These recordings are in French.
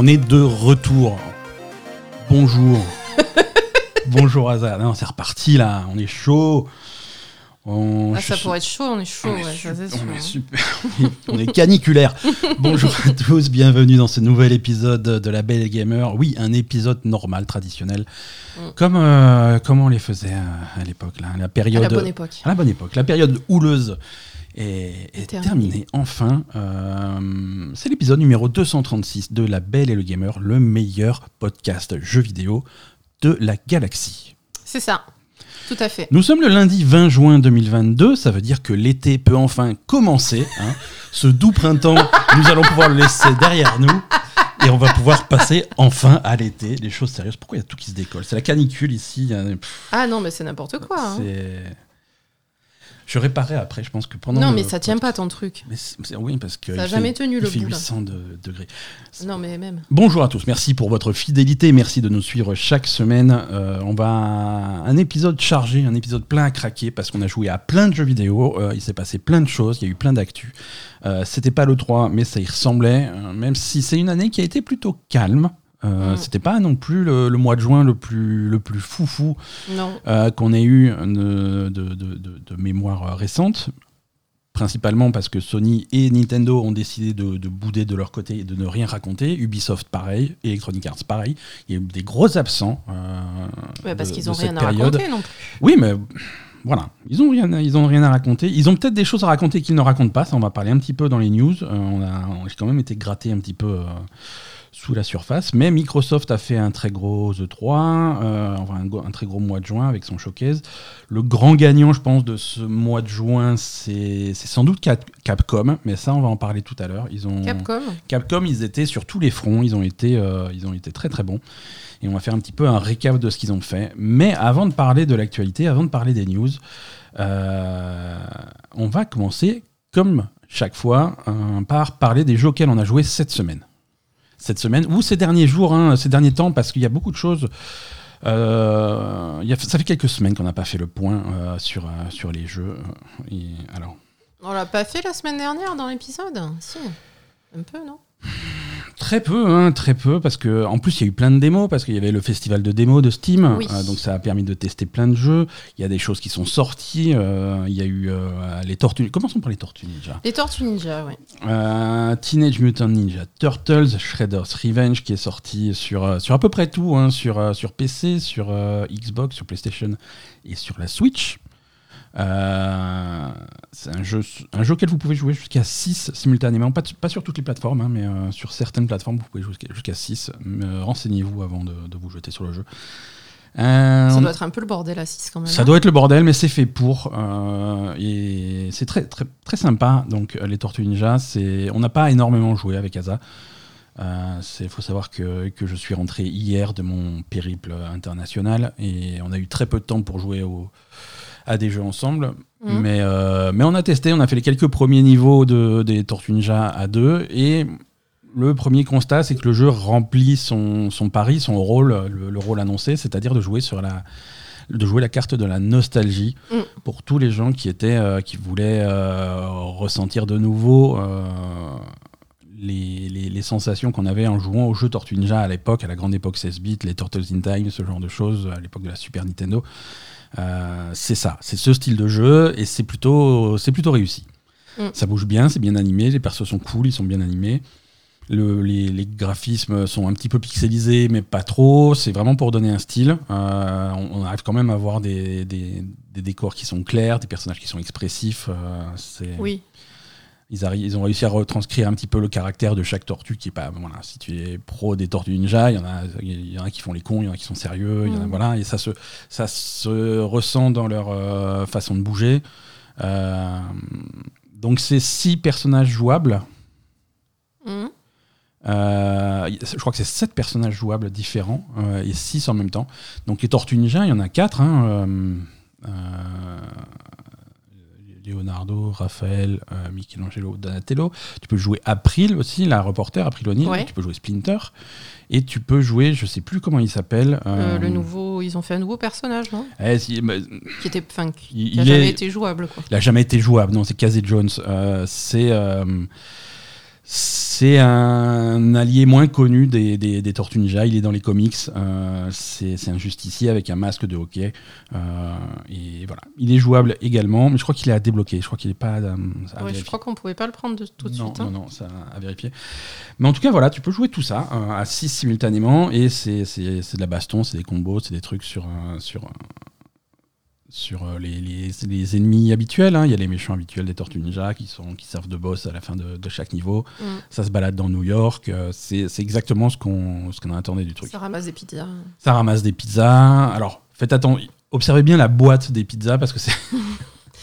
On est de retour. Bonjour. Bonjour Azar. Non, c'est reparti là. On est chaud. On... Ah, ça pourrait être chaud, on est chaud, ouais, ça c'est sûr. On est, super. on est caniculaire. Bonjour à tous, bienvenue dans ce nouvel épisode de La Belle Gamer. Oui, un épisode normal, traditionnel, mm. comme, euh, comme on les faisait à, l'époque. La période, à la bonne époque. À la bonne époque. La période houleuse est, terminée. Enfin, euh, c'est l'épisode numéro 236 de La Belle et le Gamer, le meilleur podcast jeu vidéo de la galaxie. C'est ça. Tout à fait. Nous sommes le lundi 20 juin 2022, ça veut dire que l'été peut enfin commencer. Hein. Ce doux printemps, nous allons pouvoir le laisser derrière nous et on va pouvoir passer enfin à l'été. Les choses sérieuses. Pourquoi il y a tout qui se décolle? C'est la canicule ici. Ah non, mais c'est n'importe quoi. Hein. Je réparais après, je pense que pendant. Non, mais ça tient pas ton truc. Mais oui, parce que. Ça n'a jamais tenu le fait bout. 800 degrés. Non, mais même. Bonjour à tous, merci pour votre fidélité, merci de nous suivre chaque semaine. Euh, on va. Un épisode chargé, un épisode plein à craquer, parce qu'on a joué à plein de jeux vidéo, euh, il s'est passé plein de choses, il y a eu plein d'actu. Euh, C'était pas le 3, mais ça y ressemblait, même si c'est une année qui a été plutôt calme. Euh, mm. C'était pas non plus le, mois de juin le plus, le plus foufou euh, qu'on ait eu de, de, de, mémoire récente. Principalement parce que Sony et Nintendo ont décidé de, bouder de leur côté et de ne rien raconter. Ubisoft, pareil. Electronic Arts, pareil. Il y a eu des gros absents. Euh, parce qu'ils n'ont rien à raconter non plus. Oui, mais voilà, ils n'ont rien, ils ont rien à raconter. Ils ont peut-être des choses à raconter qu'ils ne racontent pas. Ça, on va parler un petit peu dans les news. on a, j'ai quand même été gratté un petit peu sous la surface. Mais Microsoft a fait un très gros E3, euh, enfin un, très gros mois de juin avec son showcase. Le grand gagnant, je pense, de ce mois de juin, c'est sans doute Capcom, mais ça, on va en parler tout à l'heure. Ils ont Capcom. Capcom, ils étaient sur tous les fronts, ils ont été, euh, ils ont été très très bons. Et on va faire un petit peu un récap de ce qu'ils ont fait. Mais avant de parler de l'actualité, avant de parler des news, euh, on va commencer comme chaque fois par parler des jeux auxquels on a joué cette semaine cette semaine, ou ces derniers jours, hein, ces derniers temps, parce qu'il y a beaucoup de choses. Euh, ça fait quelques semaines qu'on n'a pas fait le point euh, sur, euh, sur les jeux. Et, alors. On l'a pas fait la semaine dernière dans l'épisode? Si, un peu, non? Très peu, hein, très peu, parce que en plus il y a eu plein de démos, parce qu'il y avait le festival de démos de Steam, euh, donc ça a permis de tester plein de jeux. Il y a des choses qui sont sorties. Euh, il y a eu euh, les Tortues. Commençons par les Tortues Ninja. Les Tortues Ninja, oui. Teenage Mutant Ninja Turtles, Shredder's Revenge, qui est sorti sur sur à peu près tout, hein, sur sur PC, sur Xbox, sur PlayStation et sur la Switch. Euh, c'est un jeu, un jeu auquel vous pouvez jouer jusqu'à 6 simultanément, pas, pas, sur toutes les plateformes, hein, mais euh, sur certaines plateformes, vous pouvez jouer jusqu'à 6. Euh, renseignez-vous avant de, vous jeter sur le jeu. ça doit être un peu le bordel à 6 quand même. Ça hein. doit être le bordel, mais c'est fait pour. et c'est très, très, très sympa. Donc, les Tortues Ninja, on n'a pas énormément joué avec Asa. Il faut savoir que, que, je suis rentré hier de mon périple international et on a eu très peu de temps pour jouer au, à des jeux ensemble. Mhm. Mais, euh, mais on a testé, on a fait les quelques premiers niveaux de, des Tortues Ninja à deux. Et le premier constat, c'est que le jeu remplit son, son pari, son rôle, le, rôle annoncé, c'est-à-dire de jouer sur la de jouer la carte de la nostalgie mhm. pour tous les gens qui étaient euh, qui voulaient euh, ressentir de nouveau les, les, les, sensations qu'on avait en jouant au jeu Tortue Ninja à l'époque, à la grande époque 16 bits, les Turtles in Time, ce genre de choses, à l'époque de la Super Nintendo. Euh, c'est ça, c'est ce style de jeu et c'est plutôt, c'est plutôt réussi. Mm. Ça bouge bien, c'est bien animé, les persos sont cool, ils sont bien animés. Le, les, graphismes sont un petit peu pixelisés, mais pas trop. C'est vraiment pour donner un style. Euh, on, arrive quand même à avoir des, des, décors qui sont clairs, des personnages qui sont expressifs. Euh, oui. Ils, ils, ont réussi à retranscrire un petit peu le caractère de chaque tortue qui est pas voilà si tu es pro des tortues ninja il y en a il y en a qui font les cons il y en a qui sont sérieux il y en a, mm. voilà et ça se ça se ressent dans leur euh, façon de bouger euh, donc c'est six personnages jouables mm. euh, je crois que c'est sept personnages jouables différents et six en même temps donc les tortues ninja il y en a quatre hein, Leonardo, Raphaël, euh, Michelangelo, Donatello. Tu peux jouer April aussi, la reporter, April O'Neil. Tu peux jouer Splinter. Et tu peux jouer, je sais plus comment il s'appelle. Euh, le nouveau, ils ont fait un nouveau personnage, non? Eh, Qui était, enfin, qui n'a jamais été jouable. Quoi. Il n'a jamais été jouable. Non, c'est Casey Jones. Euh, c'est C'est un allié moins connu des, des, des Tortues Ninja. Il est dans les comics. Euh, c'est un justicier avec un masque de hockey. Euh, et voilà. Il est jouable également, mais je crois qu'il est à débloquer. Je crois qu'il n'est pas euh, Ouais, je crois qu'on pouvait pas le prendre de, tout de non, suite. hein. Non, non, ça à vérifier. Mais en tout cas, voilà, tu peux jouer tout ça euh, à 6 simultanément et c'est c'est- c'est de la baston, c'est des combos, c'est des trucs sur, sur, sur euh, les, les, les ennemis habituels. hein. Il y a les méchants habituels des Tortues Ninja qui, sont, qui servent de boss à la fin de, de chaque niveau. Mm. Ça se balade dans New York. euh, c'est c'est exactement ce qu'on ce qu'on attendait du truc. Ça ramasse des pizzas. Ça ramasse des pizzas. Alors, faites attention. Observez bien la boîte des pizzas parce que c'est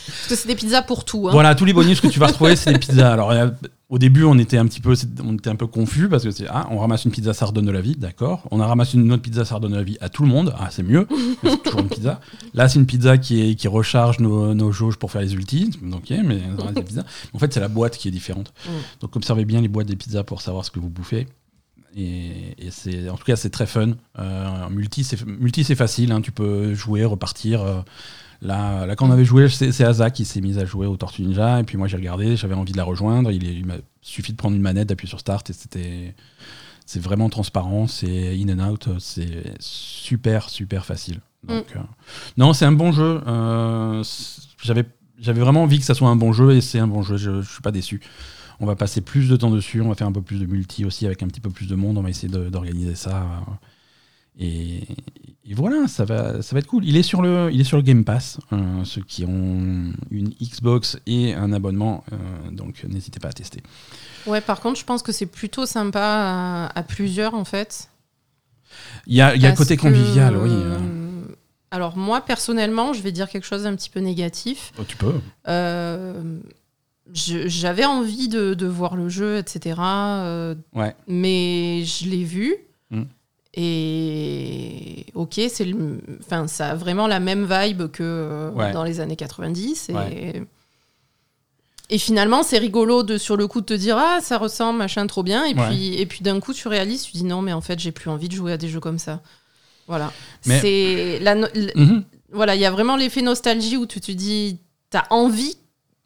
Parce que c'est des pizzas pour tout. hein. Voilà, tous les bonus que tu vas retrouver, c'est des pizzas. Alors, il y a- au début, on était un petit peu, on était un peu confus parce que c'est ah, on ramasse une pizza, ça redonne de la vie, d'accord. On a ramassé une autre pizza, ça redonne de la vie à tout le monde. Ah, c'est mieux. c'est toujours une pizza. Là, c'est une pizza qui, est, qui recharge nos, nos jauges pour faire les ultis. Donc, ok, mais on ramasse des pizzas. En fait, c'est la boîte qui est différente. Mm. Donc, observez bien les boîtes des pizzas pour savoir ce que vous bouffez. Et, et c'est, en tout cas, c'est très fun. Euh, multi, c'est, multi, c'est facile. hein. Tu peux jouer, repartir. euh, Là, là, quand on avait joué, c'est Asa qui s'est mise à jouer au Tortue Ninja. Et puis moi, j'ai regardé, j'avais envie de la rejoindre. Il, m'a suffi de prendre une manette, d'appuyer sur Start. Et c'était. C'est vraiment transparent, c'est in and out, c'est super, super facile. Donc, euh, non, c'est un bon jeu. euh, J'avais vraiment envie que ça soit un bon jeu et c'est un bon jeu. Je, je suis pas déçu. On va passer plus de temps dessus. On va faire un peu plus de multi aussi avec un petit peu plus de monde. On va essayer d'organiser ça. Et, et voilà, ça va, ça va être cool. Il est sur le, il est sur le Game Pass. euh, ceux qui ont une Xbox et un abonnement, euh, donc n'hésitez pas à tester. Ouais, par contre, je pense que c'est plutôt sympa à, à plusieurs en fait. Il y a, il y a le côté que, convivial, oui. euh, euh, Alors moi, personnellement, je vais dire quelque chose d'un petit peu négatif. oh, tu peux. Euh, J'avais envie de, de voir le jeu, etc. euh, Ouais. Mais je l'ai vu. Mm. Et ok, c'est le, enfin, ça a vraiment la même vibe que euh, Ouais. dans les années 90. Et, Ouais. et finalement, c'est rigolo de sur le coup de te dire ah ça ressemble machin trop bien. Et Ouais. puis et puis d'un coup tu réalises, tu dis non mais en fait j'ai plus envie de jouer à des jeux comme ça. Voilà. Mais- C'est la no- Mhm. voilà, il y a vraiment l'effet nostalgie où tu te dis, t'as envie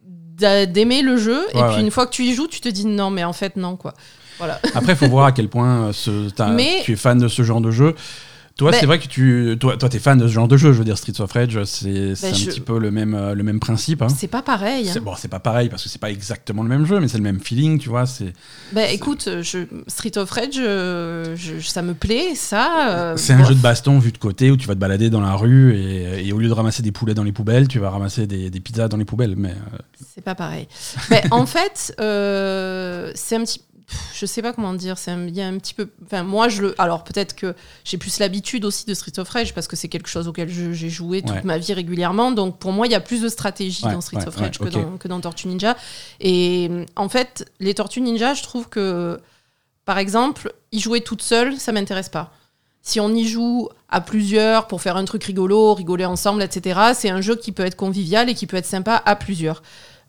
d'a- d'aimer le jeu, et puis une fois que tu y joues, tu te dis non, mais en fait, non, quoi. Voilà. Après, il faut voir à quel point euh, ce, t'as- Mais- tu es fan de ce genre de jeu. Toi, Ben- c'est vrai que tu, toi, toi, t'es fan de ce genre de jeu. Je veux dire, Streets of Rage, c'est Ben, un je- petit peu le même, euh, le même principe. hein. C'est pas pareil. hein. C'est bon, c'est pas pareil parce que c'est pas exactement le même jeu, mais c'est le même feeling, tu vois. C'est Ben, écoute, je, Street of Rage, euh, je- ça me plaît, ça. euh, c'est un jeu de baston vu de côté où tu vas te balader dans la rue et, et au lieu de ramasser des poulets dans les poubelles, tu vas ramasser des, des pizzas dans les poubelles. Mais euh, C'est pas pareil. Mais en fait, euh, c'est un petit. Je sais pas comment dire. c'est un- Il y a un petit peu. Enfin, moi, je le. Alors, peut-être que j'ai plus l'habitude aussi de Street of Rage parce que c'est quelque chose auquel je- j'ai joué toute Ouais. ma vie régulièrement. Donc, pour moi, il y a plus de stratégie Ouais, dans Street ouais, of Rage que, dans, que dans Tortue Ninja. Et en fait, les Tortues Ninja, je trouve que, par exemple, y jouer toute seule, ça m'intéresse pas. Si on y joue à plusieurs pour faire un truc rigolo, rigoler ensemble, etc., c'est un jeu qui peut être convivial et qui peut être sympa à plusieurs.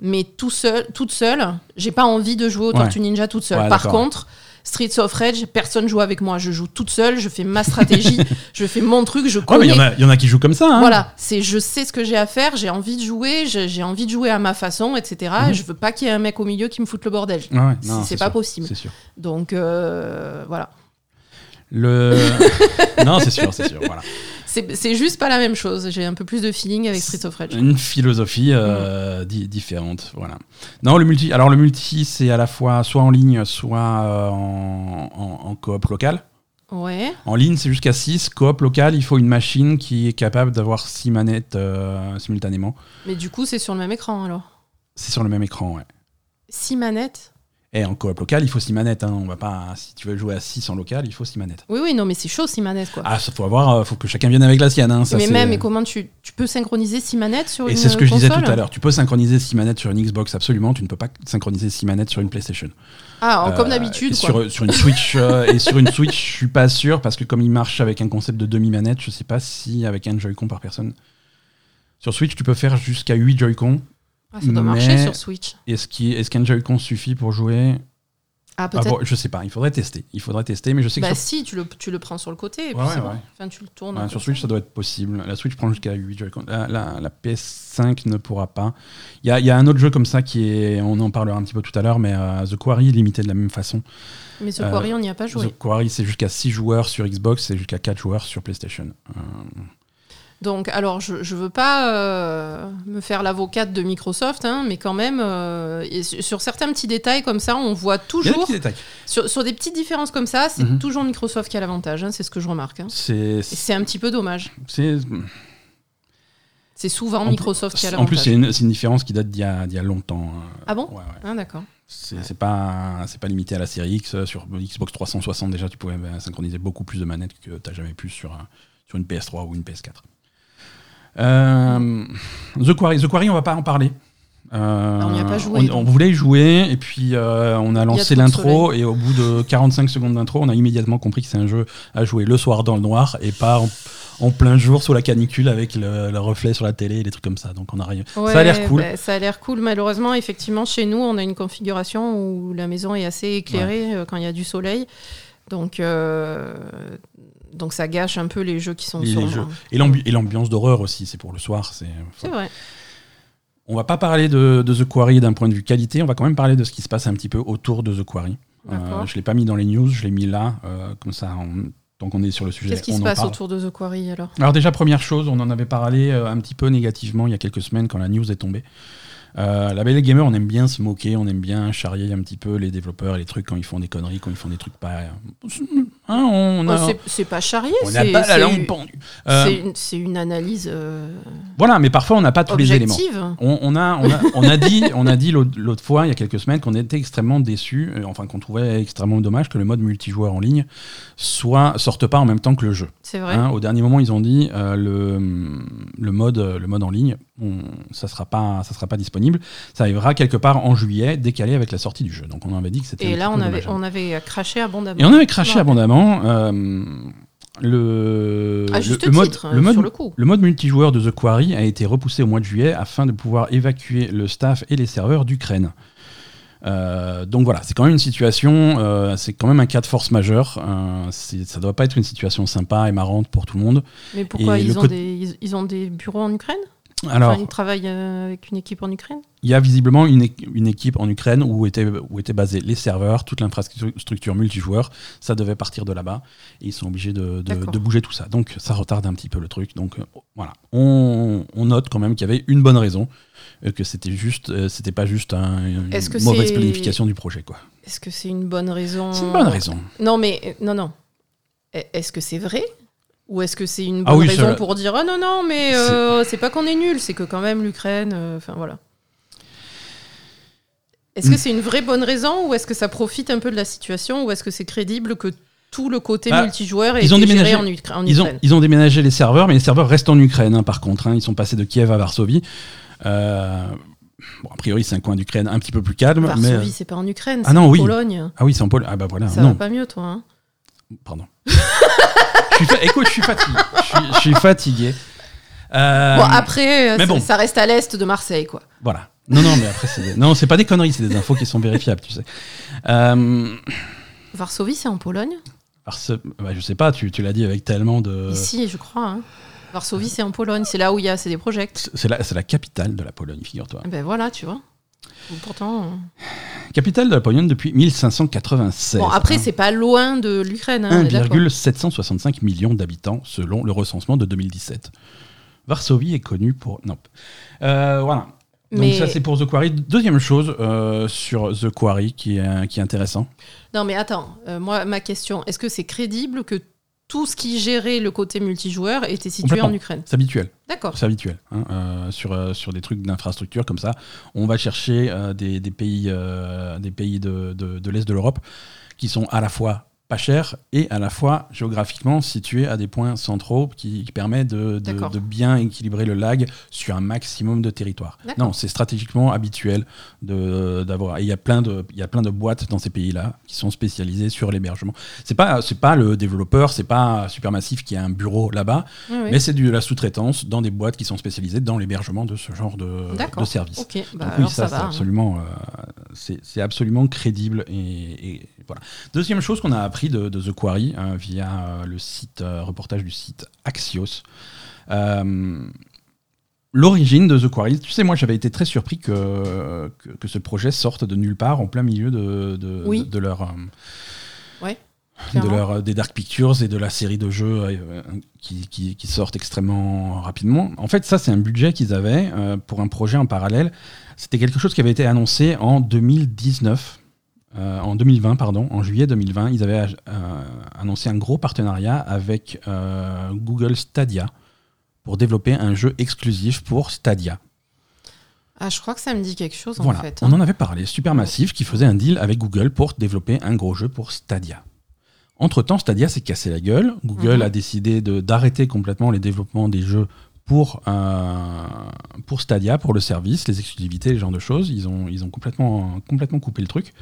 Mais tout seul, toute seule, j'ai pas envie de jouer au Ouais. Tortue Ninja toute seule. Ouais, Par contre, Streets of Rage, personne joue avec moi. Je joue toute seule, je fais ma stratégie, je fais mon truc, je ouais, connais. il y, en a- il y en a qui jouent comme ça. hein. Voilà, c'est je sais ce que j'ai à faire, j'ai envie de jouer, j'ai envie de jouer à ma façon, etc. Mhm. Et je veux pas qu'il y ait un mec au milieu qui me foute le bordel. Ouais, ouais, C'est- non, c'est pas sûr, possible. Sûr. Donc euh, voilà. Le... non, c'est sûr, c'est sûr. Voilà. C'est juste pas la même chose. J'ai un peu plus de feeling avec Street of Rage. Une philosophie euh, di- différente, voilà. Non, le multi. Alors le multi, c'est à la fois soit en ligne, soit euh, en, en- en coop local. Ouais. En ligne, c'est jusqu'à 6. Coop local, il faut une machine qui est capable d'avoir 6 manettes euh, simultanément. Mais du coup, c'est sur le même écran alors? C'est sur le même écran, ouais. Six manettes? Et en coop local, il faut 6 manettes. Hein. On va pas, si tu veux jouer à 6 en local, il faut 6 manettes. Oui, oui, non, mais c'est chaud, six manettes quoi. Ah, ça faut avoir, euh, faut que chacun vienne avec la sienne. hein. Ça, mais même, et comment tu, tu peux synchroniser six manettes sur Et une c'est ce que je disais tout à l'heure. Tu peux synchroniser 6 manettes sur une Xbox, absolument. Tu ne peux pas synchroniser 6 manettes sur une PlayStation. Ah, en- comme Euh, d'habitude et quoi. Sur, sur une Switch euh, et sur une Switch, je suis pas sûr parce que comme il marche avec un concept de demi manette, je sais pas si avec un Joy-Con par personne. Sur Switch, tu peux faire jusqu'à 8 Joy-Con. Ah, ça doit mais- marcher sur Switch. Est-ce qu'un Joy-Con suffit pour jouer? Ah, Ah peut-être. bon, je sais pas, il faudrait tester. Il faudrait tester, mais je sais que bah sur, si, tu le, tu le prends sur le côté et puis Ouais, ouais, bon. Enfin, tu le tournes. ouais, sur. Switch, ça doit être possible. La Switch prend jusqu'à 8 Joy-Con. La, la- la PS5 ne pourra pas. Il y a, y a un autre jeu comme ça qui est, on en parlera un petit peu tout à l'heure, mais euh, The Quarry est limité de la même façon. Mais Euh, Quarry, on n'y a pas joué. The Quarry, c'est jusqu'à 6 joueurs sur Xbox, c'est jusqu'à 4 joueurs sur PlayStation. Euh, Donc, alors, je ne veux pas euh, me faire l'avocate de Microsoft, hein, mais quand même, euh, et sur certains petits détails comme ça, on voit des toujours, petits détails. sur, sur des petites différences comme ça, c'est Mhm. toujours Microsoft qui a l'avantage, hein, c'est ce que je remarque. hein. C'est, un petit peu dommage. c'est, souvent En plus- Microsoft qui a en l'avantage. plus, c'est une, différence qui date d'il y a, d'il y a longtemps. euh, Ah bon ouais, ouais. Ah, d'accord. C'est c'est pas, pas limité à la série X. euh, Sur Xbox 360, déjà, tu pouvais synchroniser beaucoup plus de manettes que tu jamais pu sur, sur une PS3 ou une PS4. Euh, The, Quarry, The Quarry, on va pas en parler. Euh, on n'y a pas joué, On, voulait y jouer, et puis euh, on a lancé l'intro, et au bout de 45 secondes d'intro, on a immédiatement compris que c'est un jeu à jouer le soir dans le noir, et pas en, en plein jour sous la canicule avec le, le reflet sur la télé et des trucs comme ça. Donc on a rien. ça a l'air Ouais, cool. bah, ça a l'air cool. Malheureusement, effectivement, chez nous, on a une configuration où la maison est assez éclairée quand il y a du soleil. Donc, euh, donc ça gâche un peu les jeux qui sont Les- sur les jeux. Et l'ambi- et l'ambiance d'horreur aussi, c'est pour le soir. C'est. Vrai. On va pas parler de, de The Quarry d'un point de vue qualité, on va quand même parler de ce qui se passe un petit peu autour de The Quarry. Euh, je l'ai pas mis dans les news, je l'ai mis là, euh, comme ça, on- tant qu'on est sur le sujet. Qu'est-ce qui on se passe parle. autour de The Quarry alors? Alors déjà, première chose, on en avait parlé euh, un petit peu négativement il y a quelques semaines quand la news est tombée. Euh, la Belle Gamer, on aime bien se moquer, on aime bien charrier un petit peu les développeurs et les trucs quand ils font des conneries, quand ils font des trucs pas... Hein, on a, Oh, c'est- pas charrié, on n'a pas la langue pendue. Euh, c'est une- analyse euh, voilà, mais parfois on n'a pas tous les éléments. On, on a, on, a, on a dit, on a dit l'autre fois, il y a quelques semaines, qu'on était extrêmement déçus, euh, enfin qu'on trouvait extrêmement dommage que le mode multijoueur en ligne soit sorte pas en même temps que le jeu. C'est vrai. Hein, au dernier moment, ils ont dit le, le mode, le mode en ligne, on- ça sera pas, ça sera pas disponible. Ça arrivera quelque part en juillet, décalé avec la sortie du jeu. Donc on avait dit que c'était. Et là, on avait, on avait craché abondamment. Et on avait craché abondamment. euh, le, le- mode, titre, le mode sur le coup. le mode multijoueur de The Quarry a été repoussé au mois de juillet afin de pouvoir évacuer le staff et les serveurs d'Ukraine. Euh, donc voilà, c'est quand même une situation, euh, c'est quand même un cas de force majeure. Euh, ça doit pas être une situation sympa et marrante pour tout le monde. Mais pourquoi ils ont, des, ils, ils ont des bureaux en Ukraine? Alors, Enfin, Ils travaillent euh, avec une équipe en Ukraine? il y a visiblement une, une équipe en Ukraine où étaient, où étaient basés les serveurs, toute l'infrastructure multijoueur. Ça devait partir de là-bas et ils sont obligés de, de- bouger tout ça. Donc ça retarde un petit peu le truc. Donc euh, voilà, on, on note quand même qu'il y avait une bonne raison, euh, que c'était juste, c'était pas juste un- une mauvaise planification du projet quoi. Est-ce que c'est une bonne raison? C'est une bonne raison. Non, mais non, non. E- Est-ce que c'est vrai? Ou est-ce que c'est une Ah bonne oui, raison ça- pour dire ah non, non, mais euh, c'est pas qu'on est nul, c'est que quand même l'Ukraine. euh, Enfin voilà. Est-ce Mm. que c'est une vraie bonne raison ou est-ce que ça profite un peu de la situation ou est-ce que c'est crédible que tout le côté Bah, multijoueur est ils ont géré déménagé- en, Ukra- en Ils ont, Ukraine? ils ont déménagé les serveurs, mais les serveurs restent en Ukraine hein, par contre. hein. Ils sont passés de Kiev à Varsovie. Euh, bon, a priori, c'est un coin d'Ukraine un petit peu plus calme. Varsovie, mais... c'est pas en Ukraine, Ah c'est non, en oui. Pologne. Ah oui, c'est en Pologne. Ah bah voilà. Ça non. va pas mieux, toi. hein Pardon. Je suis fa- Écoute, je suis fatigué. Je suis, je suis fatigué. Euh, bon, après, euh, mais ça- bon. ça reste à l'est de Marseille, quoi. Voilà. Non, non, mais après, c'est des... non, c'est pas des conneries, c'est des infos qui sont vérifiables, tu sais. Euh, Varsovie, c'est en Pologne Varse- bah, je sais pas, tu, tu l'as dit avec tellement de. Ici, je crois. hein. Varsovie, c'est en Pologne. C'est là où il y a CD Projekt. C'est la, c'est la capitale de la Pologne, figure-toi. Ben voilà, tu vois. Pourtant. euh, Capitale de la Pologne depuis 1596. Bon, après, hein. c'est pas loin de l'Ukraine. Hein, on est d'accord. 1,765 millions d'habitants selon le recensement de 2017. Varsovie est connue pour. Non. Euh, voilà. Donc Mais- ça c'est pour The Quarry. Deuxième chose euh, sur The Quarry qui est, qui est intéressant. Non, mais attends. euh, moi, ma question est-ce que c'est crédible que tout ce qui gérait le côté multijoueur était situé en Ukraine C'est habituel. D'accord. C'est habituel. hein, euh, sur, euh, sur des trucs d'infrastructure comme ça, on va chercher euh, des, des pays, des pays de, de- de l'Est de l'Europe qui sont à la fois pas chers et à la fois géographiquement situés à des points centraux qui, qui permettent de, de- bien équilibrer le lag sur un maximum de territoire. Non, c'est stratégiquement habituel d'avoir. Et il y a plein de, il y a plein de boîtes dans ces pays-là qui sont spécialisées sur l'hébergement. C'est pas, c'est pas le développeur, c'est pas Supermassif qui a un bureau là-bas. Oui, oui. Mais c'est de la sous-traitance dans des boîtes qui sont spécialisées dans l'hébergement de ce genre de, de service. Bah Donc oui, ça, ça, c'est hein. absolument, euh, c'est absolument crédible. Et, voilà. Deuxième chose qu'on a appris de, The Quarry hein, via le site reportage du site Axios. L'origine de The Quarry, tu sais, moi j'avais été très surpris que, que, ce projet sorte de nulle part en plein milieu de, de, de leur. Ouais de leur, des Dark Pictures et de la série de jeux euh, qui, qui, sortent extrêmement rapidement. En fait, ça, c'est un budget qu'ils avaient euh, pour un projet en parallèle. C'était quelque chose qui avait été annoncé en 2019. Euh, en 2020, pardon, en juillet 2020, ils avaient annoncé un gros partenariat avec Google Stadia pour développer un jeu exclusif pour Stadia. Ah, je crois que ça me dit quelque chose en fait. Hein. On en avait parlé, Supermassive qui faisait un deal avec Google pour développer un gros jeu pour Stadia. Entre-temps, Stadia s'est cassé la gueule. Google mhm. a décidé d'arrêter complètement les développements des jeux pour, euh, pour Stadia, pour le service, les exclusivités, les genres de choses. Ils ont, ils ont complètement, complètement coupé le truc.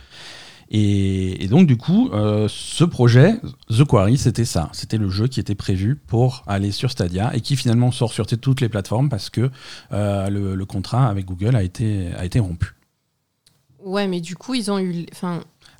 Et, donc, du coup, euh, ce projet, The Quarry, c'était ça. C'était le jeu qui était prévu pour aller sur Stadia et qui finalement sort sur toutes les plateformes parce que euh, le, le, contrat avec Google a été, a été rompu. Ouais, mais du coup, ils ont eu.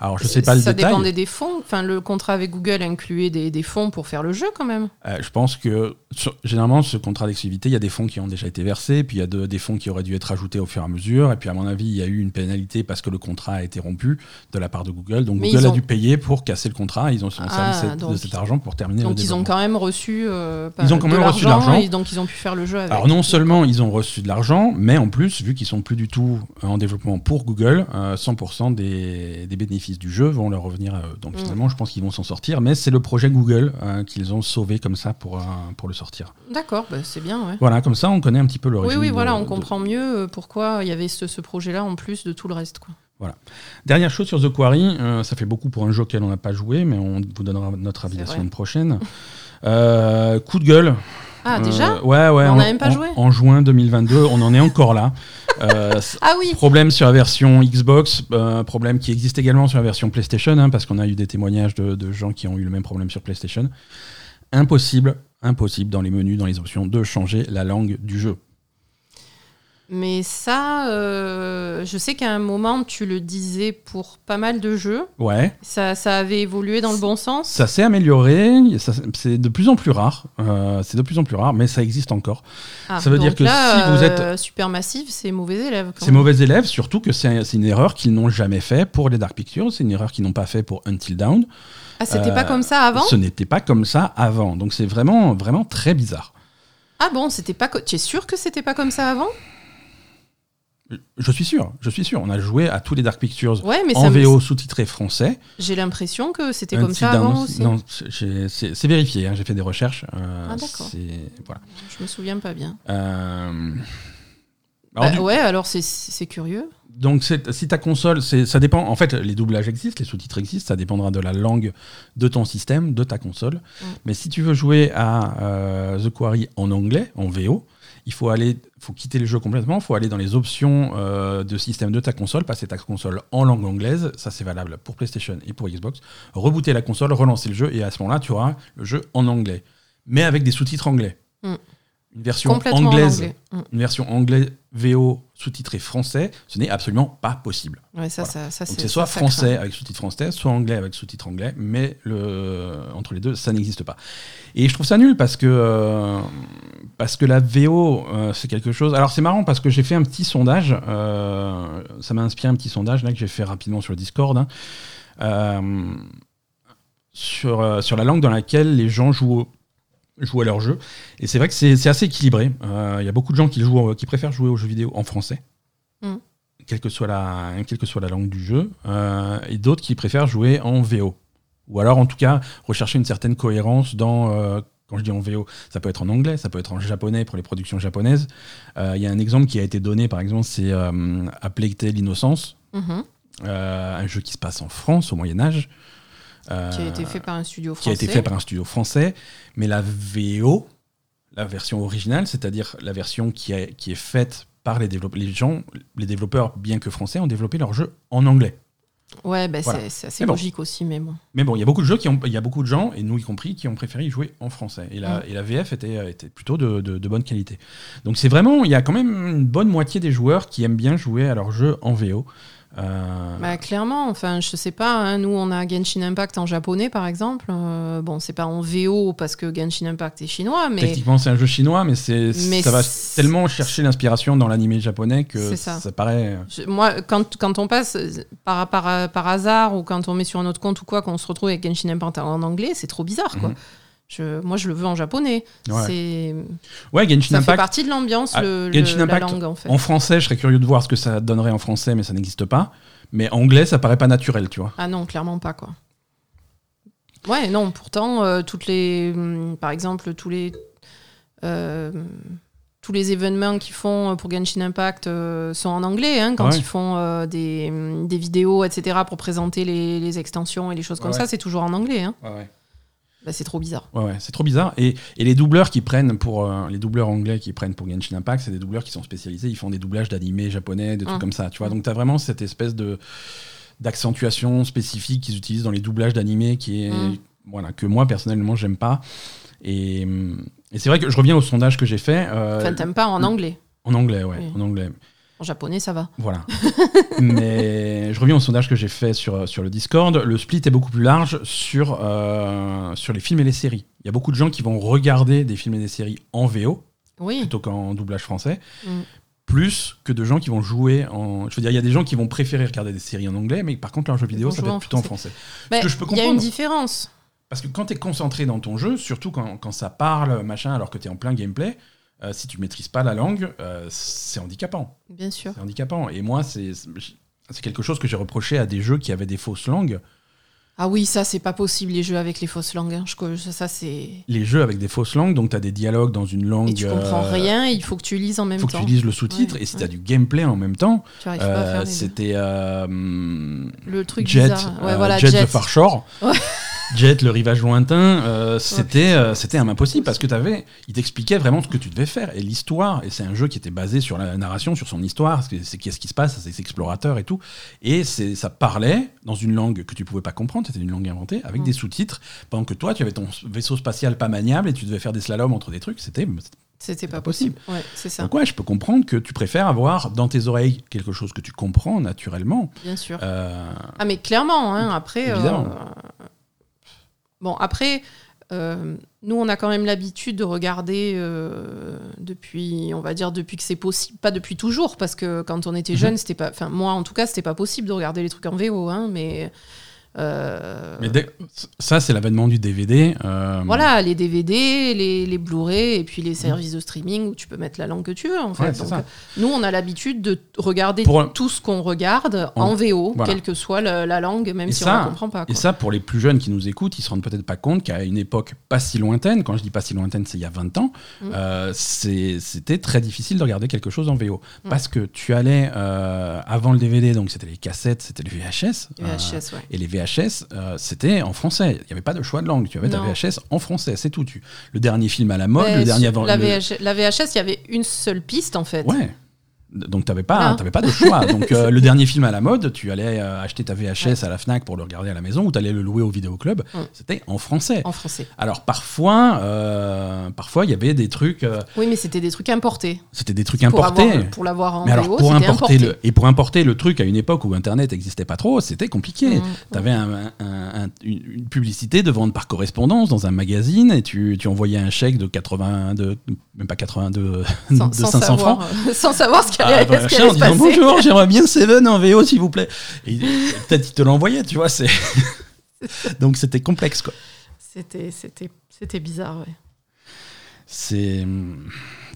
Alors, je sais pas le ça détail. Ça dépendait des fonds. Enfin, le contrat avec Google incluait des, des fonds pour faire le jeu, quand même. Euh, je pense que, généralement, ce contrat d'exclusivité, il y a des fonds qui ont déjà été versés, puis il y a des fonds qui auraient dû être ajoutés au fur et à mesure. Et puis, à mon avis, il y a eu une pénalité parce que le contrat a été rompu de la part de Google. Donc, Google a dû payer pour casser le contrat. Ils ont servi ah, de cet argent pour terminer donc le Donc, ils ont quand même reçu. Euh, ils ont quand même reçu de l'argent. Donc, ils ont pu faire le jeu avec. Alors, non seulement ils ont reçu de l'argent, mais en plus, vu qu'ils sont plus du tout en développement pour Google, 100% euh, des, des bénéfices du jeu vont leur revenir à eux. Donc mm. finalement, je pense qu'ils vont s'en sortir, mais c'est le projet Google hein, qu'ils ont sauvé comme ça pour, euh, pour le sortir. D'accord, bah, c'est bien. Ouais. Voilà, comme ça, on connaît un petit peu l'origine. Oui, oui, voilà, on comprend mieux euh, pourquoi il y avait ce, ce projet-là en plus de tout le reste. Quoi. Voilà. Dernière chose sur The Quarry, euh, ça fait beaucoup pour un jeu auquel on n'a pas joué, mais on vous donnera notre avis la semaine prochaine. coup de gueule. Ah, déjà Ouais, ouais. On n'a même pas joué En juin 2022, on en est encore là. Euh, ah oui. Problème sur la version Xbox, euh, problème qui existe également sur la version PlayStation, hein, parce qu'on a eu des témoignages de, gens qui ont eu le même problème sur PlayStation. Impossible, impossible dans les menus, dans les options, de changer la langue du jeu. Mais ça, euh, je sais qu'à un moment, tu le disais pour pas mal de jeux. Ouais. Ça, ça avait évolué dans le bon sens. Ça s'est amélioré. C'est de plus en plus rare. Euh, c'est de plus en plus rare, mais ça existe encore. Ah, ça veut dire que si vous êtes. Euh, Supermassive, c'est mauvais élèves. C'est mauvais élèves, surtout que c'est une erreur qu'ils n'ont jamais fait pour les Dark Pictures. C'est une erreur qu'ils n'ont pas fait pour Until Dawn. Ah, c'était pas comme ça avant Ce n'était pas comme ça avant. Donc c'est vraiment, vraiment très bizarre. Ah bon, c'était pas. Tu es sûr que c'était pas comme ça avant? Je suis sûr, je suis sûr. On a joué à tous les Dark Pictures en VO sous-titré français. J'ai l'impression que c'était comme ça avant aussi. Non, c'est vérifié. Hein, j'ai fait des recherches. Euh, ah d'accord. Voilà. Je me souviens pas bien. Euh... bah, Ouais, alors c'est curieux. Donc si ta console, ça dépend. En fait, les doublages existent, les sous-titres existent. Ça dépendra de la langue de ton système, de ta console. Mm. Mais si tu veux jouer à euh, The Quarry en anglais, en VO, il faut aller, faut quitter le jeu complètement, il faut aller dans les options euh, de système de ta console, passer ta console en langue anglaise, ça c'est valable pour PlayStation et pour Xbox, rebooter la console, relancer le jeu, et à ce moment-là, tu auras le jeu en anglais, mais avec des sous-titres anglais. Mm une version anglaise, mm. une version anglais VO sous-titré français, ce n'est absolument pas possible. ça, ça, c'est soit français avec sous-titre français, soit anglais avec sous-titre anglais, mais le, entre les deux, ça n'existe pas. Et je trouve ça nul parce que, euh, parce que la VO, euh, c'est quelque chose. Alors c'est marrant parce que j'ai fait un petit sondage, euh, ça m'a inspiré un petit sondage là, que j'ai fait rapidement sur le Discord. Hein. sur, sur la langue dans laquelle les gens jouent jouer à leur jeu. Et c'est vrai que c'est assez équilibré. Il euh, y a beaucoup de gens qui, jouent, qui préfèrent jouer aux jeux vidéo en français, mm. quelle, que soit la, quelle que soit la langue du jeu, euh, et d'autres qui préfèrent jouer en VO. Ou alors, en tout cas, rechercher une certaine cohérence dans. Euh, quand je dis en VO, ça peut être en anglais, ça peut être en japonais pour les productions japonaises. Il y a un exemple qui a été donné, par exemple, c'est A Plague l'Innocence, mm-hmm. un jeu qui se passe en France au Moyen Âge. Euh, qui a été fait par un studio français. Qui a été fait par un studio français, mais la VO, la version originale, c'est-à-dire la version qui, est qui est faite par les développeurs, les gens, les développeurs, bien que français, ont développé leur jeu en anglais. Ouais, bah c'est assez logique aussi, mais bon. Mais bon, il y a beaucoup de jeux qui ont, il y a beaucoup de gens, et nous y compris, qui ont préféré y jouer en français. Et la, et la VF était, était plutôt de, de, bonne qualité. Donc c'est vraiment, il y a quand même une bonne moitié des joueurs qui aiment bien jouer à leur jeu en VO. Euh, Bah, clairement, enfin, je sais pas, hein, nous on a Genshin Impact en japonais par exemple. Euh, bon, c'est pas en VO parce que Genshin Impact est chinois, mais Techniquement, c'est un jeu chinois, mais, c'est, ça va tellement chercher l'inspiration dans l'animé japonais que ça. ça. paraît. je- moi, quand, quand on passe euh, par, par, par hasard ou quand on met sur un autre compte ou quoi, qu'on se retrouve avec Genshin Impact en anglais, c'est trop bizarre quoi. Mhm. Je, moi, je le veux en japonais. Ouais. C'est, Ouais, Genshin ça fait Impact. partie de l'ambiance, Ah, le, la Impact, langue en fait. En français, je serais curieux de voir ce que ça donnerait en français, mais ça n'existe pas. Mais anglais, ça paraît pas naturel, tu vois. Ah non, clairement pas quoi. Ouais, non, pourtant, euh, toutes les. hum, par exemple, tous les. euh, tous les événements qu'ils font pour Genshin Impact euh, sont en anglais, hein, quand Ouais. ils font euh, des, hum, des vidéos, etc., pour présenter les, les extensions et les choses comme Ouais, ça, c'est toujours en anglais. Hein. Ouais, ouais. Bah, c'est trop bizarre. Ouais, ouais, c'est trop bizarre. Et, et les doubleurs qui prennent pour euh, les doubleurs anglais qui prennent pour Genshin Impact, c'est des doubleurs qui sont spécialisés. Ils font des doublages d'animés japonais, des trucs Mm. comme ça. Tu vois, Mm. donc t'as vraiment cette espèce de d'accentuation spécifique qu'ils utilisent dans les doublages d'animés qui est Mm. voilà que moi personnellement j'aime pas. Et, et c'est vrai que je reviens au sondage que j'ai fait euh, Enfin, t'aimes pas en anglais. en anglais, ouais, Oui. en anglais. En japonais, ça va. Voilà. Mais je reviens au sondage que j'ai fait sur, sur le Discord. Le split est beaucoup plus large sur, euh, sur les films et les séries. Il y a beaucoup de gens qui vont regarder des films et des séries en VO Oui. plutôt qu'en doublage français. Mm. Plus que de gens qui vont jouer en. Je veux dire, il y a des gens qui vont préférer regarder des séries en anglais, mais par contre, leur jeu vidéo, ça va être plutôt en français. Mais que je peux Il y a une comprendre. différence. Parce que quand tu es concentré dans ton jeu, surtout quand, quand ça parle, machin, alors que tu es en plein gameplay, euh, si tu maîtrises pas la langue, euh, c'est handicapant. Bien sûr. C'est handicapant. Et moi, c'est quelque chose que j'ai reproché à des jeux qui avaient des fausses langues. Ah oui, ça, c'est pas possible, les jeux avec les fausses langues. hein. Je- ça, ça, c'est. Les jeux avec des fausses langues, donc tu as des dialogues dans une langue. Et tu comprends euh, rien, il faut que tu lises en même faut que temps. tu lises le sous-titre, Ouais, et si ouais. tu as du gameplay en même temps, Tu arrives pas à faire c'était le truc Jet, bizarre. Ouais, voilà, Jet, Jet. the Far Shore. Jet, le rivage lointain, euh, c'était putain. euh, c'était un impossible parce que t'avais, il t'expliquait vraiment ce que tu devais faire et l'histoire. Et c'est un jeu qui était basé sur la narration, sur son histoire, c'est qu'est-ce qui se passe, c'est explorateurs et tout. Et c'est ça parlait dans une langue que tu pouvais pas comprendre, c'était une langue inventée avec Mm. des sous-titres. Pendant que toi, tu avais ton vaisseau spatial pas maniable et tu devais faire des slaloms entre des trucs. C'était C'était pas pas possible. possible. Ouais, c'est ça, donc ouais, je peux comprendre que tu préfères avoir dans tes oreilles quelque chose que tu comprends naturellement. bien sûr. Euh, Ah, mais clairement, hein, après. Évidemment. euh, Bon, après, euh, nous, on a quand même l'habitude de regarder euh, depuis, on va dire, depuis que c'est possible. Pas depuis toujours, parce que quand on était Mhm. jeune, c'était pas. Enfin, moi, en tout cas, c'était pas possible de regarder les trucs en VO, hein, mais. Euh, Mais ça, c'est l'avènement du DVD. euh, Voilà, les DVD, les, les Blu-ray et puis les services de streaming où tu peux mettre la langue que tu veux en fait. Ouais, c'est Donc, ça. nous, on a l'habitude de regarder Pour- tout ce qu'on regarde On- en VO, voilà. quelle que soit la, la langue, même Et si ça- on ne comprend pas. Et ça, pour les plus jeunes qui nous écoutent, ils se rendent peut-être pas compte qu'à une époque pas si lointaine, quand je dis pas si lointaine, c'est il y a 20 ans, euh, c'est- c'était très difficile de regarder quelque chose en VO. Mm. Parce que tu allais, euh, avant le DVD, donc c'était les cassettes, c'était les VHS. Les euh, VHS, ouais. et les VHS, euh, c'était en français. Il n'y avait pas de choix de langue. Tu avais ta. VHS en français, c'est tout. Tu... Le dernier film à la mode, le dernier avant. la, le- la VHS, il y avait une seule piste en fait. Ouais. Donc t'avais pas, pas de choix. Donc euh, le dernier film à la mode, tu allais euh, acheter ta VHS à la Fnac pour le regarder à la maison ou tu allais le louer au vidéoclub. Mm. C'était en français. En français. Alors parfois, euh, parfois il y avait des trucs, Oui, mais c'était des trucs importés. c'était des trucs Pour importés. avoir- Pour l'avoir en Mais alors pour c'était importer importé. le et pour importer le truc à une époque où Internet n'existait pas trop, c'était compliqué. Mhm. T'avais un- un- un- une, publicité de vente par correspondance dans un magazine et tu, tu envoyais un chèque de 82, même pas 82, Sans, de sans 500 savoir, francs. sans savoir ce allait, bah, ce en disant bonjour, j'aimerais bien Seven en VO s'il vous plaît. Et, peut-être il te l'envoyait, tu vois. C'est donc c'était complexe quoi. C'était, c'était, c'était bizarre, ouais. C'est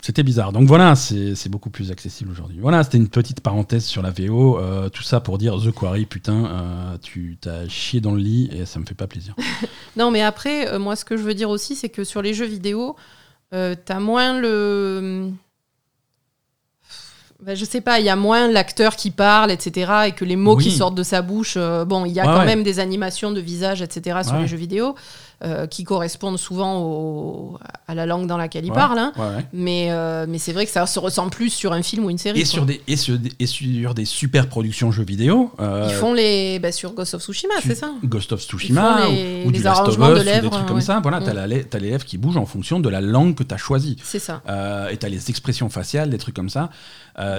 c'était bizarre. Donc voilà, c'est c'est beaucoup plus accessible aujourd'hui. Voilà, c'était une petite parenthèse sur la VO. euh, tout ça pour dire The Quarry, putain, euh, tu t'as chié dans le lit et ça me fait pas plaisir. Non, mais après, euh, moi, ce que je veux dire aussi, c'est que sur les jeux vidéo, euh, t'as moins le. Ben, je sais pas, il y a moins l'acteur qui parle, etc., et que les mots Oui. qui sortent de sa bouche. euh, bon, il y a Ouais, quand ouais. même des animations de visage, etc., sur Ouais. les jeux vidéo. Euh, qui correspondent souvent au- à la langue dans laquelle ils Ouais, parlent. hein. ouais, ouais. Mais, euh, mais c'est vrai que ça se ressent plus sur un film ou une série. Et quoi. sur, des, et, sur des, et sur des super productions jeux vidéo. euh, Ils font les. bah, sur Ghost of Tsushima, c'est ça Ghost of Tsushima les- ou, ou du les Last of arrangements Us de ou des lèvres, trucs comme ça. Voilà, Mm. t'as la lè- t'as les lèvres qui bougent en fonction de la langue que tu as choisie. C'est ça. Et t'as les expressions faciales, des trucs comme ça.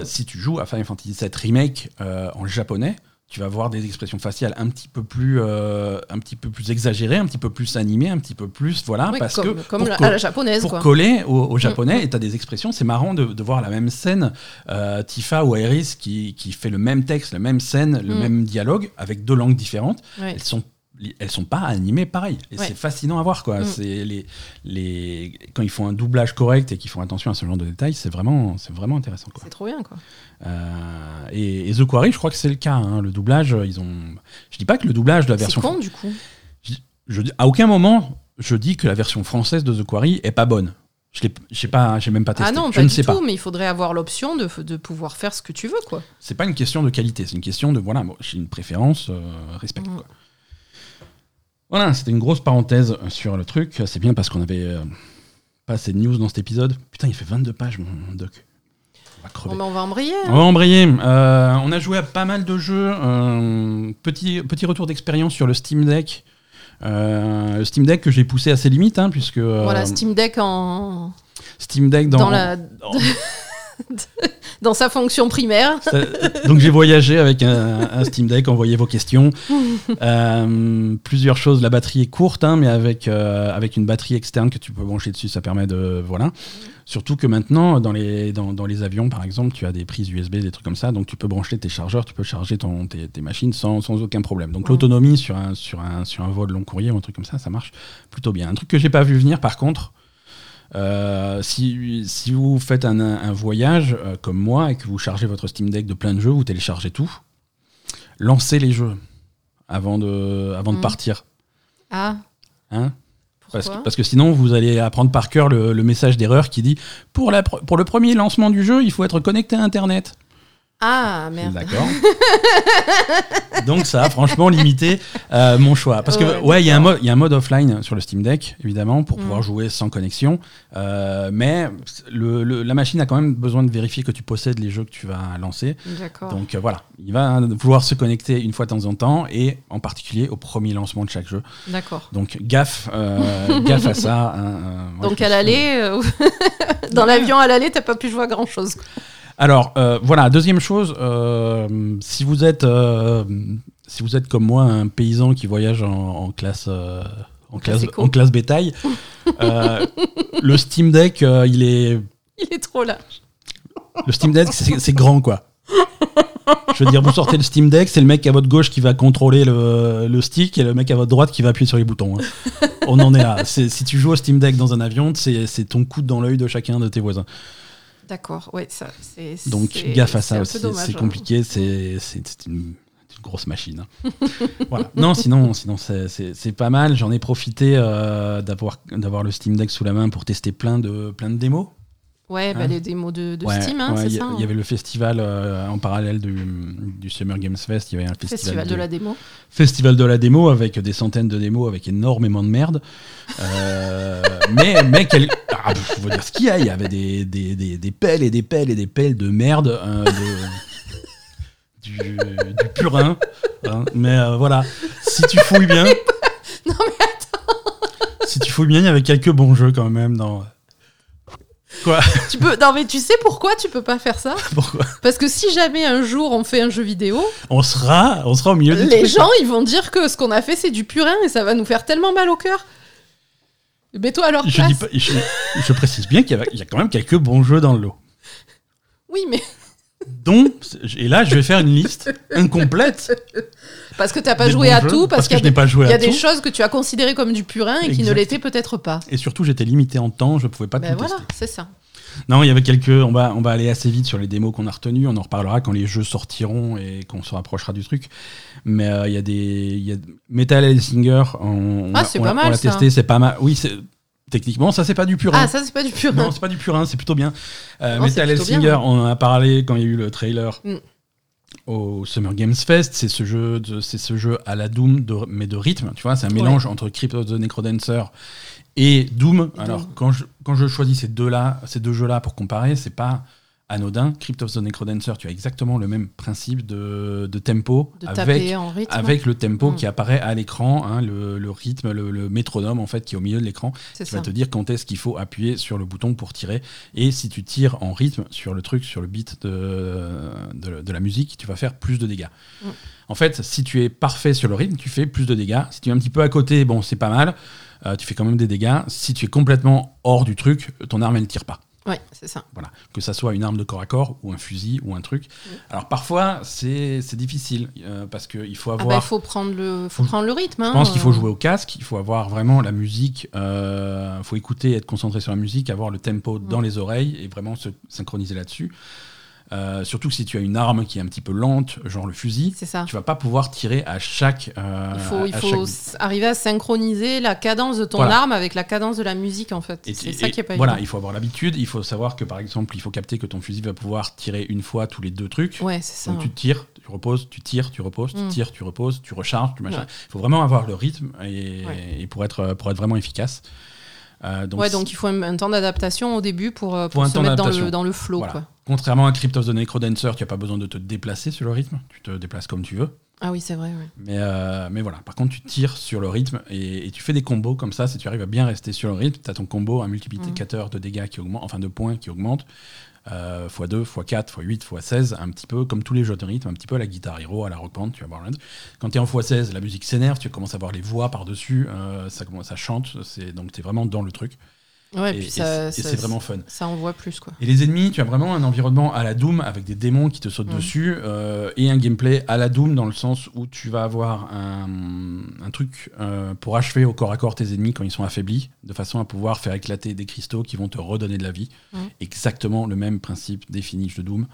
Si tu joues à Final Fantasy VII Remake en japonais, tu vas voir des expressions faciales un petit peu plus, euh, un petit peu plus exagérées, un petit peu plus animées, un petit peu plus, voilà, Oui, parce comme que comme pour la, à la japonaise, pour quoi. coller au, au japonais, Mm. et tu as des expressions, c'est marrant de, de voir la même scène, euh, Tifa ou Iris qui, qui fait le même texte, la même scène, le Mm. même dialogue, avec deux langues différentes, elles sont elles sont pas animées pareil et Ouais. c'est fascinant à voir quoi Mm. c'est les, les quand ils font un doublage correct et qu'ils font attention à ce genre de détails c'est vraiment c'est vraiment intéressant quoi C'est trop bien, quoi. Euh, et, et The Quarry je crois que c'est le cas hein. le doublage ils ont je dis pas que le doublage de la C'est version con, du coup. je à aucun moment je dis que la version française de The Quarry est pas bonne je pas j'ai même pas testé Ah non, je pas ne du sais tout, pas mais il faudrait avoir l'option de, de pouvoir faire ce que tu veux, quoi. c'est pas une question de qualité, c'est une question de voilà, bon, j'ai une préférence, euh, respecte quoi. Voilà, c'était une grosse parenthèse sur le truc. C'est bien parce qu'on avait euh, pas assez de news dans cet épisode. Putain, il fait 22 pages mon doc. Va crever. Ben, on va embrayer. On va embrayer. Euh, on a joué à pas mal de jeux. Euh, petit, petit retour d'expérience sur le Steam Deck. Euh, le Steam Deck que j'ai poussé à ses limites, hein, puisque Voilà, Steam Deck en... Steam Deck dans, dans, la... dans- dans sa fonction primaire. Donc j'ai voyagé avec un, un Steam Deck, envoyé vos questions. Euh, plusieurs choses, la batterie est courte, hein, mais avec, euh, avec une batterie externe que tu peux brancher dessus, ça permet de... Voilà. Surtout que maintenant, dans les, dans, dans les avions, par exemple, tu as des prises USB, des trucs comme ça, donc tu peux brancher tes chargeurs, tu peux charger ton, tes, tes machines sans, sans aucun problème. Donc Ouais. l'autonomie sur un, sur, un, sur un vol long courrier ou un truc comme ça, ça marche plutôt bien. Un truc que j'ai pas vu venir, par contre, euh, si, si vous faites un, un voyage euh, comme moi et que vous chargez votre Steam Deck de plein de jeux, vous téléchargez tout, lancez les jeux avant de, avant de Mm. partir. Ah, Hein parce, que, parce que sinon, vous allez apprendre par cœur le, le message d'erreur qui dit pour, la, pr- pour le premier lancement du jeu, il faut être connecté à Internet. Ah, merde. D'accord. Donc ça a franchement limité euh, mon choix. Parce que Ouais, ouais, il y, a un mode- y a un mode offline sur le Steam Deck, évidemment, pour Mm. pouvoir jouer sans connexion. Euh, mais le- le- la machine a quand même besoin de vérifier que tu possèdes les jeux que tu vas lancer. D'accord. Donc euh, voilà, il va vouloir se connecter une fois de temps en temps, et en particulier au premier lancement de chaque jeu. D'accord. Donc gaffe, gaffe à ça. hein, moi, Donc à l'aller, dans l'avion à l'aller, t'as pas pu jouer à grand chose. Alors euh, voilà, deuxième chose, euh, si vous êtes euh, si vous êtes comme moi un paysan qui voyage en, en classe en classe en classe bétail, le Steam Deck il est Il est trop large. le Steam Deck c'est grand quoi. Je veux dire, vous sortez le Steam Deck, c'est le mec à votre gauche qui va contrôler le, le stick et le mec à votre droite qui va appuyer sur les boutons. hein. On en est là. Si tu joues au Steam Deck dans un avion, c'est c'est ton coude dans l'œil de chacun de tes voisins. D'accord, ouais, ça, c'est. Donc gaffe à ça aussi, c'est hein. compliqué, c'est une, grosse machine. hein. voilà. Non, sinon, sinon c'est- pas mal. J'en ai profité euh, d'avoir le Steam Deck sous la main pour tester plein de, plein de démos. Ouais, bah, Hein les démos de, de Ouais, Steam, hein, ouais, c'est ça. il y avait le festival euh, en parallèle du, du Summer Games Fest, il y avait un festival, Festival de la démo. festival de la démo avec des centaines de démos avec énormément de merde. Euh, mais mais quel... ah, faut dire ce qu'il y a, il y avait des, des, des, des pelles et des pelles et des pelles de merde. euh, de- du, du purin. hein. Mais euh, voilà, si tu fouilles bien. Non, mais Si tu fouilles bien, il y avait quelques bons jeux quand même dans. Quoi? Tu peux. Non, mais tu sais pourquoi tu peux pas faire ça? Pourquoi? Parce que si jamais un jour on fait un jeu vidéo, on sera, on sera au milieu du les truc. gens ils vont dire que ce qu'on a fait c'est du purin et ça va nous faire tellement mal au cœur. Mets-toi à leur Je, place. dis pas- je, je précise bien qu'il y, a quand même quelques bons jeux dans le lot. Oui, mais dont, et là je vais faire une liste incomplète. parce que t'as pas des joué à jeux, tout, parce, qu'il y a, des, pas joué y a des choses que tu as considérées comme du purin et qui ne l'étaient peut-être pas. Et surtout j'étais limité en temps, je pouvais pas Ben tout voilà, c'est ça. Non, il y avait quelques. On va, on va aller assez vite sur les démos qu'on a retenues. On en reparlera quand les jeux sortiront et qu'on se rapprochera du truc. Mais euh, il y a des. il Y a Metal Hellsinger. On, Ah, on pas l'a- On testé, c'est pas mal. Oui, c'est. Techniquement, ça c'est pas du purin. Ah, ça c'est pas du purin. non, c'est pas du purin, c'est plutôt bien. Euh, Non, Metal Hellsinger, bien, on en a parlé quand il y a eu le trailer. Mm. au Summer Games Fest, c'est ce jeu, c'est ce jeu à la Doom, de- mais de rythme. Tu vois, c'est un mélange entre Crypt of the Necrodancer et Doom. Et Alors Doom. quand je, quand je choisis ces deux là, ces deux jeux là pour comparer, c'est pas anodin. Crypt of the Necrodancer, tu as exactement le même principe de, de tempo De avec en rythme. avec le tempo Mm. qui apparaît à l'écran, hein, le, le rythme, le, le métronome en fait qui est au milieu de l'écran, qui ça. va te dire quand est-ce qu'il faut appuyer sur le bouton pour tirer. Et si tu tires en rythme sur le truc, sur le beat de, de, de la musique, tu vas faire plus de dégâts. Mm. En fait, si tu es parfait sur le rythme, tu fais plus de dégâts. Si tu es un petit peu à côté, bon, c'est pas mal. Euh, tu fais quand même des dégâts. Si tu es complètement hors du truc, ton arme elle tire pas. Ouais, c'est ça. Voilà, que ça soit une arme de corps à corps ou un fusil ou un truc. Alors parfois c'est difficile euh, parce qu'il faut Ah bah, avoir. il faut prendre le, faut Faut- prendre le rythme. je hein, pense qu'il faut euh. jouer au casque, il faut avoir vraiment la musique, il faut écouter, être concentré sur la musique, avoir le tempo dans Mm. les oreilles et vraiment se synchroniser là-dessus. Euh, surtout que si tu as une arme qui est un petit peu lente, genre le fusil, ça. tu vas pas pouvoir tirer à chaque. euh, Il faut, il à faut chaque- s- arriver à synchroniser la cadence de ton Voilà. arme avec la cadence de la musique en fait. C'est ça qui est pas Voilà, évident. il faut avoir l'habitude. Il faut savoir que par exemple, il faut capter que ton fusil va pouvoir tirer une fois tous les deux trucs. Ouais, c'est ça. Donc tu tires, tu reposes, tu tires, tu reposes, tu Mm. tires, tu reposes, tu recharges, tu machin. Ouais. Il faut vraiment avoir le rythme et, et pour, être, pour être vraiment efficace. Euh, donc, ouais, donc il faut un, un temps d'adaptation au début pour, euh, Faut pour un se temps mettre dans le, dans le flow. Voilà. Quoi. Contrairement à Crypt of the Necrodancer, tu n'as pas besoin de te déplacer sur le rythme. Tu te déplaces comme tu veux. Ah oui, c'est vrai. ouais. Mais, euh, mais voilà, par contre, tu tires sur le rythme et, et tu fais des combos comme ça. Si tu arrives à bien rester sur le rythme, tu as ton combo, un multiplicateur de dégâts qui augmente, enfin de points qui augmente. Euh, x2, x4, x8, x16, un petit peu comme tous les jeux de rythme, un petit peu à la guitare hero, à la rock band, tu vas voir. Quand tu es en x16, la musique s'énerve, tu commences à voir les voix par-dessus, euh, ça, chante, donc tu es vraiment dans le truc. Ouais, et puis ça, c'est vraiment fun. ça envoie plus quoi. Et les ennemis, tu as vraiment un environnement à la Doom avec des démons qui te sautent Mm. dessus euh, et un gameplay à la Doom dans le sens où tu vas avoir un, un truc euh, pour achever au corps à corps tes ennemis quand ils sont affaiblis, de façon à pouvoir faire éclater des cristaux qui vont te redonner de la vie. Mm. Exactement le même principe des finishes de Doom.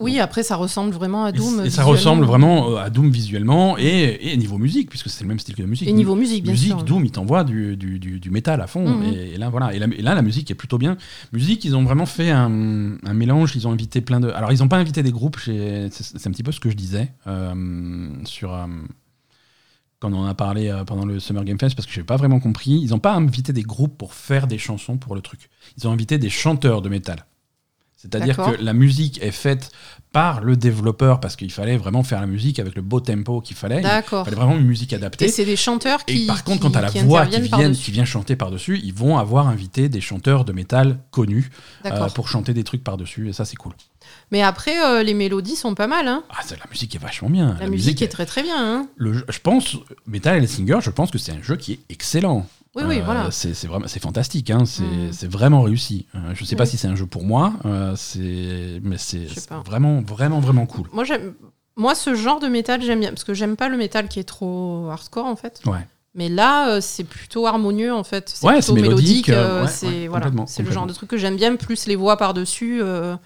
Oui, après ça ressemble vraiment à Et- Doom. et, ça visuellement. ressemble vraiment euh, à Doom visuellement et, et niveau musique, puisque c'est le même style que la musique. Et niveau musique, bien musique, sûr. Doom, il t'envoie du, du, du, du métal à fond. Mhm. Et, et là, voilà. Et, la- et là, la musique est plutôt bien. Musique, ils ont vraiment fait un, un mélange. Ils ont invité plein de. Alors, ils n'ont pas invité des groupes. C'est un petit peu ce que je disais euh, sur. euh, quand on en a parlé pendant le Summer Game Fest, parce que je n'ai pas vraiment compris, ils n'ont pas invité des groupes pour faire des chansons pour le truc. Ils ont invité des chanteurs de métal. C'est-à-dire que la musique est faite par le développeur, parce qu'il fallait vraiment faire la musique avec le beau tempo qu'il fallait. Il fallait vraiment une musique adaptée. Et c'est des chanteurs qui. Et par contre, qui- quand tu as la voix qui, qui vient chanter par-dessus, ils vont avoir invité des chanteurs de métal connus euh, pour chanter des trucs par-dessus, et ça, c'est cool. Mais après, euh, les mélodies sont pas mal. Hein. Ah, la musique est vachement bien. La, musique est très très bien. Hein. le je pense, Metal Hellsinger, je pense que c'est un jeu qui est excellent. Oui, oui, Euh, voilà. C'est vraiment, c'est fantastique, hein, c'est Mm. vraiment réussi. Euh, je sais pas Oui. si c'est un jeu pour moi, euh, c'est mais c'est vraiment, vraiment, vraiment cool. Moi, j'aime. Moi, ce genre de métal, j'aime bien. Parce que j'aime pas le métal qui est trop hardcore, en fait. Ouais. Mais là, c'est plutôt harmonieux, en fait. C'est Ouais, plutôt mélodique, euh, ouais, c'est voilà, c'est le genre de truc que j'aime bien. Plus les voix par-dessus. euh,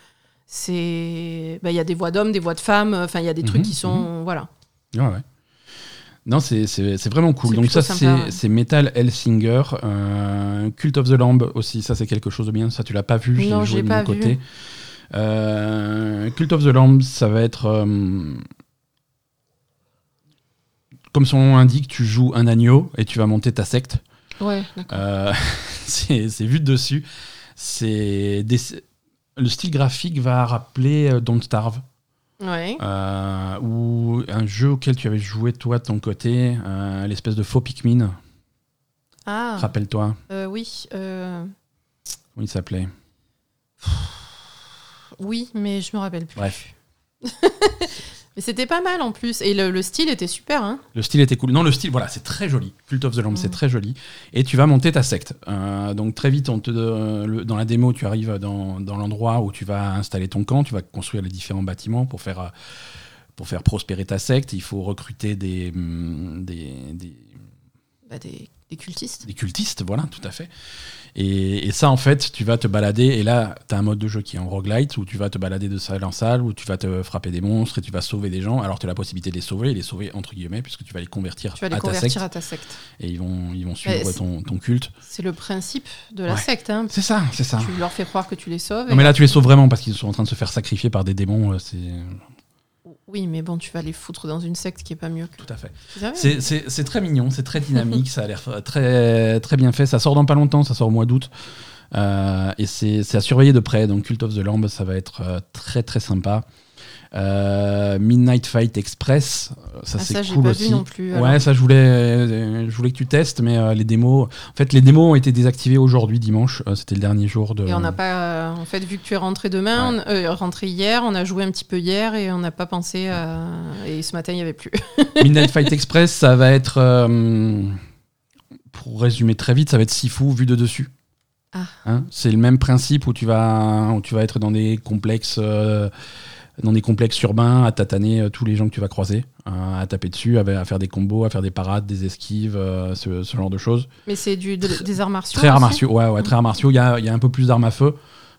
c'est. bah, Il y a des voix d'hommes, des voix de femmes. Enfin, il y a des Mhm, trucs qui sont. Voilà. Ouais, ouais. Non, c'est- vraiment cool. Donc ça, c'est Metal Hellsinger. Euh, Cult of the Lamb aussi, ça c'est quelque chose de bien. Ça, tu l'as pas vu, j'ai joué de pas mon vu. côté. Euh, Cult of the Lamb, ça va être... euh, comme son nom l'indique, tu joues un agneau et tu vas monter ta secte. Ouais, d'accord. C'est vu de dessus. C'est le style graphique va rappeler Don't Starve. Ouais. Euh, ou un jeu auquel tu avais joué toi de ton côté, euh, l'espèce de faux Pikmin, Ah, rappelle-toi, euh, oui. comment il s'appelait? Oui, mais je me rappelle plus. Bref, Mais c'était pas mal en plus. Et le, le style était super. Hein. le style était cool. Non, le style, voilà, c'est très joli. Cult of the Lamb, c'est Mm. très joli. Et tu vas monter ta secte. Euh, donc très vite, on te, euh, le- dans la démo, tu arrives dans, dans l'endroit où tu vas installer ton camp, tu vas construire les différents bâtiments pour faire, euh, pour faire prospérer ta secte. Il faut recruter des, des, des, Bah, des, des cultistes. des cultistes, voilà, tout à fait. Et, et ça, en fait, tu vas te balader, et là, tu as un mode de jeu qui est en roguelite, où tu vas te balader de salle en salle, où tu vas te frapper des monstres, et tu vas sauver des gens. Alors, tu as la possibilité de les sauver, et les sauver entre guillemets, puisque tu vas les convertir Tu vas les à ta convertir secte, à ta secte. et ils vont, ils vont suivre ton, ton culte. C'est le principe de la Ouais. secte. Hein. C'est ça, c'est ça. Tu leur fais croire que tu les sauves. Non, mais là, tu les sauves vraiment, parce qu'ils sont en train de se faire sacrifier par des démons. euh, C'est Oui, mais bon, tu vas les foutre dans une secte qui est pas mieux que. Tout à fait. C'est- c'est très mignon, c'est très dynamique, ça a l'air très, très bien fait. Ça sort dans pas longtemps, ça sort au mois d'août. Euh, et c'est c'est à surveiller de près. Donc Cult of the Lamb, ça va être euh, très très sympa. Euh, Midnight Fight Express, ça Ah, c'est cool pas aussi. vu non plus. alors. Ouais, ça je voulais, euh, je voulais que tu testes, mais euh, les démos, en fait, les démos ont été désactivées aujourd'hui dimanche. Euh, C'était le dernier jour de. Et on n'a pas. en fait, vu que tu es rentré demain, on- euh, rentré hier, on a joué un petit peu hier et on n'a pas pensé à. Et ce matin, il n'y avait plus. Midnight Fight Express, ça va être, pour résumer très vite, ça va être Sifu vu de dessus. Ah. Hein, c'est le même principe où tu vas, où tu vas être dans des complexes, dans des complexes urbains, à tataner euh, tous les gens que tu vas croiser, à taper dessus, à, à faire des combos, à faire des parades, des esquives, euh, ce, ce genre de choses. Mais c'est du, de- des arts martiaux. Très arts martiaux, ouais, ouais, très arts martiaux. Il y a, il y a un peu plus d'armes à feu.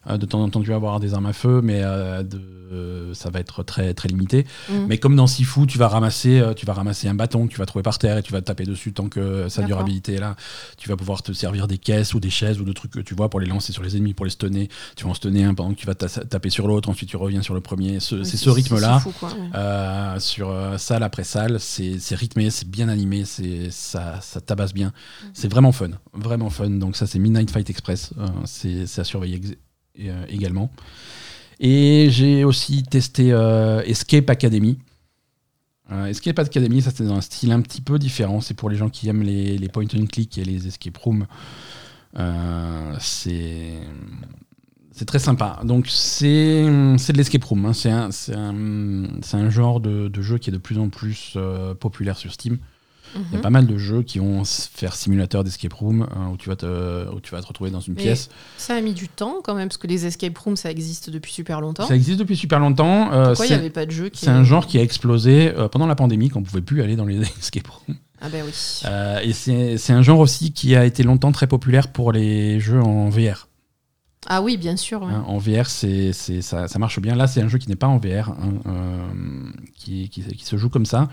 Euh, de temps en temps, tu vas avoir des armes à feu, mais euh, de- ça va être très très limité. Mm. Mais comme dans Sifu, tu vas ramasser, euh, tu vas ramasser un bâton que tu vas trouver par terre et tu vas te taper dessus tant que sa durabilité est là. Tu vas pouvoir te servir des caisses ou des chaises ou de trucs que tu vois pour les lancer sur les ennemis, pour les stunner. Tu vas en stunner un pendant que tu vas ta- taper sur l'autre, ensuite tu reviens sur le premier. C'est ce rythme-là. ouais. Sur salle après salle, c'est rythmé, c'est bien animé, ça, ça tabasse bien. C'est vraiment fun, vraiment fun. Donc ça c'est Midnight Fight Express, euh, c'est à surveiller également. Et j'ai aussi testé euh, Escape Academy. Euh, Escape Academy, ça c'est dans un style un petit peu différent. C'est pour les gens qui aiment les, les point and click et les escape rooms. Euh, c'est c'est très sympa. Donc c'est de l'escape room. hein. C'est un, un, un genre de, jeu qui est de plus en plus euh, populaire sur Steam. Il y a Mhm. pas mal de jeux qui vont faire simulateur d'escape room euh, où, tu vas te, où tu vas te retrouver dans une Mais pièce. Ça a mis du temps quand même, parce que les escape rooms, ça existe depuis super longtemps. Ça existe depuis super longtemps. euh, Pourquoi il n'y avait pas de jeu qui c'est un genre qui a explosé euh, pendant la pandémie quand on pouvait plus aller dans les escape rooms. Ah ben oui. Euh, et c'est un genre aussi qui a été longtemps très populaire pour les jeux en VR. Ah oui, bien sûr. ouais. Hein, en VR, c'est, c'est- ça, ça marche bien. Là, c'est un jeu qui n'est pas en VR, hein, euh, qui, qui- qui se joue comme ça.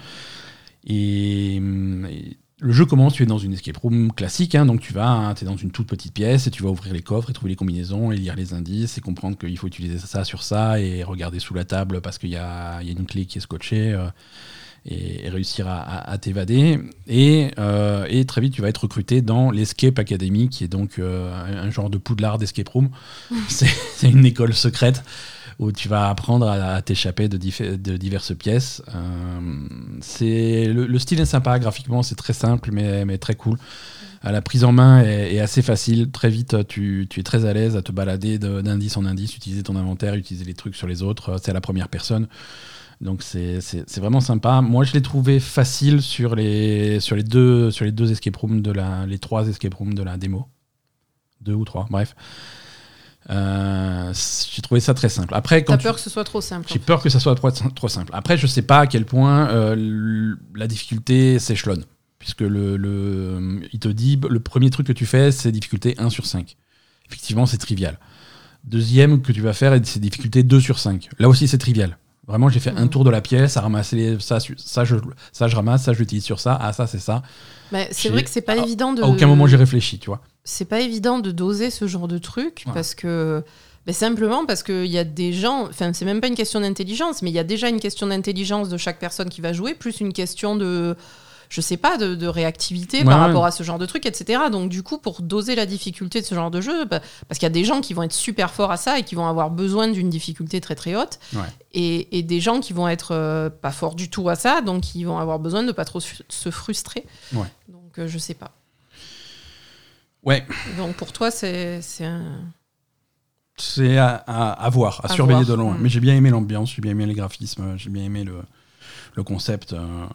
Et, hum, et le jeu commence, tu es dans une escape room classique, hein, donc tu vas, tu es dans une toute petite pièce et tu vas ouvrir les coffres et trouver les combinaisons et lire les indices et comprendre qu'il faut utiliser ça sur ça et regarder sous la table parce qu'il y a, il y a une clé qui est scotchée. euh, et, réussir à, à- à t'évader. Et, euh, et très vite, tu vas être recruté dans l'Escape Academy, qui est donc euh, un, genre de poudlard d'escape room. C'est une école secrète où tu vas apprendre à, t'échapper de, diverses pièces. Euh, c'est le, le style est sympa, graphiquement c'est très simple mais, mais très cool. Euh, La prise en main est, assez facile. Très vite, tu, tu es très à l'aise à te balader de- d'indice en indice, utiliser ton inventaire, utiliser les trucs sur les autres. C'est à la première personne. Donc c'est vraiment sympa. Moi, je l'ai trouvé facile sur les, sur les deux sur les deux escape rooms de la les trois escape rooms de la démo, deux ou trois, bref. Euh, j'ai trouvé ça très simple. Après, quand T'as tu- peur que ce soit trop simple. j'ai peur que ça soit trop, trop simple. Après, je sais pas à quel point euh, la difficulté s'échelonne. Puisque le, le- il te dit, le premier truc que tu fais, c'est difficulté 1 sur 5. Effectivement, c'est trivial. Deuxième que tu vas faire, c'est difficulté 2 sur 5. Là aussi, c'est trivial. Vraiment, j'ai fait un Mhm. tour de la pièce à ramasser les- ça, ça, je, ça, je ramasse, ça, je l'utilise sur ça, ah, ça, c'est ça. Mais c'est vrai que c'est pas à- évident de. À aucun moment, j'ai réfléchi, tu vois. c'est pas évident de doser ce genre de truc parce que ben simplement parce qu'il y a des gens enfin c'est même pas une question d'intelligence mais il y a déjà une question d'intelligence de chaque personne qui va jouer plus une question de je sais pas de, de réactivité Ouais, par ouais. rapport à ce genre de truc etc donc du coup pour doser la difficulté de ce genre de jeu bah, parce qu'il y a des gens qui vont être super forts à ça et qui vont avoir besoin d'une difficulté très très haute Ouais. et, et des gens qui vont être euh, pas forts du tout à ça donc qui vont avoir besoin de pas trop se frustrer donc euh, je sais pas Ouais, donc pour toi, c'est un... c'est à, à- à voir, à, À surveiller voir, de loin. mm. Mais j'ai bien aimé l'ambiance, j'ai bien aimé les graphismes, j'ai bien aimé le, le concept. euh,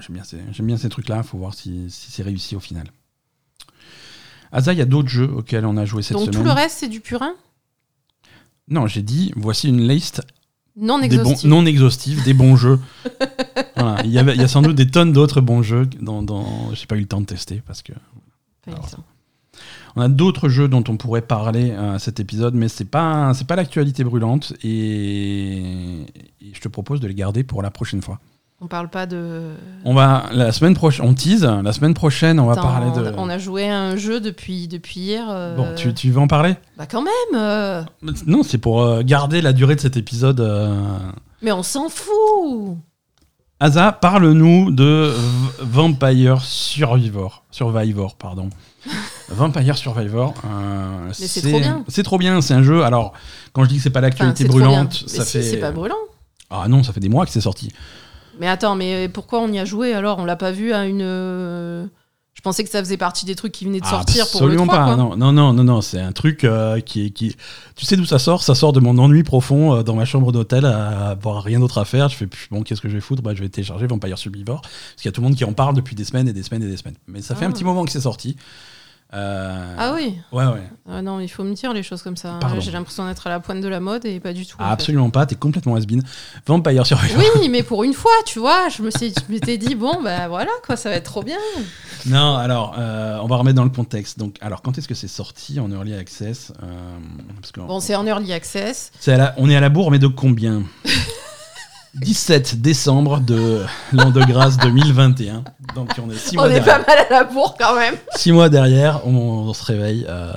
j'aime bien ces, j'aime bien ces trucs-là, il faut voir si, si c'est réussi au final. Asa, il y a d'autres jeux auxquels on a joué cette Donc semaine. tout le reste, c'est du purin Non, j'ai dit, voici une liste Non des bons, exhaustif. non exhaustive des bons jeux. Voilà, il y, avait, il y a sans doute des tonnes d'autres bons jeux dont, dont j'ai pas eu le temps de tester parce que Pas Alors, évident. On a d'autres jeux dont on pourrait parler euh, à cet épisode, mais c'est pas c'est pas l'actualité brûlante et... et je te propose de les garder pour la prochaine fois. On parle pas de. On va la semaine prochaine, on tease. La semaine prochaine, on va parler on de. On a joué à un jeu depuis, depuis hier. euh, Bon, tu, tu veux en parler? Bah quand même euh, Non, c'est pour euh, garder la durée de cet épisode. Mais on s'en fout Asa, parle-nous de V- Vampire Survivor. Survivor, pardon. Vampire Survivor. c'est trop bien. C'est trop bien, c'est un jeu. Alors, quand je dis que c'est pas l'actualité brûlante, ça si, fait. c'est pas brûlant. Ah non, ça fait des mois que c'est sorti. Mais attends, mais pourquoi on y a joué alors? On l'a pas vu à une. euh, Je pensais que ça faisait partie des trucs qui venaient de sortir pour le Absolument 3, pas. quoi. Non, non, non, non, non, c'est un truc euh, qui est. Qui... Tu sais d'où ça sort? Ça sort de mon ennui profond euh, dans ma chambre d'hôtel à avoir rien d'autre à faire. Je fais, bon, qu'est-ce que je vais foutre? Bah, Je vais télécharger Vampire Survivor. Parce qu'il y a tout le monde qui en parle depuis des semaines et des semaines et des semaines. Mais ça fait Ah. un petit moment que c'est sorti. Euh, Ah oui Ouais, ouais. Ah non, il faut me dire les choses comme ça. Pardon. J'ai l'impression d'être à la pointe de la mode et pas du tout. Ah, fait. absolument pas, t'es complètement has-been. Vampire Survivor. Oui, mais pour une fois, tu vois, je me suis, je m'étais dit bon, bah voilà, quoi, ça va être trop bien. Non, alors, euh, on va remettre dans le contexte. Donc, alors, quand est-ce que c'est sorti en Early Access Euh, parce que Bon, c'est en early access. c'est à la- On est à la bourre, mais de combien? 17 décembre de l'an de grâce 2021. Donc, on est 6 On mois est pas mal à la bourre quand même. Six mois derrière, on, on se réveille. euh,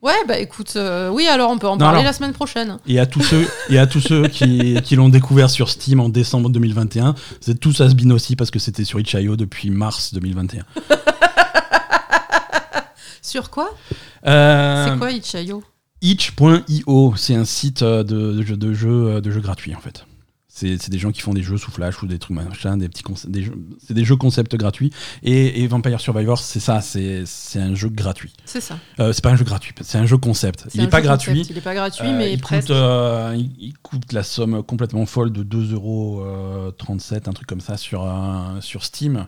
Ouais, bah écoute, euh, oui, alors on peut en Non, parler alors- la semaine prochaine. et à tous ceux, et à tous ceux qui, qui l'ont découvert sur Steam en décembre 2021, vous êtes tous has-been aussi parce que c'était sur itch.io depuis mars 2021. Sur quoi? Euh, C'est quoi Itch.io itch.io, c'est un site euh, de, de jeux, de jeux, euh, de jeux gratuits en fait. C'est des gens qui font des jeux sous Flash ou des trucs machin, des petits des jeux, c'est des jeux concept gratuits. Et, et Vampire Survivor, c'est ça, c'est c'est un jeu gratuit. C'est ça. Euh, c'est pas un jeu gratuit, c'est un jeu concept. Il est pas gratuit. concept. Il est pas gratuit, Euh, mais il, presque. coûte, euh, il, il coûte la somme complètement folle de 2,37€, un truc comme ça, sur, euh, sur Steam.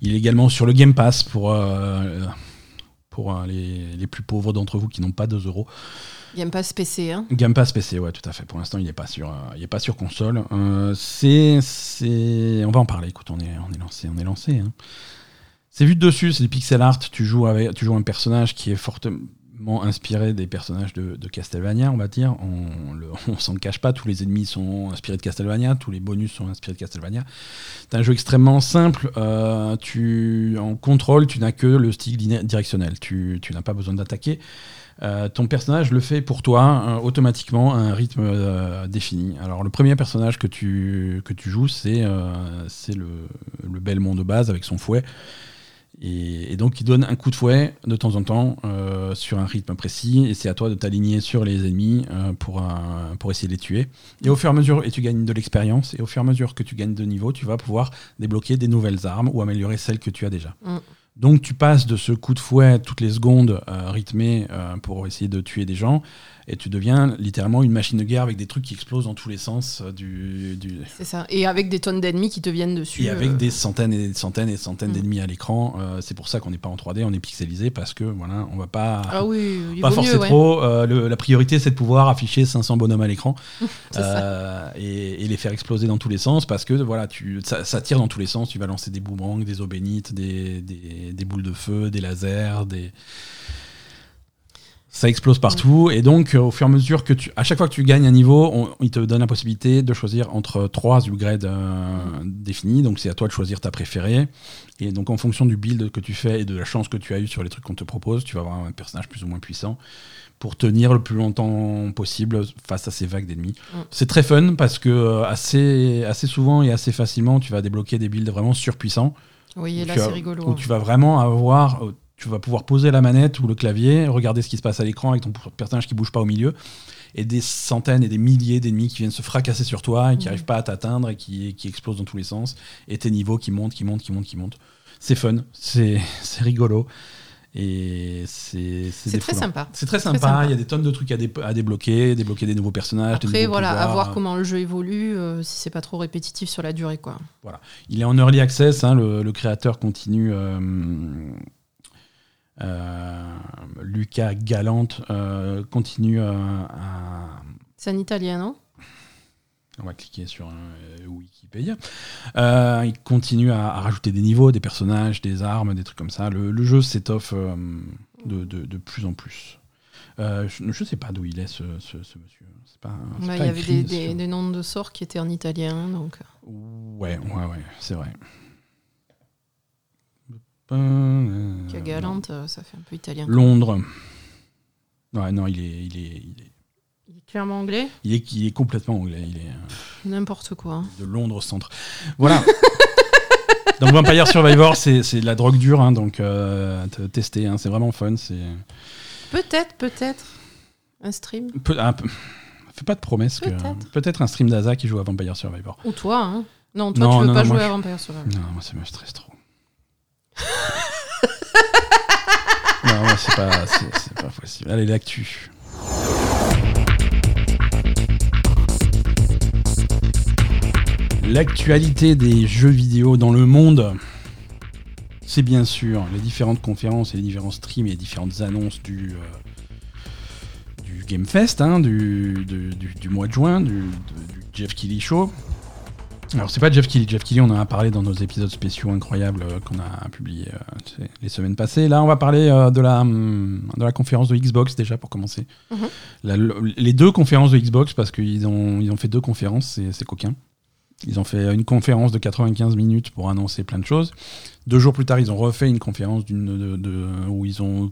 Il est également sur le Game Pass pour, euh, pour euh, les, les plus pauvres d'entre vous qui n'ont pas 2 euros. Game Pass PC, hein. Game Pass PC, ouais, tout à fait. Pour l'instant, il n'est pas sur, euh, il est pas sur console. Euh, c'est, c'est, on va en parler. Écoute, on est, on est lancé, on est lancé. hein. C'est vu de dessus, c'est du pixel art. Tu joues avec, tu joues un personnage qui est fortement inspiré des personnages de, de Castlevania, on va dire. On, on s'en cache pas. Tous les ennemis sont inspirés de Castlevania, tous les bonus sont inspirés de Castlevania. C'est un jeu extrêmement simple. euh, tu, en contrôle, tu n'as que le stick directionnel. Tu, n'as pas besoin d'attaquer. Euh, ton personnage le fait pour toi euh, automatiquement à un rythme défini. Alors le premier personnage que tu, que tu joues, c'est c'est le, le Belmont de base avec son fouet. Et, et donc il donne un coup de fouet de temps en temps euh, sur un rythme précis et c'est à toi de t'aligner sur les ennemis euh, pour, pour essayer de les tuer. Et au fur et à mesure, et tu gagnes de l'expérience, et au fur et à mesure que tu gagnes de niveau, tu vas pouvoir débloquer des nouvelles armes ou améliorer celles que tu as déjà. Mm. Donc tu passes de ce coup de fouet toutes les secondes euh, rythmé pour essayer de tuer des gens et tu deviens littéralement une machine de guerre avec des trucs qui explosent dans tous les sens euh, du, du- C'est ça. Et avec des tonnes d'ennemis qui te viennent dessus. et avec euh, des centaines et des centaines et des centaines Mm. d'ennemis à l'écran. Euh, c'est pour ça qu'on n'est pas en 3D, on est pixelisé parce que voilà, on va pas Ah oui, il pas forcer mieux, ouais. trop. Euh, le- la priorité, c'est de pouvoir afficher 500 bonhommes à l'écran et, et les faire exploser dans tous les sens parce que voilà, tu, ça, ça tire dans tous les sens. Tu vas lancer des boomerangs, des eaux bénites, des, des- des boules de feu, des lasers, des. Ça explose partout et donc euh, au fur et à mesure que tu, à chaque fois que tu gagnes un niveau, on- il te donne la possibilité de choisir entre trois upgrades euh, définis. Donc c'est à toi de choisir ta préférée. Et donc en fonction du build que tu fais et de la chance que tu as eu sur les trucs qu'on te propose, tu vas avoir un personnage plus ou moins puissant pour tenir le plus longtemps possible face à ces vagues d'ennemis. C'est très fun parce que euh, assez, assez souvent et assez facilement, tu vas débloquer des builds vraiment surpuissants. Oui, et là, c'est rigolo. Où hein. tu vas vraiment avoir, tu vas pouvoir poser la manette ou le clavier, regarder ce qui se passe à l'écran avec ton personnage qui bouge pas au milieu, et des centaines et des milliers d'ennemis qui viennent se fracasser sur toi et qui n'arrivent pas à t'atteindre et qui, qui explosent dans tous les sens, et tes niveaux qui montent, qui montent, qui montent, qui montent. C'est fun, c'est rigolo. Et c'est très sympa. C'est très sympa. Il y a des tonnes de trucs à, dé- à débloquer, débloquer des nouveaux personnages. des Après, nouveaux voilà, à voir comment le jeu évolue, euh, si c'est pas trop répétitif sur la durée, quoi. Il est en early access. hein, le, le créateur continue. euh, euh, Lucas Galante euh, continue euh, à. C'est en italien, non? On va cliquer sur euh, Wikipédia. Euh, il continue à, à rajouter des niveaux, des personnages, des armes, des trucs comme ça. Le, le jeu s'étoffe euh, de, de- de plus en plus. Euh, je ne sais pas d'où il est ce, ce- ce monsieur. Pas, Il y avait des, des- des noms de sorts qui étaient en italien, donc. Ouais, ouais, ouais, c'est vrai. Euh, Qui galante, euh, ça fait un peu italien. Londres. Ouais, non, il est, il est, il est, Il est clairement anglais Il est, il est complètement anglais. Il est euh, N'importe quoi. de Londres centre. Voilà. donc Vampire Survivor, c'est c'est de la drogue dure, hein, donc euh, t- testez, hein, c'est vraiment fun. C'est Peut-être, peut-être. Un stream. peu- Fais pas de promesses. que- Peut-être. Peut-être un stream d'Aza qui joue à Vampire Survivor. Ou toi, hein. Non, toi, Non, tu veux non, pas non, jouer moi, à Vampire Survivor. Non, moi ça me stresse trop. non, c'est pas, possible. Allez, l'actu. L'actualité des jeux vidéo dans le monde, c'est bien sûr les différentes conférences et les différents streams et les différentes annonces du, euh, du Game Fest, hein, du, du, mois de juin, du, Jeff Keighley Show. Alors c'est pas Jeff Keighley, Jeff Keighley on en a parlé dans nos épisodes spéciaux incroyables euh, qu'on a publiés euh, les semaines passées. Là on va parler euh, de, la, hum, de la conférence de Xbox déjà pour commencer. Mhm. La- les deux conférences de Xbox parce qu'ils ont, ils ont fait deux conférences, c'est coquin. Ils ont fait une conférence de 95 minutes pour annoncer plein de choses. Deux jours plus tard, ils ont refait une conférence d'une de- de- où ils ont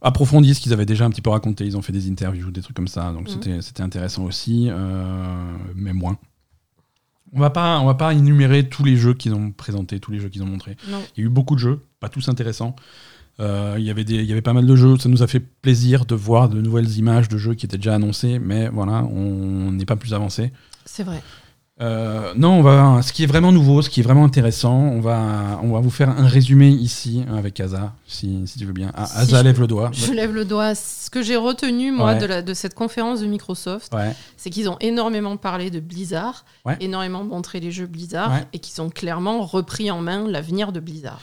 approfondi ce qu'ils avaient déjà un petit peu raconté. Ils ont fait des interviews, des trucs comme ça. Donc Mhm. c'était- c'était intéressant aussi, mais moins. On va pas, on va pas énumérer tous les jeux qu'ils ont présentés, tous les jeux qu'ils ont montrés. Non. Il y a eu beaucoup de jeux, pas tous intéressants. Euh, il, y avait des, il y avait pas mal de jeux. Ça nous a fait plaisir de voir de nouvelles images de jeux qui étaient déjà annoncés, mais voilà, on n'est pas plus avancé. C'est vrai. Euh, non, on va, ce qui est vraiment nouveau, ce qui est vraiment intéressant, on va, on va vous faire un résumé ici hein, avec Asa, si, si tu veux bien. Ah, Si Asa je- lève le doigt. Je lève le doigt. Ce que j'ai retenu, moi, Ouais. de, la, de cette conférence de Microsoft, Ouais. c'est qu'ils ont énormément parlé de Blizzard, Ouais. énormément montré les jeux Blizzard, et qu'ils ont clairement repris en main l'avenir de Blizzard.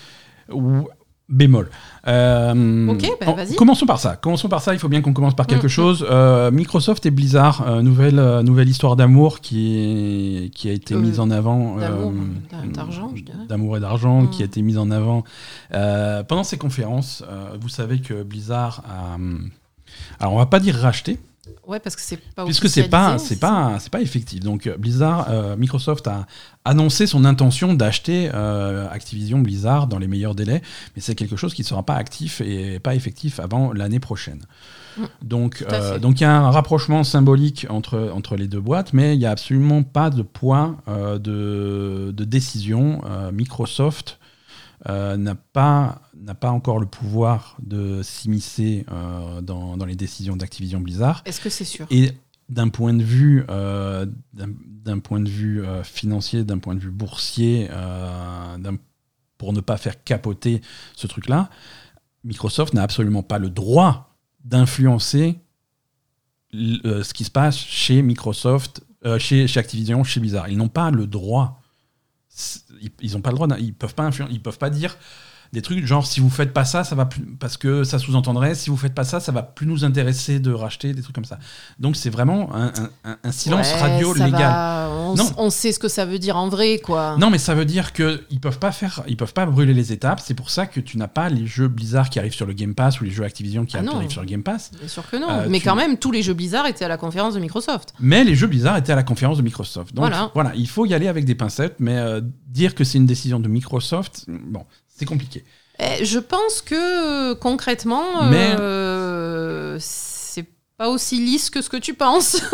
Bémol. Euh, Ok, bah, vas-y. Commençons par ça. Commençons par ça. Il faut bien qu'on commence par quelque Mm, chose. Euh, Microsoft et Blizzard, euh, nouvelle, nouvelle histoire d'amour qui, est, qui a été mise en avant. d'amour, d'a- d'argent, je dirais. D'amour et d'argent, Mm. qui a été mise en avant pendant ces conférences. Vous savez que Blizzard a. hum, Alors, on va pas dire racheté, Ouais, parce que c'est pas puisque c'est pas, c'est pas, c'est pas effectif. Donc, euh, Blizzard, euh, Microsoft a annoncé son intention d'acheter euh, Activision Blizzard dans les meilleurs délais, mais c'est quelque chose qui ne sera pas actif et pas effectif avant l'année prochaine. Mm. Donc, euh, donc il y a un rapprochement symbolique entre, entre les deux boîtes, mais il n'y a absolument pas de point de, de décision. Microsoft euh, n'a pas, n'a pas encore le pouvoir de s'immiscer euh, dans, dans les décisions d'Activision Blizzard. Est-ce que c'est sûr? Et d'un point de vue, euh, d'un- point de vue financier, d'un point de vue boursier, pour ne pas faire capoter ce truc-là, Microsoft n'a absolument pas le droit d'influencer ce qui se passe chez Microsoft, chez, chez Activision, chez Blizzard. Ils n'ont pas le droit. Ils, ils ont pas le droit. Ils peuvent pas influen- Ils peuvent pas dire des trucs genre si vous faites pas ça, ça va plus parce que ça sous-entendrait si vous faites pas ça, ça va plus nous intéresser de racheter des trucs comme ça. Donc c'est vraiment un, un- un- un silence Ouais, radio légal. va, on, Non. on sait ce que ça veut dire en vrai, quoi. Non, mais ça veut dire que ils peuvent pas faire, ils peuvent pas brûler les étapes. C'est pour ça que tu n'as pas les jeux Blizzard qui arrivent sur le Game Pass ou les jeux Activision qui Ah non. arrivent sur le Game Pass. Bien sûr que non. Euh, mais tu- quand même, tous les jeux Blizzard étaient à la conférence de Microsoft. Mais les jeux Blizzard étaient à la conférence de Microsoft. Donc Voilà. voilà, il faut y aller avec des pincettes, mais euh, dire que c'est une décision de Microsoft, bon, c'est compliqué. Eh, je pense que euh, concrètement, Mais- euh, c'est pas aussi lisse que ce que tu penses.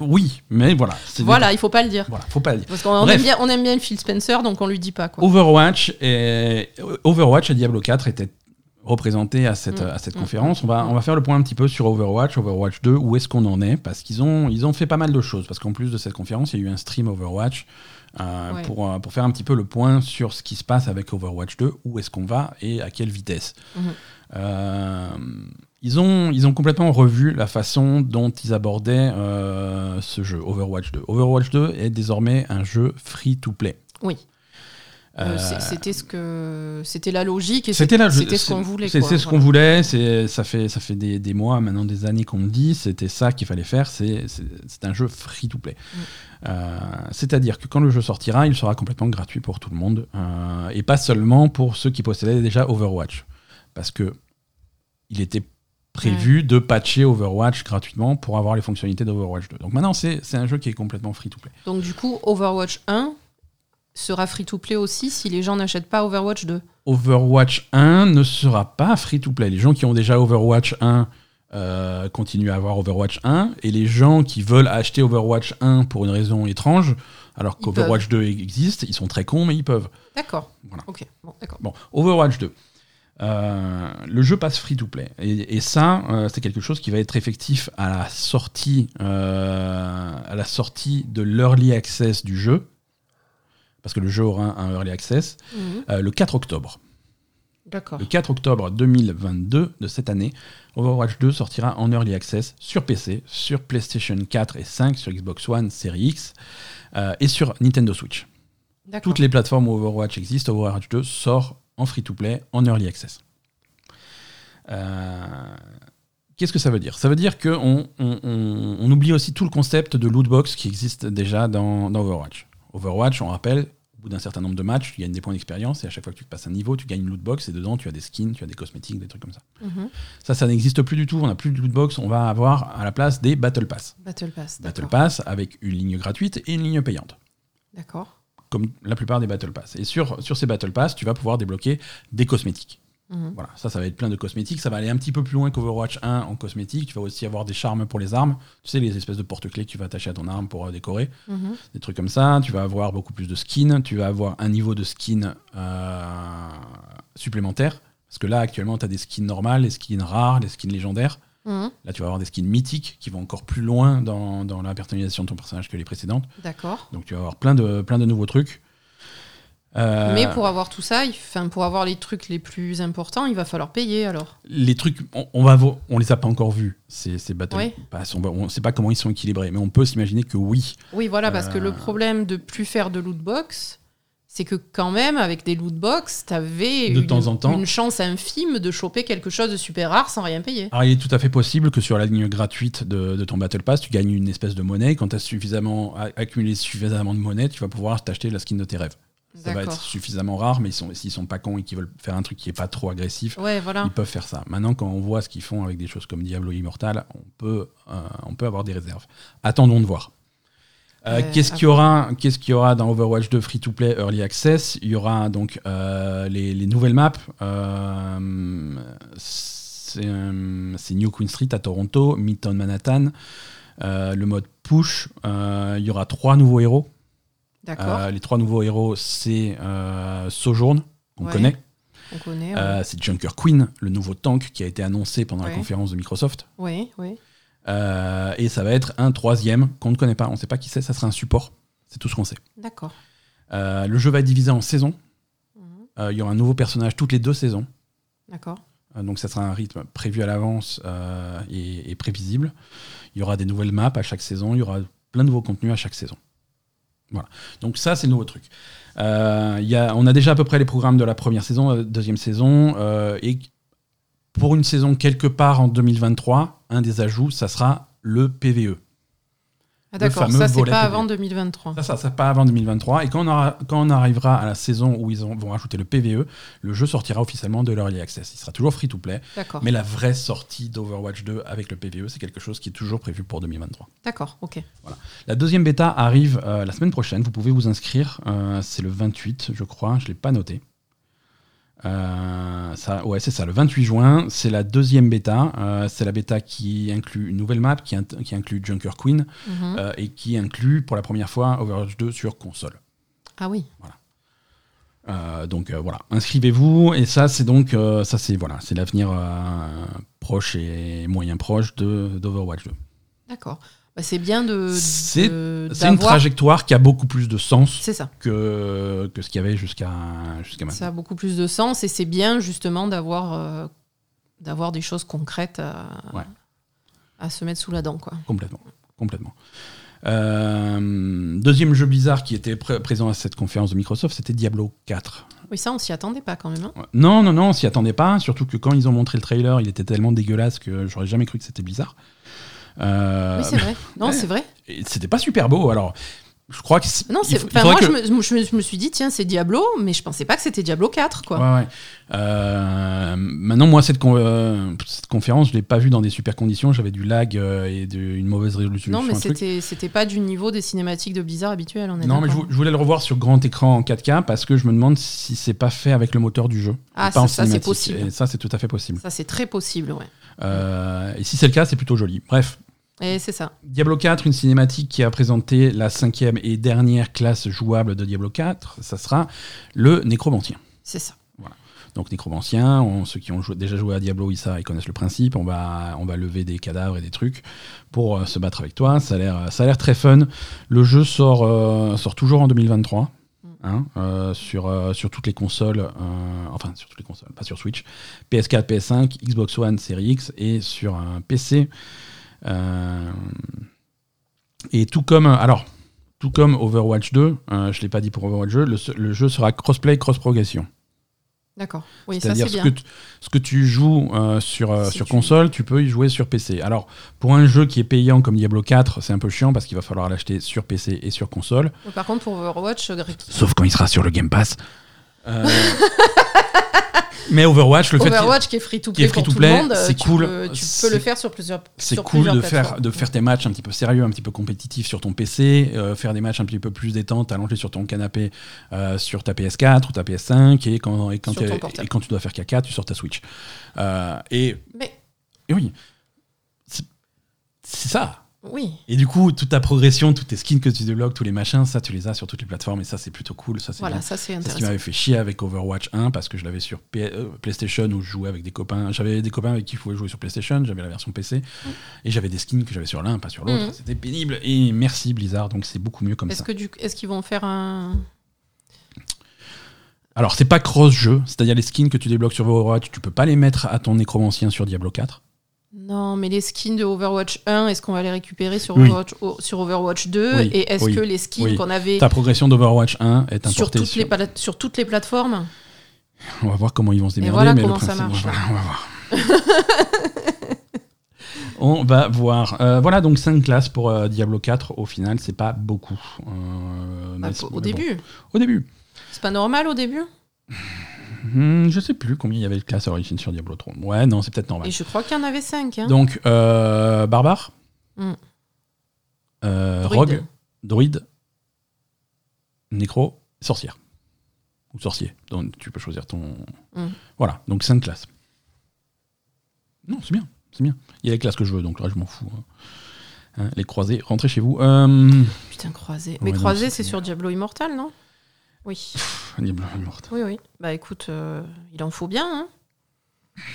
Oui, mais voilà. voilà, il faut pas le dire. Voilà, faut pas le dire. Parce qu'on aime bien, on aime bien Phil Spencer, donc on lui dit pas quoi. Overwatch et Overwatch et Diablo 4 étaient représentés à cette, Mm. à cette Mm. conférence. On va, on va faire le point un petit peu sur Overwatch, Overwatch 2, où est-ce qu'on en est? Parce qu'ils ont, ils ont fait pas mal de choses. Parce qu'en plus de cette conférence, il y a eu un stream Overwatch euh, Ouais. pour, euh, pour faire un petit peu le point sur ce qui se passe avec Overwatch 2, où est-ce qu'on va et à quelle vitesse. Mhm. Euh, ils, ont, ils ont complètement revu la façon dont ils abordaient euh, ce jeu, Overwatch 2. Overwatch 2 est désormais un jeu free-to-play. Oui. Euh, Euh, C'était ce que, c'était la logique et C'était ce qu'on voulait. C'est ce qu'on voulait. C'est ça fait ça fait des, des mois maintenant, des années qu'on me dit. C'était ça qu'il fallait faire. C'est un jeu free to play. Mm. Euh, C'est-à-dire que quand le jeu sortira, il sera complètement gratuit pour tout le monde euh, et pas seulement pour ceux qui possédaient déjà Overwatch, parce que il était prévu de patcher Overwatch gratuitement pour avoir les fonctionnalités d'Overwatch 2. Donc maintenant, c'est c'est un jeu qui est complètement free to play. Donc du coup, Overwatch 1 sera free to play aussi si les gens n'achètent pas Overwatch 2. Overwatch 1 ne sera pas free to play. Les gens qui ont déjà Overwatch 1 euh, continuent à avoir Overwatch 1, et les gens qui veulent acheter Overwatch 1 pour une raison étrange, alors qu'Overwatch 2 existe, ils sont très cons, mais ils peuvent. D'accord. Voilà. Ok. Bon, Overwatch 2. Euh, le jeu passe free to play. Et, et ça, euh, c'est quelque chose qui va être effectif à la sortie, euh, à la sortie de l'early access du jeu. Parce que le jeu aura un early access Mhm. euh, le 4 octobre. D'accord. Le 4 octobre 2022 de cette année, Overwatch 2 sortira en early access sur PC, sur PlayStation 4 et 5, sur Xbox One, Series X euh, et sur Nintendo Switch. Toutes les plateformes où Overwatch existe, Overwatch 2 sort en free-to-play, en early access. Euh, Qu'est-ce que ça veut dire? Ça veut dire qu'on on, on- on oublie aussi tout le concept de lootbox qui existe déjà dans, dans Overwatch. Overwatch, on rappelle, bout d'un certain nombre de matchs, tu gagnes des points d'expérience et à chaque fois que tu passes un niveau, tu gagnes une lootbox et dedans tu as des skins, tu as des cosmétiques, des trucs comme ça. Mhm. Ça, ça n'existe plus du tout. On n'a plus de lootbox. On va avoir à la place des Battle Pass. Battle Pass. Battle. Pass avec une ligne gratuite et une ligne payante D'accord. comme la plupart des Battle Pass. Et sur, sur ces Battle Pass, tu vas pouvoir débloquer des cosmétiques. Mhm. Voilà, ça, ça va être plein de cosmétiques. Ça va aller un petit peu plus loin qu'Overwatch 1 en cosmétiques. Tu vas aussi avoir des charmes pour les armes. Tu sais, les espèces de porte-clés que tu vas attacher à ton arme pour euh, décorer. Mhm. Des trucs comme ça. Tu vas avoir beaucoup plus de skins. Tu vas avoir un niveau de skin euh, supplémentaire. Parce que là, actuellement, tu as des skins normales, les skins rares, les skins légendaires. Mhm. Là, tu vas avoir des skins mythiques qui vont encore plus loin dans, dans la personnalisation de ton personnage que les précédentes. D'accord. Donc, tu vas avoir plein de, plein de nouveaux trucs. Euh, Mais pour avoir tout ça, enfin, pour avoir les trucs les plus importants, il va falloir payer alors. les trucs, on, on va vo- on les a pas encore vus, ces, ces Battle Ouais. Pass. On, va- on sait pas comment ils sont équilibrés, mais on peut s'imaginer que oui. Oui, voilà, parce que Euh. le problème de plus faire de loot box, c'est que quand même, avec des loot box, t'avais De une, temps en temps. une chance infime de choper quelque chose de super rare sans rien payer. Alors, il est tout à fait possible que sur la ligne gratuite de, de ton Battle Pass, tu gagnes une espèce de monnaie. Quand tu as suffisamment accumulé suffisamment de monnaie, tu vas pouvoir t'acheter la skin de tes rêves. Ça va être suffisamment rare, mais ils sont, s'ils sont pas cons et qu'ils veulent faire un truc qui est pas trop agressif, Ouais, voilà. ils peuvent faire ça. Maintenant, quand on voit ce qu'ils font avec des choses comme Diablo Immortal, on peut, euh, on peut avoir des réserves. Attendons de voir. Euh, Euh, qu'est-ce qu'il y aura Qu'est-ce qu'il y aura dans Overwatch 2 Free to Play Early Access? Il y aura donc euh, les, les nouvelles maps. c'est New Queen Street à Toronto, Midtown Manhattan. le mode push. il y aura trois nouveaux héros. Euh, les trois nouveaux héros, c'est euh, Sojourn, qu'on Ouais. connaît. On connaît. ouais. Euh, c'est Junker Queen, le nouveau tank qui a été annoncé pendant la conférence de Microsoft. Oui, oui. Euh, et ça va être un troisième qu'on ne connaît pas, on ne sait pas qui c'est, ça sera un support. C'est tout ce qu'on sait. D'accord. Le jeu va être divisé en saisons. Mhm. Il y aura un nouveau personnage toutes les deux saisons. D'accord. Donc ça sera un rythme prévu à l'avance et, et prévisible. Il y aura des nouvelles maps à chaque saison. Il y aura plein de nouveaux contenus à chaque saison. Donc ça, c'est le nouveau truc. Euh, on a déjà à peu près les programmes de la première saison, euh, deuxième saison. euh, et pour une saison quelque part en 2023, un des ajouts, ça sera le PVE. Ah, D'accord, ça c'est pas avant 2023. Ça, ça, ça pas avant 2023. Et quand on, aura- quand on arrivera à la saison où ils ont- vont rajouter le PVE, le jeu sortira officiellement de l'Early Access. Il sera toujours free to play. D'accord. Mais la vraie sortie d'Overwatch 2 avec le PVE, c'est quelque chose qui est toujours prévu pour 2023. D'accord, ok. La deuxième bêta arrive euh, la semaine prochaine. Vous pouvez vous inscrire. Euh, c'est le 28, je crois. Je ne l'ai pas noté. Euh, ça, ouais, c'est ça, le 28 juin. C'est la deuxième bêta. Euh, c'est la bêta qui inclut une nouvelle map, qui, inclut Junker Queen Mhm. euh, et qui inclut pour la première fois Overwatch 2 sur console. Ah oui, Euh, donc voilà, inscrivez-vous et ça c'est donc ça c'est voilà, c'est l'avenir proche et moyen proche de d'Overwatch 2. d'accord. Bah, c'est bien de. C'est- une trajectoire qui a beaucoup plus de sens ça. que, que ce qu'il y avait jusqu'à jusqu'à maintenant. Ça a beaucoup plus de sens et c'est bien justement d'avoir euh, d'avoir des choses concrètes à, Ouais. à se mettre sous la dent. Quoi. Complètement, complètement. Euh, deuxième jeu bizarre qui était pré- présent à cette conférence de Microsoft, c'était Diablo 4. Oui, ça, on s'y attendait pas quand même. hein. Non, non, non, on s'y attendait pas. Surtout que quand ils ont montré le trailer, il était tellement dégueulasse que j'aurais jamais cru que c'était bizarre. Euh, oui, c'est vrai. Non, ouais. c'est vrai. Et c'était pas super beau. Alors, Je crois que c'est- Non, il faut- moi, que- je, me, je me- suis dit, tiens, c'est Diablo, mais je pensais pas que c'était Diablo 4, quoi. Ouais, ouais. Euh, maintenant, moi, cette, con- euh, cette conférence, je l'ai pas vue dans des super conditions. J'avais du lag euh, et de- une mauvaise résolution. non, mais c'était, c'était pas du niveau des cinématiques de Blizzard habituelles, on est Non, mais je, voulais le revoir sur grand écran en 4K parce que je me demande si c'est pas fait avec le moteur du jeu. Ah, et pas en ça, c'est possible. Et ça, c'est tout à fait possible. Ça, c'est très possible, ouais. Et si c'est le cas, c'est plutôt joli. Bref, Et c'est ça. Diablo 4, une cinématique qui a présenté la cinquième et dernière classe jouable de Diablo 4, ça sera le nécromancien. C'est ça. Donc nécromancien, on- ceux qui ont joué- déjà joué à Diablo, ils, ils connaissent le principe. On va, on va lever des cadavres et des trucs pour euh, se battre avec toi. Ça a l'air, ça a l'air très fun. Le jeu sort, euh, sort toujours en 2023. hein, euh, sur, euh, sur toutes les consoles, euh, enfin sur toutes les consoles, pas sur Switch, PS4, PS5, Xbox One, Series X et sur un PC. Euh, et tout comme, alors, tout comme Overwatch 2, euh, je l'ai pas dit pour Overwatch 2, le, le jeu sera crossplay, cross-progression. D'accord. Oui, C'est-à-dire c'est ce, ce que tu joues euh, sur, euh, Si sur tu- console, tu peux y jouer sur PC. Alors, pour un jeu qui est payant comme Diablo 4, c'est un peu chiant parce qu'il va falloir l'acheter sur PC et sur console. Par contre, pour Overwatch, euh, Sauf quand il sera sur le Game Pass. Euh, Mais Overwatch, le fait qu'il- Overwatch qui est free to play free pour to tout play, le monde, euh, c'est cool. peux- tu peux le faire sur plusieurs. c'est cool de faire, de faire tes matchs un petit peu sérieux, un petit peu compétitifs sur ton PC, euh, faire des matchs un petit peu plus détente, allongé sur ton canapé euh, sur ta PS4 ou ta PS5, et quand, et quand, et quand tu dois faire caca, tu sors ta Switch. Et, Mais et oui, c'est ça. Oui. Et du coup, toute ta progression, toutes tes skins que tu débloques, tous les machins, ça, tu les as sur toutes les plateformes, et ça, c'est plutôt cool. Ça, c'est Voilà, bien. ça c'est C'est ce qui intéressant. m'avait fait chier avec Overwatch 1 parce que je l'avais sur P- euh, PlayStation où je jouais avec des copains. J'avais des copains avec qui je pouvais jouer sur PlayStation, j'avais la version PC et j'avais des skins que j'avais sur l'un, pas sur l'autre. Mhm. C'était pénible et merci Blizzard, donc c'est beaucoup mieux comme Est-ce ça. que du, est-ce qu'ils vont faire un Alors, c'est pas cross-jeu, c'est-à-dire les skins que tu débloques sur Overwatch, tu peux pas les mettre à ton nécromancien sur Diablo 4. Non, mais les skins de Overwatch 1, est-ce qu'on va les récupérer sur, Oui. Overwatch, o- sur Overwatch 2 Oui, Et est-ce oui, que les skins qu'on avait Ta progression d'Overwatch 1 est sur toutes, sur... les sur toutes les plateformes? On va voir comment ils vont se démerder, voilà mais comment le ça marche, on va voir. on va voir. Euh, voilà, donc 5 classes pour euh, Diablo 4. Au final, c'est pas beaucoup. Euh, Bah, Au bon. début. Au début. C'est pas normal au début? Hmm, je sais plus combien il y avait de classes à l'origine sur Diablo 3. Ouais, non, c'est peut-être normal. Et je crois qu'il y en avait 5. Hein. Donc, euh, barbare, Hmm. euh, Druide. rogue, druide, nécro, sorcière. Ou sorcier. Donc, tu peux choisir ton. Hmm. Voilà, donc 5 classes. Non, c'est bien, c'est bien. Il y a les classes que je veux, donc là, je m'en fous. hein. Hein, les croisés, rentrez chez vous. Euh, Putain, croisé. Ouais, Mais non, croisé, c'est- c'est sur Diablo Immortal, non? Oui. Diablo Immortal. Oui, oui. Bah écoute, euh, il en faut bien. Hein.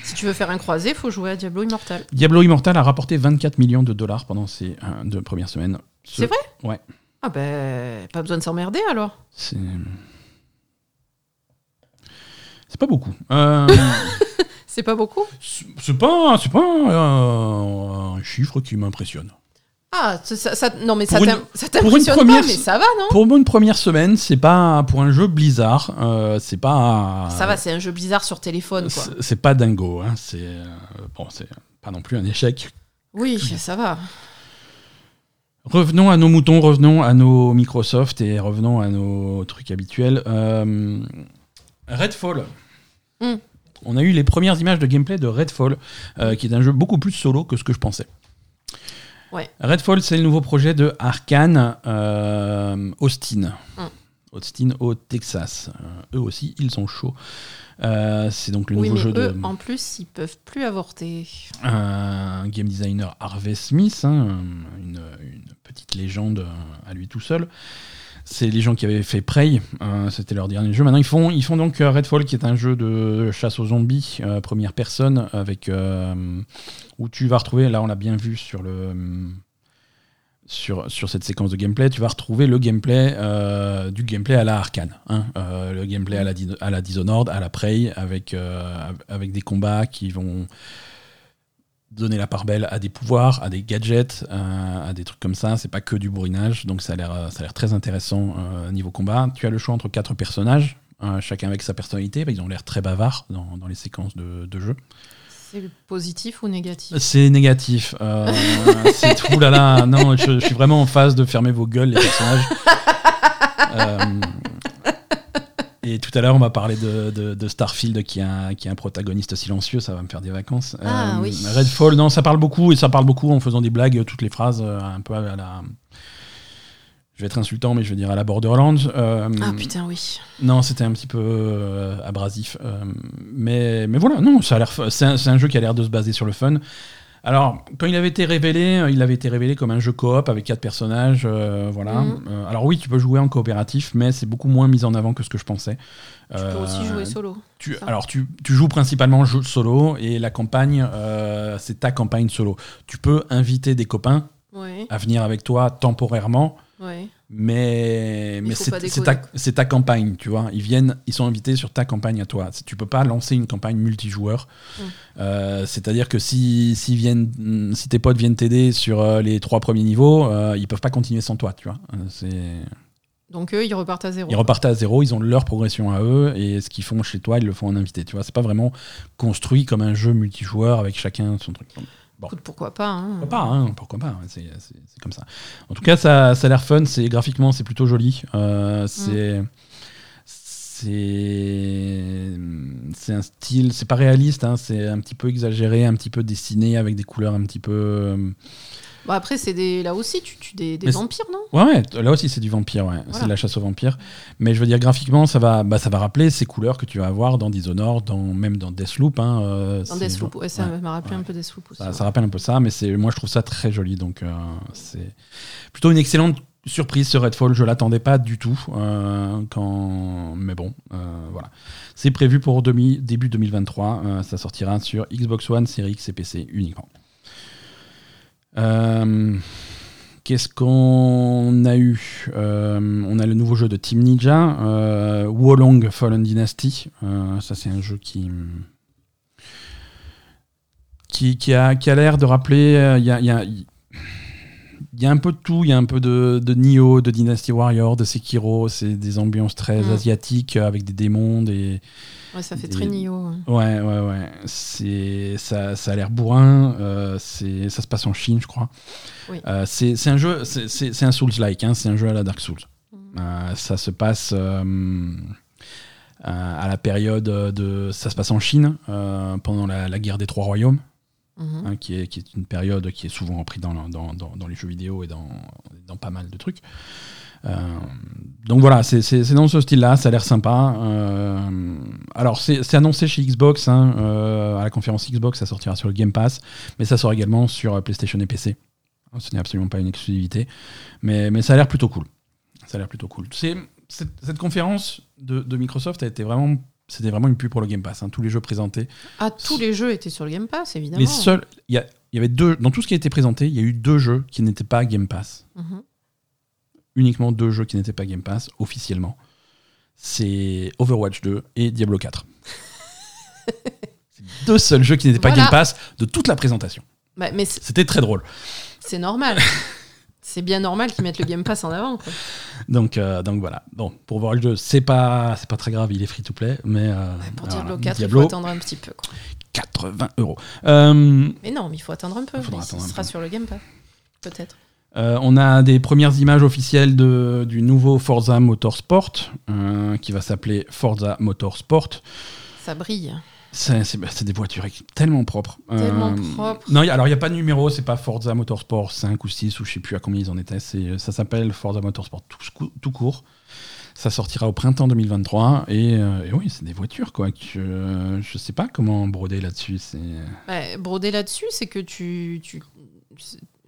Si tu veux faire un croisé, faut jouer à Diablo Immortal. Diablo Immortal a rapporté 24 millions de dollars pendant ces euh, deux premières semaines. Ce- C'est vrai? Ouais. Ah ben, pas besoin de s'emmerder alors. C'est. C'est pas beaucoup. Euh, C'est pas beaucoup? c'est c'est pas, c'est pas euh, un chiffre qui m'impressionne. Ah, ça, ça- non mais Pour ça t'impressionne pas, mais ça va, non? Pour une première semaine, c'est pas pour un jeu Blizzard, euh, c'est pas. Ça va, c'est un jeu bizarre sur téléphone, quoi. C'est pas dingo. Hein, c'est euh, bon, c'est pas non plus un échec. Oui, ça va. Revenons à nos moutons, revenons à nos Microsoft et revenons à nos trucs habituels. Euh, Redfall. Hmm. On a eu les premières images de gameplay de Redfall, qui est un jeu beaucoup plus solo que ce que je pensais. Ouais. Redfall, c'est le nouveau projet de Arkane euh, Austin. Hmm. Austin au Texas. Euh, eux aussi, ils sont chauds. Euh, c'est donc le Oui, nouveau mais jeu eux, de en plus, ils peuvent plus avorter. un game designer Harvey Smith, hein, une, une petite légende à lui tout seul. C'est les gens qui avaient fait Prey, euh, c'était leur dernier jeu. Maintenant, ils font, ils font donc euh, Redfall, qui est un jeu de chasse aux zombies, euh, première personne, avec où tu vas retrouver, là on l'a bien vu sur le sur, sur cette séquence de gameplay, tu vas retrouver le gameplay du gameplay à la Arcane, hein, le gameplay à la, à la Dishonored, à la Prey, avec, avec des combats qui vont donner la part belle à des pouvoirs, à des gadgets, euh, à des trucs comme ça. C'est pas que du bourrinage, donc ça a l'air, euh, ça a l'air très intéressant euh, niveau combat. Tu as le choix entre quatre personnages, euh, chacun avec sa personnalité. Ils ont l'air très bavards dans, dans les séquences de, de jeu. C'est positif ou négatif? C'est négatif. Euh, c'est tout là là. Non, je, suis vraiment en phase de fermer vos gueules, les personnages. Euh, et tout à l'heure, on m'a parlé de, de, Starfield qui a, qui a un protagoniste silencieux, ça va me faire des vacances. Ah, oui. Redfall, non, ça parle beaucoup, et ça parle beaucoup en faisant des blagues, toutes les phrases un peu à la, je vais être insultant, mais je veux dire à la Borderlands. Euh, ah putain, oui. Non, c'était un petit peu euh, abrasif. Euh, mais, mais voilà, non, ça a l'air. C'est un, jeu qui a l'air de se baser sur le fun. Alors, quand il avait été révélé, il avait été révélé comme un jeu coop avec quatre personnages. voilà. Mhm. alors, oui, tu peux jouer en coopératif, mais c'est beaucoup moins mis en avant que ce que je pensais. Tu peux aussi jouer solo. Tu, alors, tu, tu, joues principalement jeu solo et la campagne, c'est ta campagne solo. Tu peux inviter des copains à venir avec toi temporairement. Mais, mais c'est ta, ta, campagne, tu vois. Ils viennent, ils sont invités sur ta campagne à toi. Tu peux pas lancer une campagne multijoueur. Mm. Euh, c'est-à-dire que si, si, viennent, si tes potes viennent t'aider sur euh, les trois premiers niveaux, euh, ils peuvent pas continuer sans toi, tu vois. Donc eux, ils repartent à zéro. Ils repartent à zéro, ils ont leur progression à eux, et ce qu'ils font chez toi, ils le font en invité. Tu vois, c'est pas vraiment construit comme un jeu multijoueur avec chacun son truc pourquoi pas hein. Pourquoi pas, hein, pourquoi pas c'est, comme ça. En tout cas, ça, ça a l'air fun, c'est, graphiquement c'est plutôt joli. Euh, c'est, c'est, c'est un style, c'est pas réaliste, hein, c'est un petit peu exagéré, un petit peu dessiné avec des couleurs un petit peu... Bon, après, c'est des... là aussi, tu tues des, des vampires, non? Ouais, là aussi, c'est du vampire, ouais. c'est de la chasse aux vampires. Mais je veux dire, graphiquement, ça va, bah, ça va rappeler ces couleurs que tu vas avoir dans Dishonored, dans, même dans Deathloop. Hein, euh, dans Deathloop, ouais, ça m'a rappelé un peu Deathloop aussi. Ça, rappelle un peu ça, mais moi, je trouve ça très joli. Donc, euh, c'est plutôt une excellente surprise ce Redfall. Je l'attendais pas du tout. Euh, quand... Mais bon, voilà. C'est prévu pour demi, début 2023. ça sortira sur Xbox One, Series X et PC uniquement. Euh, qu'est-ce qu'on a eu? Euh, On a le nouveau jeu de Team Ninja, euh, Wolong Fallen Dynasty. ça, c'est un jeu qui, qui, a, qui a l'air de rappeler. Il y a, y, a, y a, un peu de tout. Il y a un peu de, de Nioh, de Dynasty Warrior, de Sekiro. C'est des ambiances très mm. asiatiques avec des démons, des Ouais, ça fait très Nioh. Ouais, ouais, ouais. C'est, ça, ça a l'air bourrin. Euh, c'est, ça se passe en Chine, je crois. Oui. Euh, c'est, un jeu, c'est, un Souls-like, hein, c'est un jeu à la Dark Souls. Mm. Euh, ça se passe à la période de. Ça se passe en Chine, pendant la, guerre des Trois Royaumes. Mm-hmm. Hein, qui, est, qui est une période qui est souvent reprise dans, dans, dans, dans les jeux vidéo et dans, dans pas mal de trucs. Euh, donc voilà, c'est dans ce style-là, ça a l'air sympa. Euh, alors c'est annoncé chez Xbox, hein, euh, à la conférence Xbox, ça sortira sur le Game Pass, mais ça sort également sur PlayStation et PC. Ce n'est absolument pas une exclusivité, mais, mais ça a l'air plutôt cool. Ça a l'air plutôt cool. Cette, cette conférence de, de, Microsoft a été vraiment, c'était vraiment une pub pour le Game Pass. Hein, tous les jeux présentés. Ah, tous les jeux étaient sur le Game Pass, évidemment. Les seuls, il y, y, avait deux, dans tout ce qui a été présenté, il y a eu deux jeux qui n'étaient pas Game Pass. Mm uniquement deux jeux qui n'étaient pas Game Pass officiellement. C'est Overwatch 2 et Diablo 4. deux seuls jeux qui n'étaient pas Game Pass de toute la présentation. Bah, mais C'était très drôle. C'est normal. c'est bien normal qu'ils mettent le Game Pass en avant. Donc, euh, donc voilà. Bon, pour Overwatch 2, c'est pas, c'est pas très grave, il est free to play. Mais, euh, pour Diablo 4, il faut attendre un petit peu. 80 euros. Euh, mais non, mais il faut attendre un peu. Il, sera sur le Game Pass. Peut-être. Euh, on a des premières images officielles de, du nouveau Forza Motorsport, euh, qui va s'appeler Forza Motorsport. Ça brille. C'est bah, des voitures tellement propres. Tellement euh, propres. Non, alors il n'y a pas de numéro, c'est pas Forza Motorsport 5 ou 6 ou je sais plus à combien ils en étaient. Ça s'appelle Forza Motorsport tout, court. Ça sortira au printemps 2023 et, oui, c'est des voitures quoi. Que, je sais pas comment broder là-dessus. Bah, broder là-dessus, c'est que tu, tu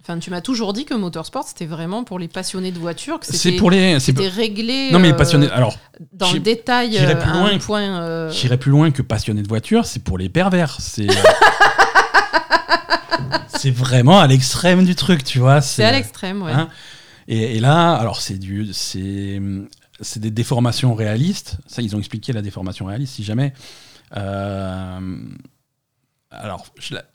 Enfin, tu m'as toujours dit que motorsport c'était vraiment pour les passionnés de voitures, que c'était pour les, c'était réglé. Non mais passionnés. Euh, alors dans le détail, j'irais plus loin. Point, euh, J'irais plus loin que passionnés de voitures, c'est pour les pervers. C'est. c'est vraiment à l'extrême du truc, tu vois. C'est à l'extrême, ouais. Hein. et, et, là, alors c'est du, c'est, c'est des déformations réalistes. Ça, ils ont expliqué la déformation réaliste. Si jamais, euh, alors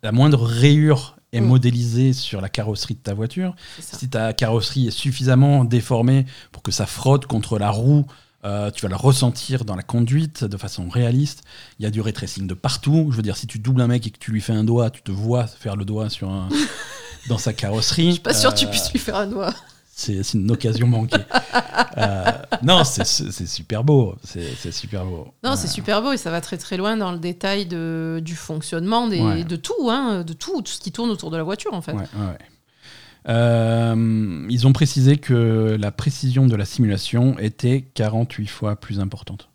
la moindre rayure est mm. modélisé sur la carrosserie de ta voiture. Si ta carrosserie est suffisamment déformée pour que ça frotte contre la roue Euh, tu vas le ressentir dans la conduite de façon réaliste. Il y a du ray tracing de partout. Je veux dire, si tu doubles un mec et que tu lui fais un doigt, tu te vois faire le doigt sur un, dans sa carrosserie. Je suis pas sûr que tu Euh, puisses lui faire un doigt. C'est une occasion manquée. Euh, non, c'est super beau. C'est super beau. Non, Euh, c'est super beau et ça va très très loin dans le détail de, du fonctionnement, des, Ouais. de tout, hein, de tout, tout ce qui tourne autour de la voiture en fait. Ouais, ouais, ouais. Euh, ils ont précisé que la précision de la simulation était 48 fois plus importante.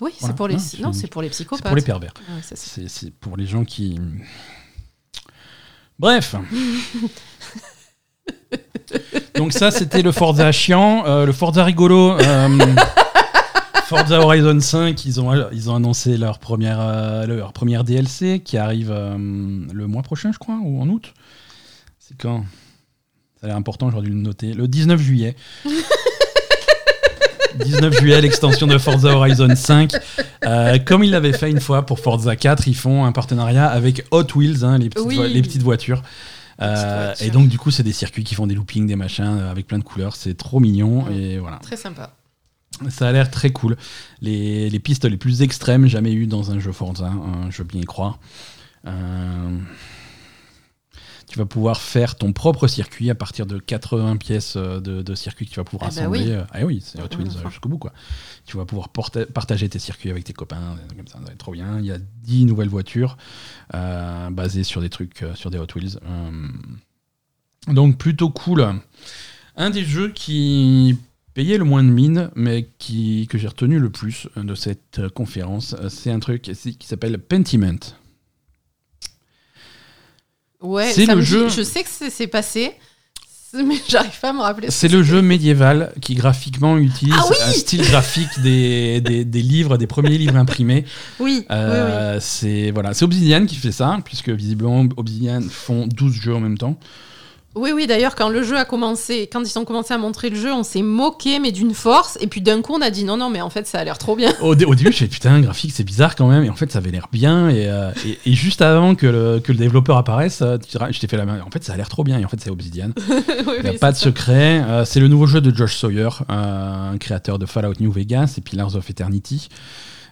Oui, Voilà. c'est pour les, Non, c'est- non, c'est pour les C'est psychopathes. pour les pervers. C'est pour les gens qui. Bref. Donc ça, c'était le Forza chiant. Euh, le Forza rigolo. euh, Forza Horizon 5, ils ont, ils ont annoncé leur première, euh, leur première DLC qui arrive le mois prochain, je crois, ou en août. C'est quand? Ça a l'air important, j'aurais dû le noter. Le 19 juillet. 19 juillet, l'extension de Forza Horizon 5. Euh, comme ils l'avaient fait une fois pour Forza 4, ils font un partenariat avec Hot Wheels, hein, les, petites Oui. les petites voitures. Euh, et donc, du coup, c'est des circuits qui font des loopings, des machins euh, avec plein de couleurs. C'est trop mignon. Mm. Et voilà. Très sympa. Ça a l'air très cool. Les, les pistes les plus extrêmes jamais eues dans un jeu Forza, hein, je veux bien y croire. Euh, tu vas pouvoir faire ton propre circuit à partir de 80 pièces euh, de, de circuit que tu vas pouvoir Ah bah assembler. oui. Euh, Ah oui, c'est Hot Wheels Mmh. euh, jusqu'au bout. Quoi. Tu vas pouvoir partager tes circuits avec tes copains, comme ça, ça va être trop bien. Il y a 10 nouvelles voitures euh, basées sur des trucs, sur des Hot Wheels. Euh, donc plutôt cool. Un des jeux qui payait le moins de mine, mais qui, que j'ai retenu le plus de cette conférence, c'est un truc qui s'appelle Pentiment. Ouais, C'est le dit- jeu- je sais que c'est passé, mais j'arrive pas à me rappeler. ce C'est le jeu médiéval qui graphiquement utilise Ah oui un style graphique des, des, des livres, des premiers livres imprimés. Oui, oui, oui. Euh, C'est voilà, c'est Obsidian qui fait ça, puisque visiblement Obsidian font 12 jeux en même temps. Oui, oui, d'ailleurs, quand le jeu a commencé, quand ils ont commencé à montrer le jeu, on s'est moqué, mais d'une force. Et puis d'un coup, on a dit non, non, mais en fait, ça a l'air trop bien. Au, dé- au début, je fais putain, graphique, c'est bizarre quand même. Et en fait, ça avait l'air bien. Et, euh, et, et juste avant que le, que le développeur apparaisse, euh, je t'ai fait la main. En fait, ça a l'air trop bien. Et en fait, c'est Obsidian. Oui, Il n'y a oui, pas de ça. secret. Euh, c'est le nouveau jeu de Josh Sawyer, euh, un créateur de Fallout New Vegas et Pillars of Eternity.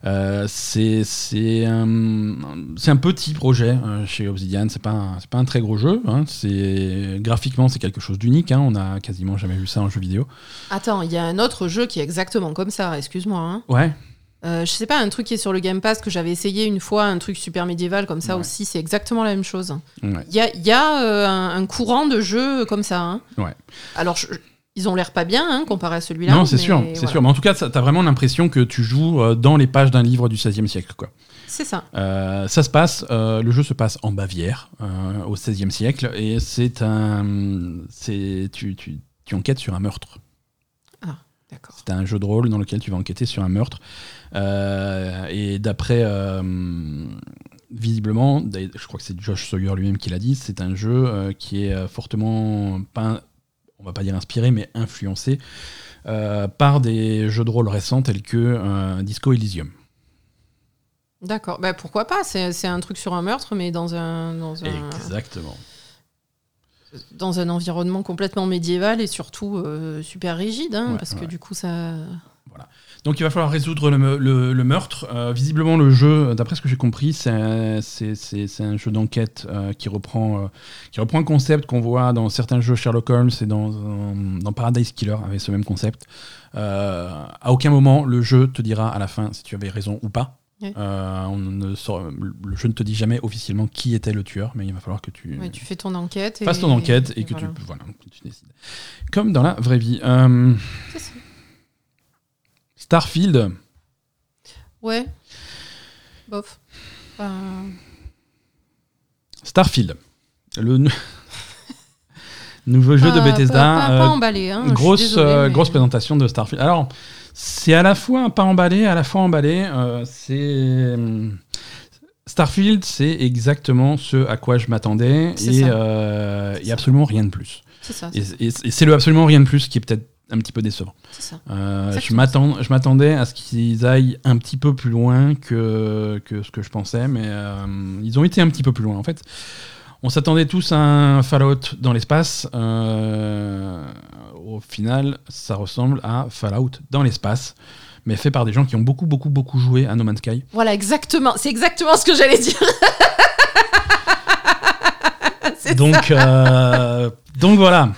Euh, c'est un, petit projet euh, chez Obsidian. C'est pas un- pas un très gros jeu. hein. Graphiquement c'est quelque chose d'unique. hein. On a quasiment jamais vu ça en jeu vidéo. Attends, il y a un autre jeu qui est exactement comme ça, excuse-moi. hein. Ouais. Euh, je sais pas, un truc qui est sur le Game Pass que j'avais essayé une fois, un truc super médiéval comme ça Ouais. aussi, c'est exactement la même chose. ouais. Il y a, il y a, euh, un, un courant de jeux comme ça. hein. Ouais. Alors, je- ils ont l'air pas bien hein, comparé à celui-là. Non, c'est sûr, c'est voilà. sûr. Mais en tout cas, ça- t'as vraiment l'impression que tu joues euh, dans les pages d'un livre du XVIe siècle, quoi. C'est ça. Euh, ça se passe, euh, le jeu se passe en Bavière, euh, au XVIe siècle, et c'est un, tu, tu, tu enquêtes sur un meurtre. D'accord. C'est un jeu de rôle dans lequel tu vas enquêter sur un meurtre. Euh, et d'après, euh, visiblement, je crois que c'est Josh Sawyer lui-même qui l'a dit, c'est un jeu euh, qui est fortement, pas, on va pas dire inspiré, mais influencé euh, par des jeux de rôle récents tels que euh, Disco Elysium. D'accord. Bah, pourquoi pas? C'est un truc sur un meurtre, mais dans un, dans un, Exactement. dans un environnement complètement médiéval et surtout euh, super rigide, hein, Ouais, parce que du coup, ça. Donc il va falloir résoudre le, me- le- le meurtre. Euh, visiblement, le jeu, d'après ce que j'ai compris, c'est un, jeu d'enquête euh, qui, reprend, euh, qui reprend un concept qu'on voit dans certains jeux Sherlock Holmes et dans, Paradise Killer avec ce même concept. À aucun moment, le jeu te dira à la fin si tu avais raison ou pas. Euh, on ne le jeu ne te dit jamais officiellement qui était le tueur, mais il va falloir que tu, Ouais, tu fais ton enquête. Et, fasses ton enquête et, que, voilà. tu, voilà, tu décides. Comme dans la vraie vie. Euh. Starfield. Ouais. Bof. Starfield, le nou- nouveau jeu de Bethesda. Pas, pas- euh, pas emballé. Hein, grosse, désolée, euh, mais- grosse présentation de Starfield. Alors, c'est à la fois pas emballé, à la fois emballé. euh, c'est Starfield, c'est exactement ce à quoi je m'attendais et euh, il C'est y a absolument rien de plus. C'est ça. Et, et- et c'est le absolument rien de plus qui est peut-être un petit peu décevant. Ça. Euh, je m'attendais à ce qu'ils aillent un petit peu plus loin que, que ce que je pensais, mais euh, ils ont été un petit peu plus loin. En fait, On s'attendait tous à un Fallout dans l'espace. Euh, au final, ça ressemble à Fallout dans l'espace, mais fait par des gens qui ont beaucoup, beaucoup, beaucoup joué à No Man's Sky. Voilà, exactement. C'est exactement ce que j'allais dire. C'est Donc, euh, donc voilà.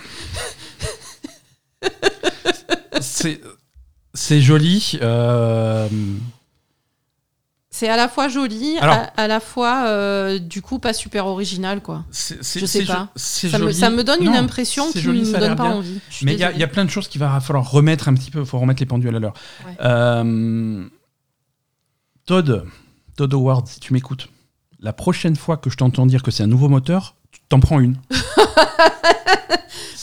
C'est joli. euh, C'est à la fois joli, Alors- à, à la fois, euh, du coup, pas super original, quoi. Je sais pas. Ça me, ça me donne une impression qui ne me donne pas bien. envie. Mais il y, a- y plein de choses qu'il va falloir remettre un petit peu. Il faut remettre les pendules à l'heure. Ouais. Euh, Todd, Todd Howard, si tu m'écoutes, la prochaine fois que je t'entends dire que c'est un nouveau moteur, tu t'en prends une.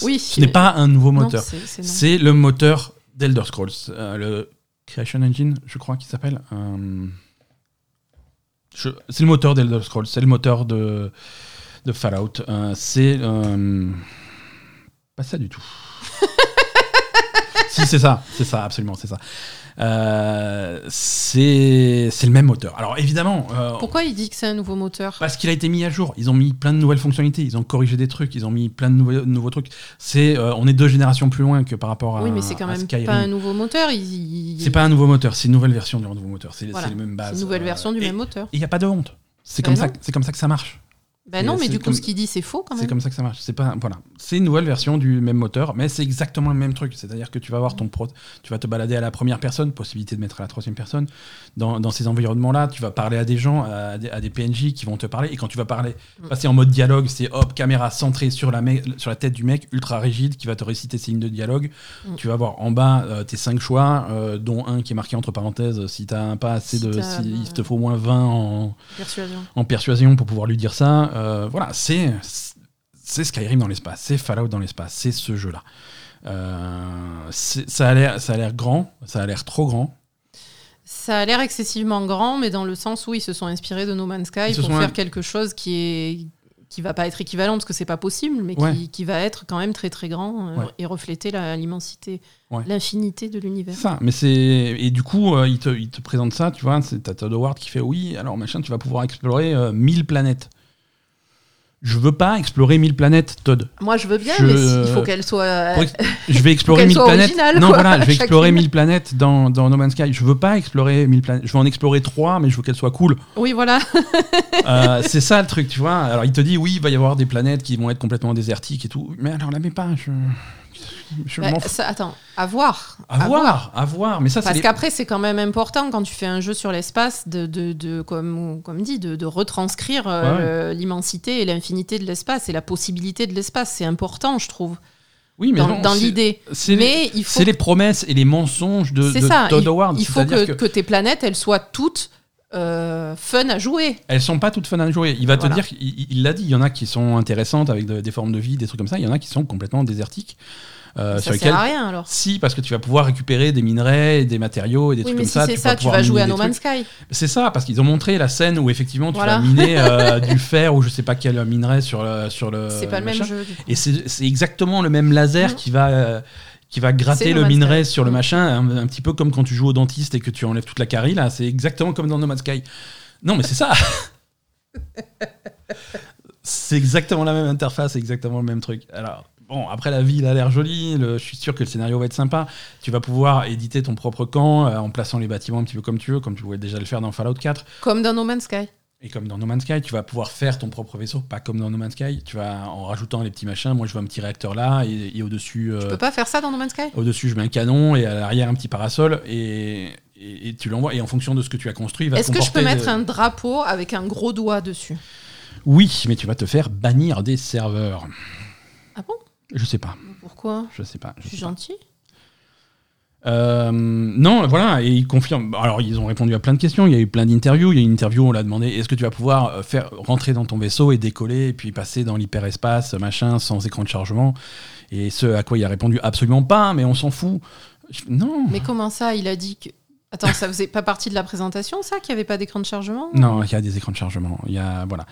Oui. Ce n'est pas un nouveau moteur. c'est- le moteur d'Elder Scrolls, euh, le Creation Engine, je crois qu'il s'appelle. Euh, je- c'est le moteur d'Elder Scrolls, c'est le moteur de, de Fallout. Euh, c'est pas ça du tout. si c'est ça, c'est ça, absolument, c'est ça. Euh, c'est c'est le même moteur. Alors évidemment, euh, Pourquoi il dit que c'est un nouveau moteur? parce qu'il a été mis à jour. Ils ont mis plein de nouvelles fonctionnalités. Ils ont corrigé des trucs. Ils ont mis plein de nouveaux, nouveaux trucs. C'est, euh, on est deux générations plus loin que par rapport à. Oui, mais c'est quand même Skyrim. pas un nouveau moteur. il- C'est pas un nouveau moteur. C'est une nouvelle version du nouveau moteur. C'est Voilà. c'est les mêmes bases. C'est une nouvelle version du et- même moteur. Il n'y a pas de honte. C'est Ben comme, ça, c'est comme ça que ça marche. Ben non, c'est mais du coup, comme- ce qu'il dit, c'est faux quand C'est même. comme ça que ça marche. C'est pas voilà. C'est une nouvelle version du même moteur, mais c'est exactement le même truc. C'est-à-dire que tu vas avoir ton pro, tu vas te balader à la première personne, possibilité de mettre à la troisième personne. Dans, dans ces environnements-là, tu vas parler à des gens, à des, à des PNJ qui vont te parler. Et quand tu vas parler, Mm. passer en mode dialogue, c'est hop, caméra centrée sur la, me- sur la tête du mec, ultra rigide, qui va te réciter ses lignes de dialogue. Mm. Tu vas voir en bas euh, tes cinq choix, euh, dont un qui est marqué entre parenthèses. Si t'as pas assez Si de, si il te faut au moins 20 en Persuasion. en persuasion pour pouvoir lui dire ça. Euh, voilà, c'est c'est Skyrim dans l'espace, c'est Fallout dans l'espace, c'est ce jeu-là. Euh, ça a l'air grand, ça a l'air trop grand. Ça a l'air excessivement grand, mais dans le sens où ils se sont inspirés de No Man's Sky Ils pour faire un- quelque chose qui est qui va pas être équivalent parce que c'est pas possible, mais Ouais. qui, qui va être quand même très très grand euh, Ouais. et refléter l'immensité, Ouais. l'infinité de l'univers. Ça, mais c'est et du coup euh, il, te, il te présente ça, tu vois, c'est t'as Todd Howard qui fait oui, alors machin, tu vas pouvoir explorer euh, 1000 planètes. Je veux pas explorer 1000 planètes, Todd. Moi, je veux bien, Je- mais si- il faut qu'elle soit. Ex- je vais explorer qu'elle 1000 soit planètes. non, quoi, voilà, je vais explorer 1000 planètes dans, dans No Man's Sky. Je veux pas explorer 1000 planètes. Je veux en explorer 3, mais je veux qu'elles soient cool. Oui, voilà. Euh, c'est ça le truc, tu vois. Alors il te dit oui, il va y avoir des planètes qui vont être complètement désertiques et tout. Mais alors la mets pas. Je, je Bah, ça- attends, à voir. À voir, à voir. Mais ça, Parce les- qu'après, c'est quand même important quand tu fais un jeu sur l'espace, de, de, de- comme, comme dit, de, de retranscrire euh, l'immensité et l'infinité de l'espace et la possibilité de l'espace. C'est important, je trouve, oui, mais dans, dans l'idée. C'est les, les promesses et les mensonges de, de ça. Todd il, Howard. il faut que, que tes planètes, elles soient toutes euh, fun à jouer. elles sont pas toutes fun à jouer. Il va Voilà. te dire, il il l'a dit, il y en a qui sont intéressantes avec de- des formes de vie, des trucs comme ça. Il y en a qui sont complètement désertiques. Euh, ça sert à rien alors. Si, parce que tu vas pouvoir récupérer des minerais, des matériaux et des Oui, trucs mais comme si ça. c'est ça, tu vas jouer à No Man's. Sky. C'est ça, parce qu'ils ont montré la scène où effectivement tu Voilà. vas miner euh, du fer ou je sais pas quel minerai sur le sur le. C'est pas le même jeu. du coup. Et c'est exactement le même laser Mhm. qui va euh, qui va gratter No le Man's minerai Sky. sur le Mhm. machin, un, un petit peu comme quand tu joues au dentiste et que tu enlèves toute la carie là. C'est exactement comme dans No Man's Sky. Non, mais c'est ça. c'est exactement la même interface, c'est exactement le même truc. Alors. Bon, après la ville a l'air jolie, le- je suis sûr que le scénario va être sympa. Tu vas pouvoir éditer ton propre camp euh, en plaçant les bâtiments un petit peu comme tu veux, comme tu pouvais déjà le faire dans Fallout 4. Comme dans No Man's Sky. Et comme dans No Man's Sky, tu vas pouvoir faire ton propre vaisseau, pas comme dans No Man's Sky. Tu vas en rajoutant les petits machins. Moi, je veux un petit réacteur là, et, et au-dessus, euh, Tu peux pas faire ça dans No Man's Sky? au-dessus, je mets un canon, et à l'arrière, un petit parasol, et, et- et tu l'envoies. Et en fonction de ce que tu as construit, il va Est-ce que je peux mettre de- un drapeau avec un gros doigt dessus? Oui, mais tu vas te faire bannir des serveurs. Je sais pas, Pourquoi je sais pas. je Je suis sais pas. gentil Euh, non, voilà, et ils confirment. Alors, ils ont répondu à plein de questions. Il y a eu plein d'interviews. Il y a une interview où on l'a demandé est-ce que tu vas pouvoir euh, faire rentrer dans ton vaisseau et décoller, et puis passer dans l'hyperespace, machin, sans écran de chargement? Et ce à quoi il a répondu absolument pas, mais on s'en fout. Non, Mais comment ça Il a dit que. Attends, ça faisait pas partie de la présentation, ça, qu'il n'y avait pas d'écran de chargement Non, il y a des écrans de chargement. Il y a voilà.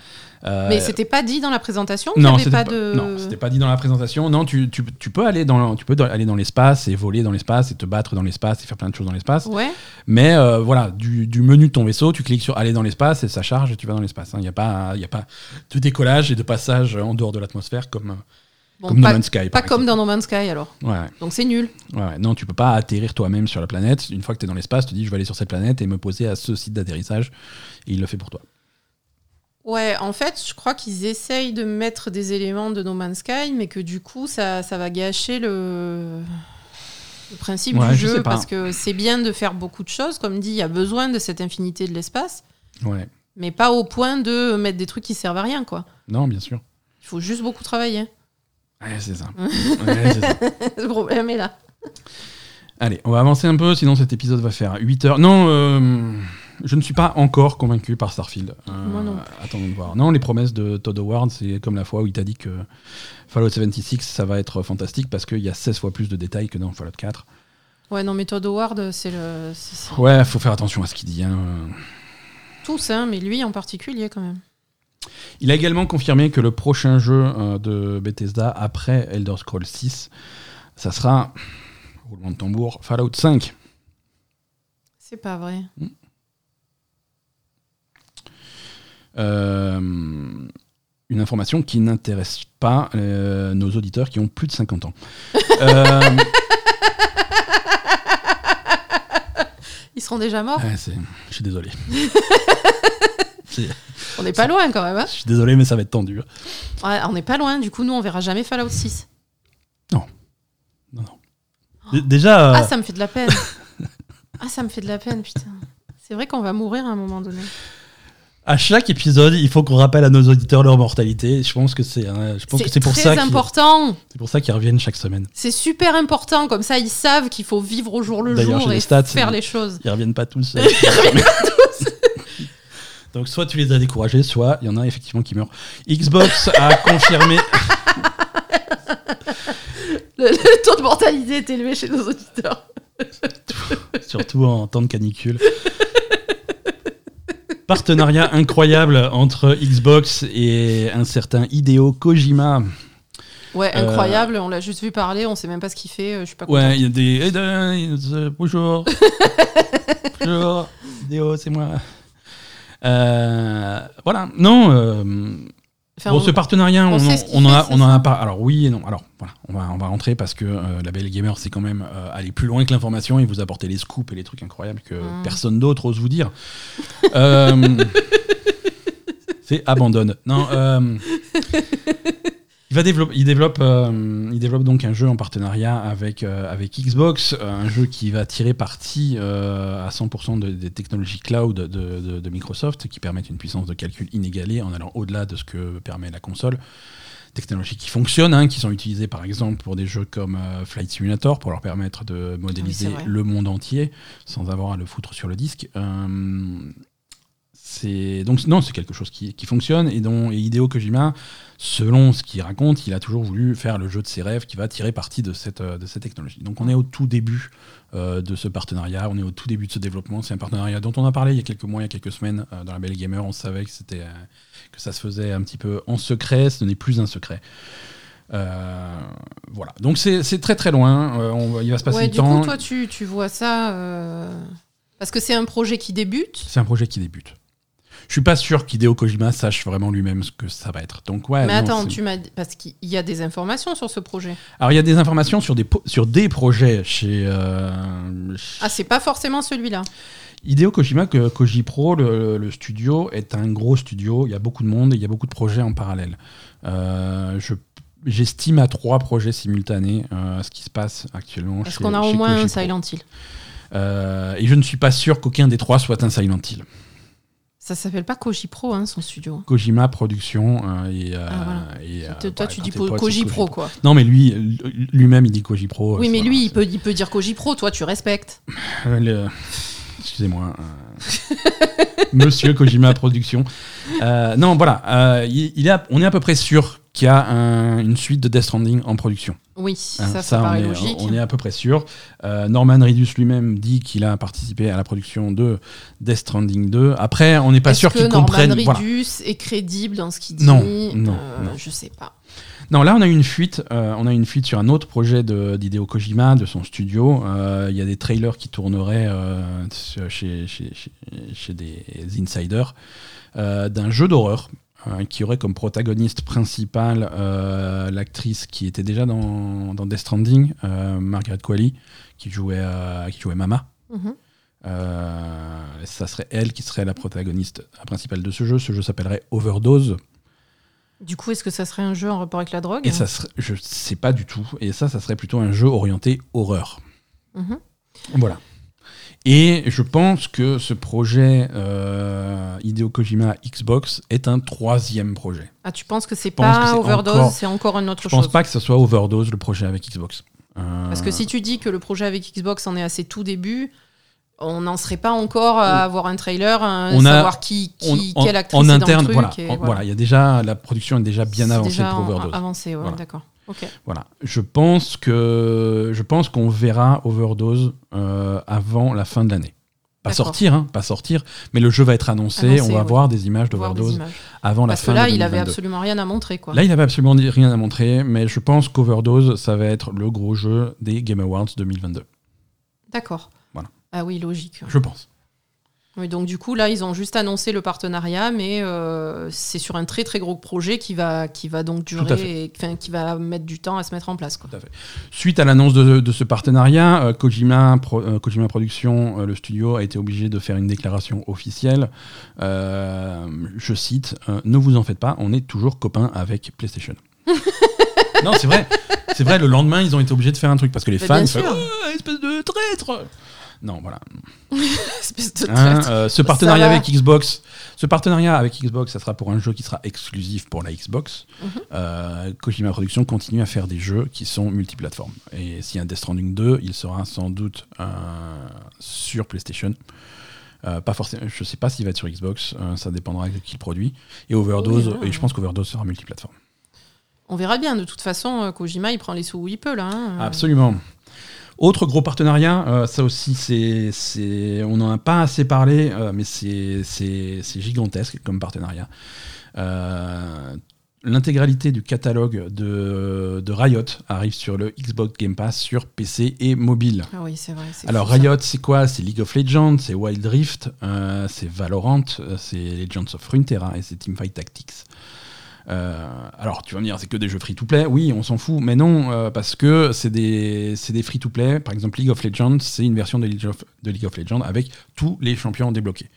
Euh, Mais c'était pas dit dans la présentation non, c'était pas pas, de. non, c'était pas dit dans la présentation. Non, tu, tu, tu peux aller dans tu peux aller dans l'espace et voler dans l'espace et te battre dans l'espace et faire plein de choses dans l'espace. Ouais. Mais euh, voilà, du, du menu de ton vaisseau, tu cliques sur aller dans l'espace et ça charge et tu vas dans l'espace. hein. Il n'y a pas y a pas de décollage et de passage en dehors de l'atmosphère comme Bon, comme pas, No Man's Sky. pas par comme dans No Man's Sky alors. Ouais, ouais. Donc c'est nul. Ouais, non, tu peux pas atterrir toi-même sur la planète. Une fois que tu es dans l'espace, tu dis je vais aller sur cette planète et me poser à ce site d'atterrissage. Et il le fait pour toi. Ouais, en fait, je crois qu'ils essayent de mettre des éléments de No Man's Sky, mais que du coup, ça, ça va gâcher le, le principe du je jeu, parce que c'est bien de faire beaucoup de choses. Comme dit, il y a besoin de cette infinité de l'espace, Ouais. mais pas au point de mettre des trucs qui servent à rien, quoi. Non, bien sûr. Il faut juste beaucoup travailler. Ouais, c'est ça. Ouais, c'est ça. le problème est là. Allez, on va avancer un peu, sinon cet épisode va faire 8 heures. Non, euh, je ne suis pas encore convaincu par Starfield. Euh, Moi non. Attendons de voir. Non, les promesses de Todd Howard, c'est comme la fois où il t'a dit que Fallout 76, ça va être fantastique parce qu'il y a 16 fois plus de détails que dans Fallout 4. Ouais, non, mais Todd Howard, c'est le. c'est- c'est Ouais, faut faire attention à ce qu'il dit. hein. Tous, hein, mais lui en particulier quand même. Il a également confirmé que le prochain jeu euh, de Bethesda après Elder Scrolls 6, ça sera, roulement de tambour, Fallout 5. C'est pas vrai. Euh, une information qui n'intéresse pas euh, nos auditeurs qui ont plus de 50 ans. Euh, Ils seront déjà morts? ouais, c'est- je suis désolé. On n'est pas loin quand même. hein. je suis désolé, mais ça va être tendu. Ouais, on n'est pas loin. Du coup, nous, on verra jamais Fallout 6. Non, non. D- Déjà, Ah, euh, ça me fait de la peine. ah, ça me fait de la peine, putain. C'est vrai qu'on va mourir à un moment donné. à chaque épisode, il faut qu'on rappelle à nos auditeurs leur mortalité. Je pense que c'est, hein, je pense que c'est pour ça important. c'est pour ça qu'ils reviennent chaque semaine. C'est super important. Comme ça, ils savent qu'il faut vivre au jour le jour et les stats, faire c'est- les choses. Ils reviennent pas tous. Donc soit tu les as découragés, soit il y en a effectivement qui meurent. Xbox a confirmé. Le, le taux de mortalité est élevé chez nos auditeurs. surtout en temps de canicule. Partenariat incroyable entre Xbox et un certain Hideo Kojima. Ouais, Euh, incroyable. On l'a juste vu parler. On sait même pas ce qu'il fait. euh, Je suis pas Ouais, il y a des. Bonjour. bonjour. Hideo, c'est moi. Euh, voilà, non. euh, Enfin, bon, on- ce partenariat, on on, en, a, on en a pas. Alors oui et non. Alors voilà, on va, on va rentrer parce que euh, la Belle Gamer, c'est quand même euh, aller plus loin que l'information et vous apporter les scoops et les trucs incroyables que Mm. personne d'autre ose vous dire. Euh, c'est abandonne. Non. Euh, il va développer, il développe, euh, il développe donc un jeu en partenariat avec euh, avec Xbox, euh, un jeu qui va tirer parti euh, à 100% de- des technologies cloud de, de- de Microsoft, qui permettent une puissance de calcul inégalée en allant au-delà de ce que permet la console. Technologies qui fonctionnent, hein, qui sont utilisées par exemple pour des jeux comme euh, Flight Simulator, pour leur permettre de modéliser Oui, le monde entier sans avoir à le foutre sur le disque. C'est donc non, c'est quelque chose qui, qui fonctionne et dont et Hideo Kojima, selon ce qu'il raconte, il a toujours voulu faire le jeu de ses rêves qui va tirer parti de cette euh, de cette technologie. Donc on est au tout début euh, de ce partenariat, on est au tout début de ce développement. C'est un partenariat dont on a parlé il y a quelques mois, il y a quelques semaines euh, dans la Belle Gamer. On savait que c'était euh, que ça se faisait un petit peu en secret. Ce n'est plus un secret. Euh, voilà. Donc c'est très très loin. Euh, on il va se passer Ouais, du du temps. coup, toi, tu, tu vois ça. euh, Parce que c'est un projet qui débute. C'est un projet qui débute. Je suis pas sûr qu'Hideo Kojima sache vraiment lui-même ce que ça va être. Donc ouais. Mais non, attends, tu m'as parce qu'il y a des informations sur ce projet. Alors il y a des informations sur des sur des projets chez, euh, Ah, c'est pas forcément celui-là. Hideo Kojima que Koji Pro, le, le studio est un gros studio. Il y a beaucoup de monde et il y a beaucoup de projets en parallèle. Euh, je J'estime à trois projets simultanés euh, ce qui se passe actuellement. Est-ce qu'on a au moins un. Silent Hill? Euh, Et je ne suis pas sûr qu'aucun des trois soit un Silent Hill. Ça s'appelle pas Koji Pro, hein, son studio. Kojima Production euh, et, euh, Ah, voilà. et, euh, Toi, voilà, tu dis tes po- potes, Koji c'est Pro, quoi. Non, mais lui, lui-même, il dit Koji Pro. Oui, mais voilà, lui, il peut, il peut dire Koji Pro. Toi, tu respectes. Le- Excusez-moi. euh, Monsieur Kojima Production. Euh, non, voilà. euh, il, il on est à peu près sûr qu'il y a un- une suite de Death Stranding en production. Oui, Hein, ça, ça, on, paraît est, logique. on est à peu près sûr. Euh, Norman Reedus lui-même dit qu'il a participé à la production de Death Stranding 2. Après, on n'est pas Est-ce sûr que qu'il Norman comprenne. voilà. Reedus est crédible dans ce qu'il dit? Non, non, Euh, non. Je sais pas. Non, là, on a eu une fuite. euh, on a une fuite sur un autre projet de- d'Hideo Kojima, de son studio. Euh, Il y a des trailers qui tourneraient euh, chez, chez, chez- chez des insiders d'un jeu d'horreur euh, qui aurait comme protagoniste principale l'actrice qui était déjà dans, dans Death Stranding, Margaret Qualley, qui jouait, qui jouait Mama. Euh, ça serait elle qui serait la protagoniste principale de ce jeu. Ce jeu s'appellerait Overdose. Du coup, est-ce que ça serait un jeu en rapport avec la drogue Et ça serait, je sais pas du tout. Et ça, ça serait plutôt un jeu orienté horreur. Mhm. Voilà. Et je pense que ce projet euh, Hideo Kojima Xbox est un troisième projet. Ah, tu penses que c'est pas Overdose, c'est encore une autre Je pense chose pas que ce soit Overdose le projet avec Xbox. Euh, Parce que si tu dis que le projet avec Xbox en est à ses tout débuts, on n'en serait pas encore à avoir un trailer, à On a- savoir qui, qui on- en, quelle actrice en est interne, dans le voilà, truc. et en- voilà, il y a déjà la production est déjà bien avancée déjà pour Overdose. Avancé, ouais, Voilà. d'accord. Ok. Voilà. Je pense que je pense qu'on verra Overdose euh, avant la fin de l'année. Pas sortir, hein, pas sortir, mais le jeu va être annoncé. Annoncé, on va voir des images d'Overdose avant la Parce que fin là, de il avait 2022. absolument rien à montrer, quoi. Là, il avait absolument rien à montrer, mais je pense qu'Overdose, ça va être le gros jeu des Game Awards 2022. D'accord. Ah oui, logique. Je pense. Oui, donc du coup, là, ils ont juste annoncé le partenariat, mais euh, c'est sur un très très gros projet qui va, qui va donc Tout à durer, et, enfin, qui va mettre du temps à se mettre en place. Quoi. Suite à l'annonce de, de ce partenariat, euh, Kojima, Pro- euh, Kojima Productions, le studio, a été obligé de faire une déclaration officielle. Je cite Ne vous en faites pas, on est toujours copains avec PlayStation. non, c'est vrai. C'est vrai, le lendemain, ils ont été obligés de faire un truc parce que les Mais fans. font. Oh, espèce de traître Non, voilà. Espèce de Hein, euh, ce partenariat avec Xbox, ce partenariat avec Xbox, ça sera pour un jeu qui sera exclusif pour la Xbox. Mhm. Euh, Kojima Productions continue à faire des jeux qui sont multiplateformes. Et s'il y a un Death Stranding 2, il sera sans doute euh, sur PlayStation. Pas forcément, je sais pas s'il va être sur Xbox, ça dépendra de qui le produit. Et Overdose, Oui, et je pense qu'Overdose sera multiplateforme. On verra bien. De toute façon, Kojima, il prend les sous où il peut, là. hein. Absolument. Autre gros partenariat, euh, ça aussi, c'est, c'est, on n'en a pas assez parlé, euh, mais c'est, c'est, c'est gigantesque comme partenariat. Euh, l'intégralité du catalogue de, de Riot arrive sur le Xbox Game Pass sur PC et mobile. Ah oui, c'est vrai. c'est Alors ça. Riot, c'est quoi? C'est League of Legends, c'est Wild Rift, euh, c'est Valorant, c'est Legends of Runeterra et c'est Teamfight Tactics. Euh, alors tu vas me dire, c'est que des jeux free-to-play Oui, on s'en fout, mais non, euh, parce que c'est des, des free-to-play. Par exemple, League of Legends, c'est une version de League of, de League of Legends avec tous les champions débloqués.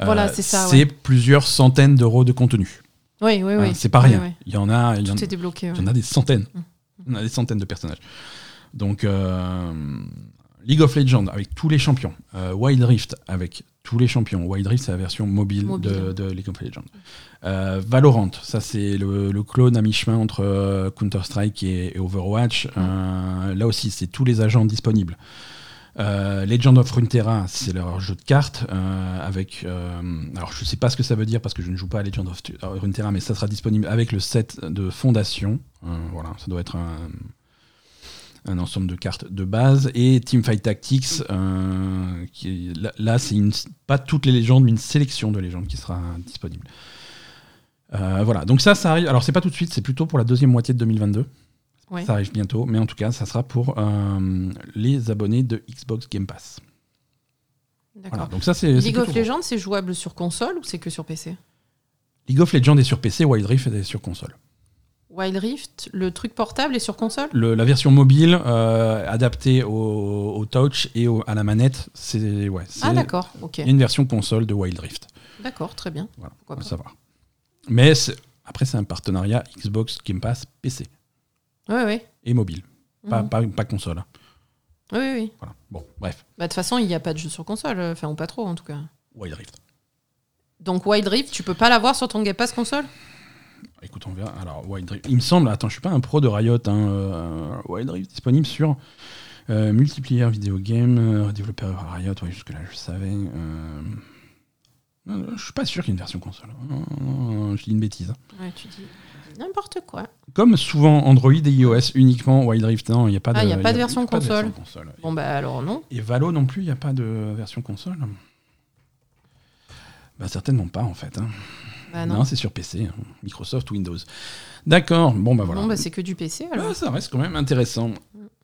Euh, Voilà, c'est ça, C'est ouais. plusieurs centaines d'euros de contenu. Oui, oui, oui. Hein, c'est pas rien. oui. Il y en a, il y en, est débloqué. il y en a des centaines. Mm. Il y en a des centaines de personnages. Donc, euh, League of Legends avec tous les champions. Euh, Wild Rift avec tous les champions. Wild Rift, c'est la version mobile, Mobile. De, de League of Legends. Euh, Valorant, ça c'est le, le clone à mi-chemin entre euh, Counter-Strike et, et Overwatch. Euh, là aussi, c'est tous les agents disponibles. Legend of Runeterra, c'est leur jeu de cartes avec. alors, je sais pas ce que ça veut dire parce que je ne joue pas à Legend of Runeterra, mais ça sera disponible avec le set de fondation. Voilà, ça doit être un, un ensemble de cartes de base. Et Teamfight Tactics, euh, qui est- là, là, c'est pas toutes les légendes, mais une sélection de légendes qui sera disponible. Euh, voilà, donc ça, ça arrive. Alors, c'est pas tout de suite, c'est plutôt pour la deuxième moitié de 2022. Ouais. Ça arrive bientôt, mais en tout cas, ça sera pour euh, les abonnés de Xbox Game Pass. D'accord. Voilà, donc ça, c'est. League of. Legends, c'est jouable sur console ou c'est que sur PC League of Legends est sur PC, Wild Rift est sur console. Wild Rift, le truc portable est sur console? Le- la version mobile euh, adaptée au, au touch et au- à la manette, c'est ouais, Ah d'accord, ok. il y a une version console de Wild Rift. D'accord, très bien. Voilà, Pourquoi à pas. savoir. Mais après, c'est un partenariat Xbox Game Pass PC Oui, oui. et mobile, pas, Mhm. pas, pas console. Oui, oui, oui. Voilà. Bon, bref, Bah, De toute façon, il n'y a pas de jeu sur console, euh, enfin, ou pas trop en tout cas. Wild Rift. Donc Wild Rift, tu peux pas l'avoir sur ton Game Pass console? Écoute, on verra. Alors, Wild Rift, il me semble, attends, je suis pas un pro de Riot. Hein, euh, Wild Rift disponible sur euh, Multiplayer Video Game, euh, développeur Riot, ouais, jusque-là, je savais. Je suis pas sûr qu'il y ait une version console. Je dis une bêtise. Ouais, tu dis n'importe quoi. Comme souvent Android et iOS uniquement Wild Rift, non, il n'y a pas de, Ah, il y a pas de il version pas de console. console. Bon, bah alors non. Et Valo non plus, il n'y a pas de version console. Bah certainement pas en fait. hein. Bah non, non. c'est sur PC, hein. Microsoft Windows. D'accord, bon bah voilà. Non, bah c'est que du PC alors. Ça reste quand même intéressant.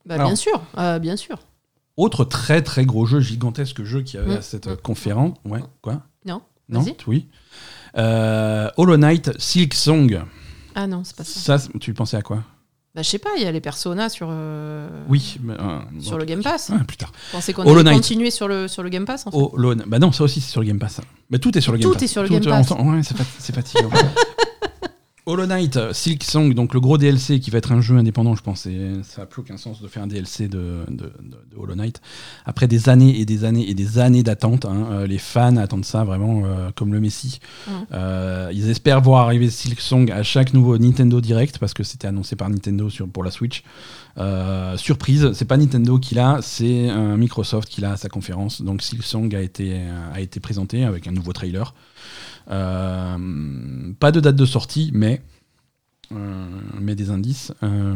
Bah alors- bien sûr, euh, bien sûr. Autre très très gros jeu, gigantesque jeu qui avait Mm. à cette euh, conférence. Ouais, quoi? Non, Non. Oui. Euh, Hollow Knight Silk Song. Ah non, c'est pas ça. Ça, tu pensais à quoi? Bah je sais pas, il y a les personas sur, euh, Oui. mais, euh, sur bon, le Game Pass. plus tard. Pensais qu'on allait continuer sur le, sur le Game Pass en fait? Hollow Knight- Bah non, ça aussi c'est sur le Game Pass. Mais tout est sur le Game Tout Pass. est sur le Game Pass. Ouais, c'est fatigant. Hollow Knight, euh, Silk Song, donc le gros DLC qui va être un jeu indépendant, je pense. et Ça n'a plus aucun sens de faire un DLC de, de, de- de Hollow Knight. Après des années et des années et des années d'attente, hein, euh, les fans attendent ça vraiment euh, comme le Messi. Euh, ils espèrent voir arriver Silk Song à chaque nouveau Nintendo Direct parce que c'était annoncé par Nintendo sur, pour la Switch. Euh, surprise, c'est pas Nintendo qui l'a, c'est Microsoft qui l'a à sa conférence. Donc Silk Song a été, a été présenté avec un nouveau trailer. Euh, pas de date de sortie, mais, euh, mais des indices. Euh,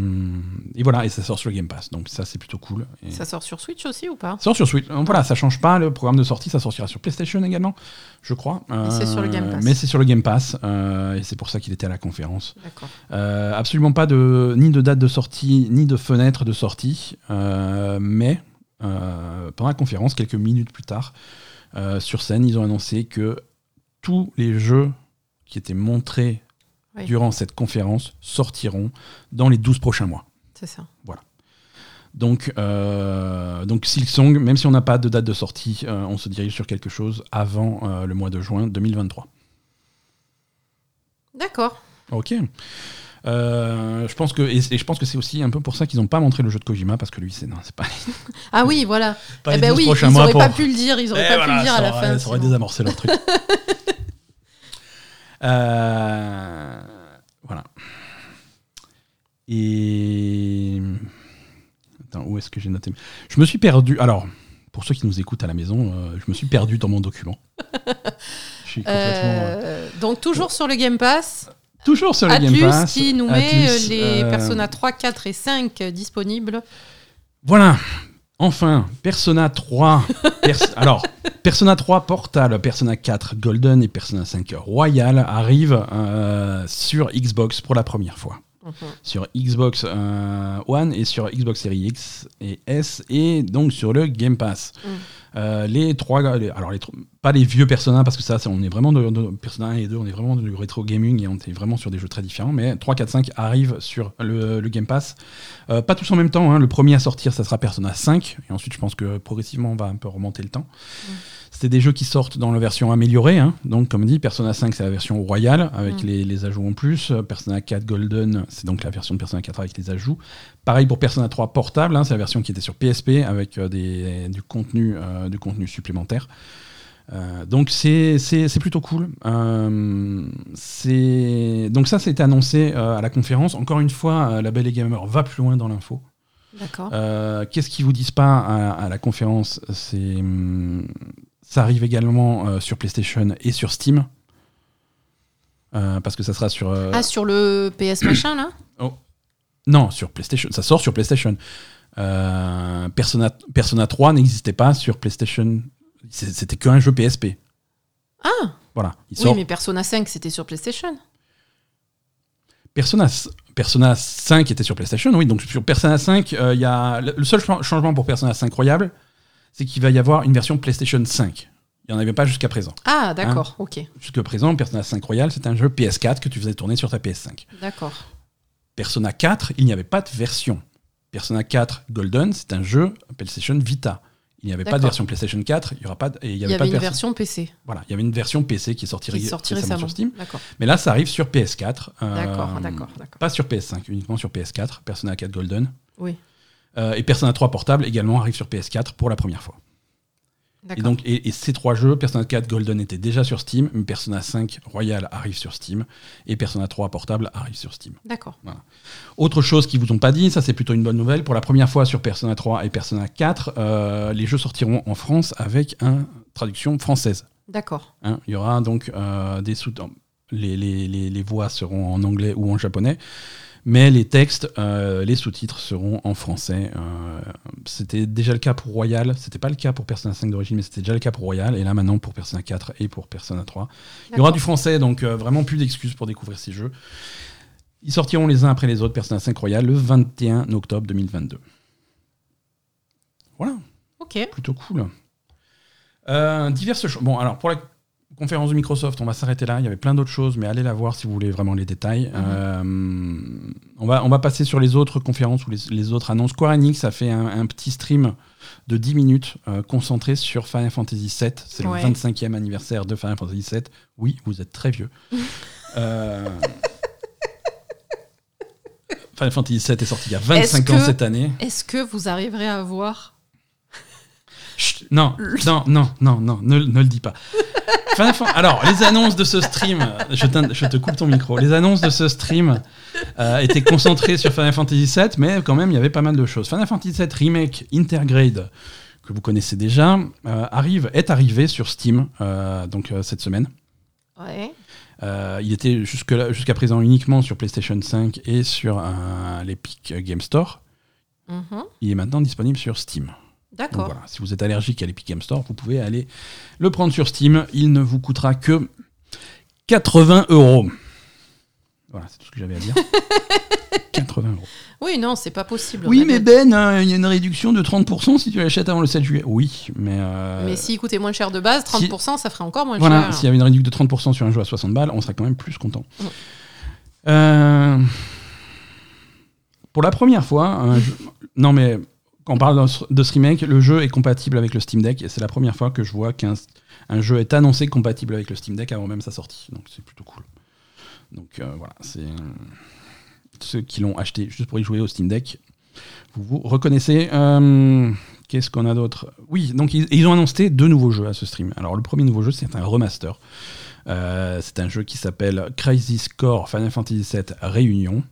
et voilà, et ça sort sur le Game Pass. Donc ça, c'est plutôt cool. Et- Ça sort sur Switch aussi ou pas? Ça sort sur Switch. Donc Voilà, ça change pas. Le programme de sortie, ça sortira sur PlayStation également, je crois. c'est sur le Game Pass. Mais c'est sur le Game Pass, euh, et c'est pour ça qu'il était à la conférence. Euh, absolument pas de ni de date de sortie, ni de fenêtre de sortie, euh, mais euh, pendant la conférence, quelques minutes plus tard, euh, sur scène, ils ont annoncé que tous les jeux qui étaient montrés Oui. durant cette conférence sortiront dans les 12 prochains mois. C'est ça. Donc, euh, donc Silksong, même si on n'a pas de date de sortie, euh, on se dirige sur quelque chose avant euh, le mois de juin 2023. D'accord. Ok. Euh, je pense que et, et je pense que c'est aussi un peu pour ça qu'ils n'ont pas montré le jeu de Kojima parce que lui c'est non c'est pas, Ah oui, voilà. pas eh ben 12 oui, ils mois auraient pour- pas pu le dire, ils auraient Eh pas voilà, pu le dire à la fin. ça aurait sinon. désamorcé leur truc. Euh, voilà. Et attends où est-ce que j'ai noté Je me suis perdu. Alors pour ceux qui nous écoutent à la maison, euh, je me suis perdu dans mon document. Je suis complètement. euh, Euh, donc toujours sur le Game Pass, Toujours sur le Game Pass. qui nous met Atlus, euh, les euh, Persona 3, 4 et 5 disponibles. Voilà. Enfin, Persona 3. Pers- Alors, Persona 3 Portal, Persona 4 Golden et Persona 5 Royal arrivent euh, sur Xbox pour la première fois. Mhm. Sur Xbox euh, One et sur Xbox Series X et S et donc sur le Game Pass. Mm. Euh, les trois, alors pas les vieux Persona parce que ça, on est vraiment de, Persona 1 et 2, on est vraiment du rétro gaming et on est vraiment sur des jeux très différents. Mais 3, 4, 5 arrivent sur le, Game Pass. Euh, pas tous en même temps. hein. Le premier à sortir, ça sera Persona 5 et ensuite, je pense que progressivement, on va un peu remonter le temps. C'était des jeux qui sortent dans la version améliorée. hein. Donc, comme dit, Persona 5, c'est la version royale avec Mm. les, les ajouts en plus. Persona 4 Golden, c'est donc la version de Persona 4 avec les ajouts. Pareil pour Persona 3 Portable, hein, c'est la version qui était sur PSP avec euh, des, du, contenu, euh, du contenu supplémentaire. Euh, donc c'est c'est- c'est plutôt cool. Euh, c'est- donc ça, c'était annoncé à la conférence. Encore une fois, la Belle et Gamer va plus loin dans l'info. D'accord. Euh, Qu'est-ce qu'ils vous disent pas à, à la conférence? C'est hum, ça arrive également euh, sur PlayStation et sur Steam. Euh, parce que ça sera sur euh, Ah, sur le PS machin là? Non sur PlayStation. Ça sort sur PlayStation. Euh, Persona, Persona 3 n'existait pas sur PlayStation. C'est- C'était qu'un jeu PSP. Ah Voilà. Il Oui, sort mais Persona 5 c'était sur PlayStation. Persona, Persona 5 était sur PlayStation, oui. Donc sur Persona 5, euh, il y a le le seul cha- changement pour Persona 5 Royal, c'est qu'il va y avoir une version PlayStation 5. Il n'y en avait pas jusqu'à présent. Ah, Hein d'accord, ok. Jusqu'à présent, Persona 5 Royal, c'est un jeu PS4 que tu faisais tourner sur ta PS5. D'accord. Persona 4, il n'y avait pas de version. Persona 4 Golden, c'est un jeu PlayStation Vita. Il n'y avait pas de version PlayStation 4, il y aura pas de- et il Il y avait de une version. version PC Voilà, il y avait une version PC qui est sortie, qui est ré- sortie récemment récemment. sur Steam. Mais là, ça arrive sur PS4. euh, d'accord, d'accord, d'accord. Pas sur PS5, uniquement sur PS4. Persona 4 Golden. Oui, et Persona 3 Portable également arrive sur PS4 pour la première fois. Et donc, et, et ces trois jeux, Persona 4 Golden était déjà sur Steam, mais Persona 5 Royal arrive sur Steam, et Persona 3 Portable arrive sur Steam. D'accord. Autre chose qu'ils vous ont pas dit, ça c'est plutôt une bonne nouvelle, pour la première fois sur Persona 3 et Persona 4, euh, les jeux sortiront en France avec une traduction française. D'accord. Hein, il y aura donc euh, des sous les, les, les, les, voix seront en anglais ou en japonais, mais les textes, euh, les sous-titres seront en français. Euh, c'était déjà le cas pour Royal, c'était pas le cas pour Persona 5 d'origine, mais c'était déjà le cas pour Royal, et là maintenant pour Persona 4 et pour Persona 3. Il y aura du français, donc euh, vraiment plus d'excuses pour découvrir ces jeux. Ils sortiront les uns après les autres, Persona 5 Royal, le 21 octobre 2022. Voilà. Ok. Plutôt cool. Diverses choses. Bon, alors pour la conférence de Microsoft, on va s'arrêter là. Il y avait plein d'autres choses, mais allez la voir si vous voulez vraiment les détails. Mhm. Euh, on, va, on va passer sur les autres conférences ou les, les autres annonces. Square Enix a fait un, un petit stream de 10 minutes euh, concentré sur Final Fantasy VII. C'est Ouais. le 25e anniversaire de Final Fantasy VII. Oui, vous êtes très vieux. Euh, Final Fantasy VII est sorti il y a 25 Est-ce ans cette année. Est-ce que vous arriverez à voir Chut, non, non, non, non, non, ne, ne le dis pas. Alors, les annonces de ce stream, je, t'in- je te coupe ton micro. Les annonces de ce stream euh, étaient concentrées sur Final Fantasy VII, mais quand même, il y avait pas mal de choses. Final Fantasy VII Remake Intergrade, que vous connaissez déjà, euh, arrive, est arrivé sur Steam euh, donc euh, cette semaine. Ouais. Euh, il était jusqu'à présent uniquement sur PlayStation 5 et sur euh, l'Epic Game Store. Mhm. Il est maintenant disponible sur Steam. D'accord. voilà, si vous êtes allergique à l'Epic Game Store, vous pouvez aller le prendre sur Steam. Il ne vous coûtera que 80 euros. Voilà, c'est tout ce que j'avais à dire. 80 euros. Oui, non, c'est pas possible. Oui, mais. Ben, euh, il y a une réduction de 30% si tu l'achètes avant le 7 juillet. Oui, mais. euh, Mais s'il coûtait moins cher de base, 30%, ça ferait encore moins voilà, cher. s'il y avait une réduction de 30% sur un jeu à 60 balles, on serait quand même plus content. Euh, Pour la première fois, un jeu- non mais on parle de ce- le jeu est compatible avec le Steam Deck et c'est la première fois que je vois qu'un un jeu est annoncé compatible avec le Steam Deck avant même sa sortie. Donc c'est plutôt cool. Donc euh, voilà, c'est euh, ceux qui l'ont acheté juste pour y jouer au Steam Deck. Vous vous reconnaissez. Euh, Qu'est-ce qu'on a d'autre? Oui, donc ils, ils ont annoncé deux nouveaux jeux à ce stream. Alors le premier nouveau jeu, c'est un remaster. C'est un jeu qui s'appelle Crisis Core Final Fantasy VII Réunion.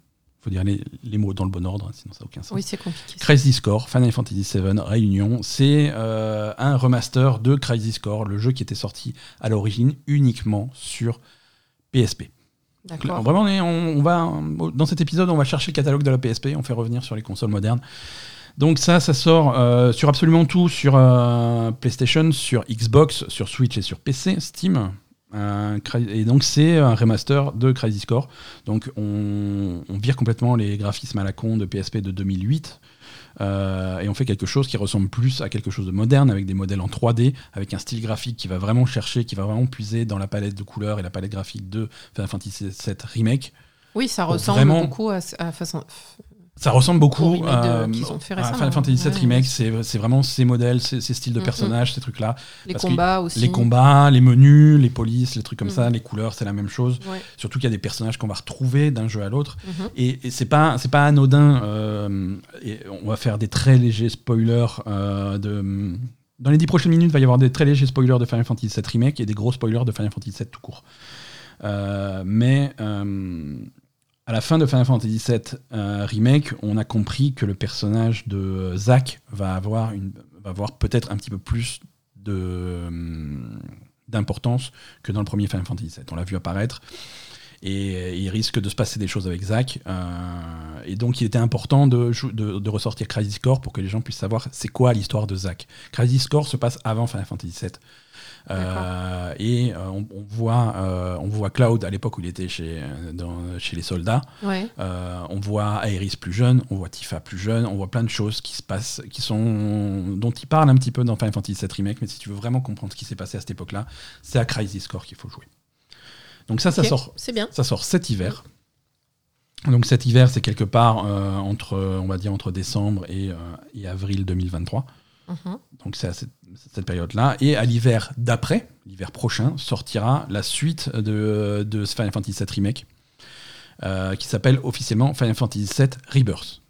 Faut dire les, les mots dans le bon ordre, sinon ça n'a aucun sens. Oui, c'est compliqué. Crisis Core, Final Fantasy VII Réunion, c'est euh, un remaster de Crisis Core, le jeu qui était sorti à l'origine uniquement sur PSP. D'accord. Vraiment, on va dans cet épisode, on va chercher le catalogue de la PSP, on fait revenir sur les consoles modernes. Donc ça, ça sort euh, sur absolument tout, sur euh, PlayStation, sur Xbox, sur Switch et sur PC, Steam. Euh, et donc c'est un remaster de Crisis Core. Donc on, on vire complètement les graphismes à la con de PSP de 2008. euh, et on fait quelque chose qui ressemble plus à quelque chose de moderne avec des modèles en 3D, avec un style graphique qui va vraiment chercher, qui va vraiment puiser dans la palette de couleurs et la palette graphique de Final Fantasy VII Remake. Oui, ça ressemble vraiment- beaucoup à, à façon. Ça ressemble beaucoup de- à. Final Fantasy VII Ouais. Remake. C'est c'est vraiment ces modèles, ces, ces styles de Mm, personnages, ces trucs-là. Les Parce combats aussi. Les combats, les menus, les polices, les trucs comme Mm. ça, les couleurs, c'est la même chose. Ouais. Surtout qu'il y a des personnages qu'on va retrouver d'un jeu à l'autre. Mhm. Et, et c'est pas pas anodin. euh, et on va faire des très légers spoilers euh, de. Dans les dix prochaines minutes, il va y avoir des très légers spoilers de Final Fantasy VII Remake et des gros spoilers de Final Fantasy VII tout court. Euh, mais à la fin de Final Fantasy VII euh, Remake, on a compris que le personnage de Zack va avoir, peut-être un petit peu plus hum, d'importance que dans le premier Final Fantasy VII. On l'a vu apparaître. Et il risque de se passer des choses avec Zack. euh, et donc, il était important de, jou- de, de ressortir Crisis Core pour que les gens puissent savoir c'est quoi l'histoire de Zack. Crisis Core se passe avant Final Fantasy VII. Euh, et euh, on, on voit, euh, on voit Cloud à l'époque où il était chez, euh, dans- chez les soldats. Ouais. Euh, on voit Aeris plus jeune, on voit Tifa plus jeune, on voit plein de choses qui se passent, qui sont, dont il parle un petit peu dans Final Fantasy VII Remake. Mais si tu veux vraiment comprendre ce qui s'est passé à cette époque-là, c'est à Crisis Core qu'il faut jouer. Donc ça, ça sort C'est bien. ça sort cet hiver. Donc cet hiver, c'est quelque part euh, entre, on va dire, entre décembre et, euh, et avril 2023. Mhm. Donc c'est à cette, cette période-là. Et à l'hiver d'après, l'hiver prochain, sortira la suite de, de ce Final Fantasy VII Remake, euh, qui s'appelle officiellement Final Fantasy VII Rebirth.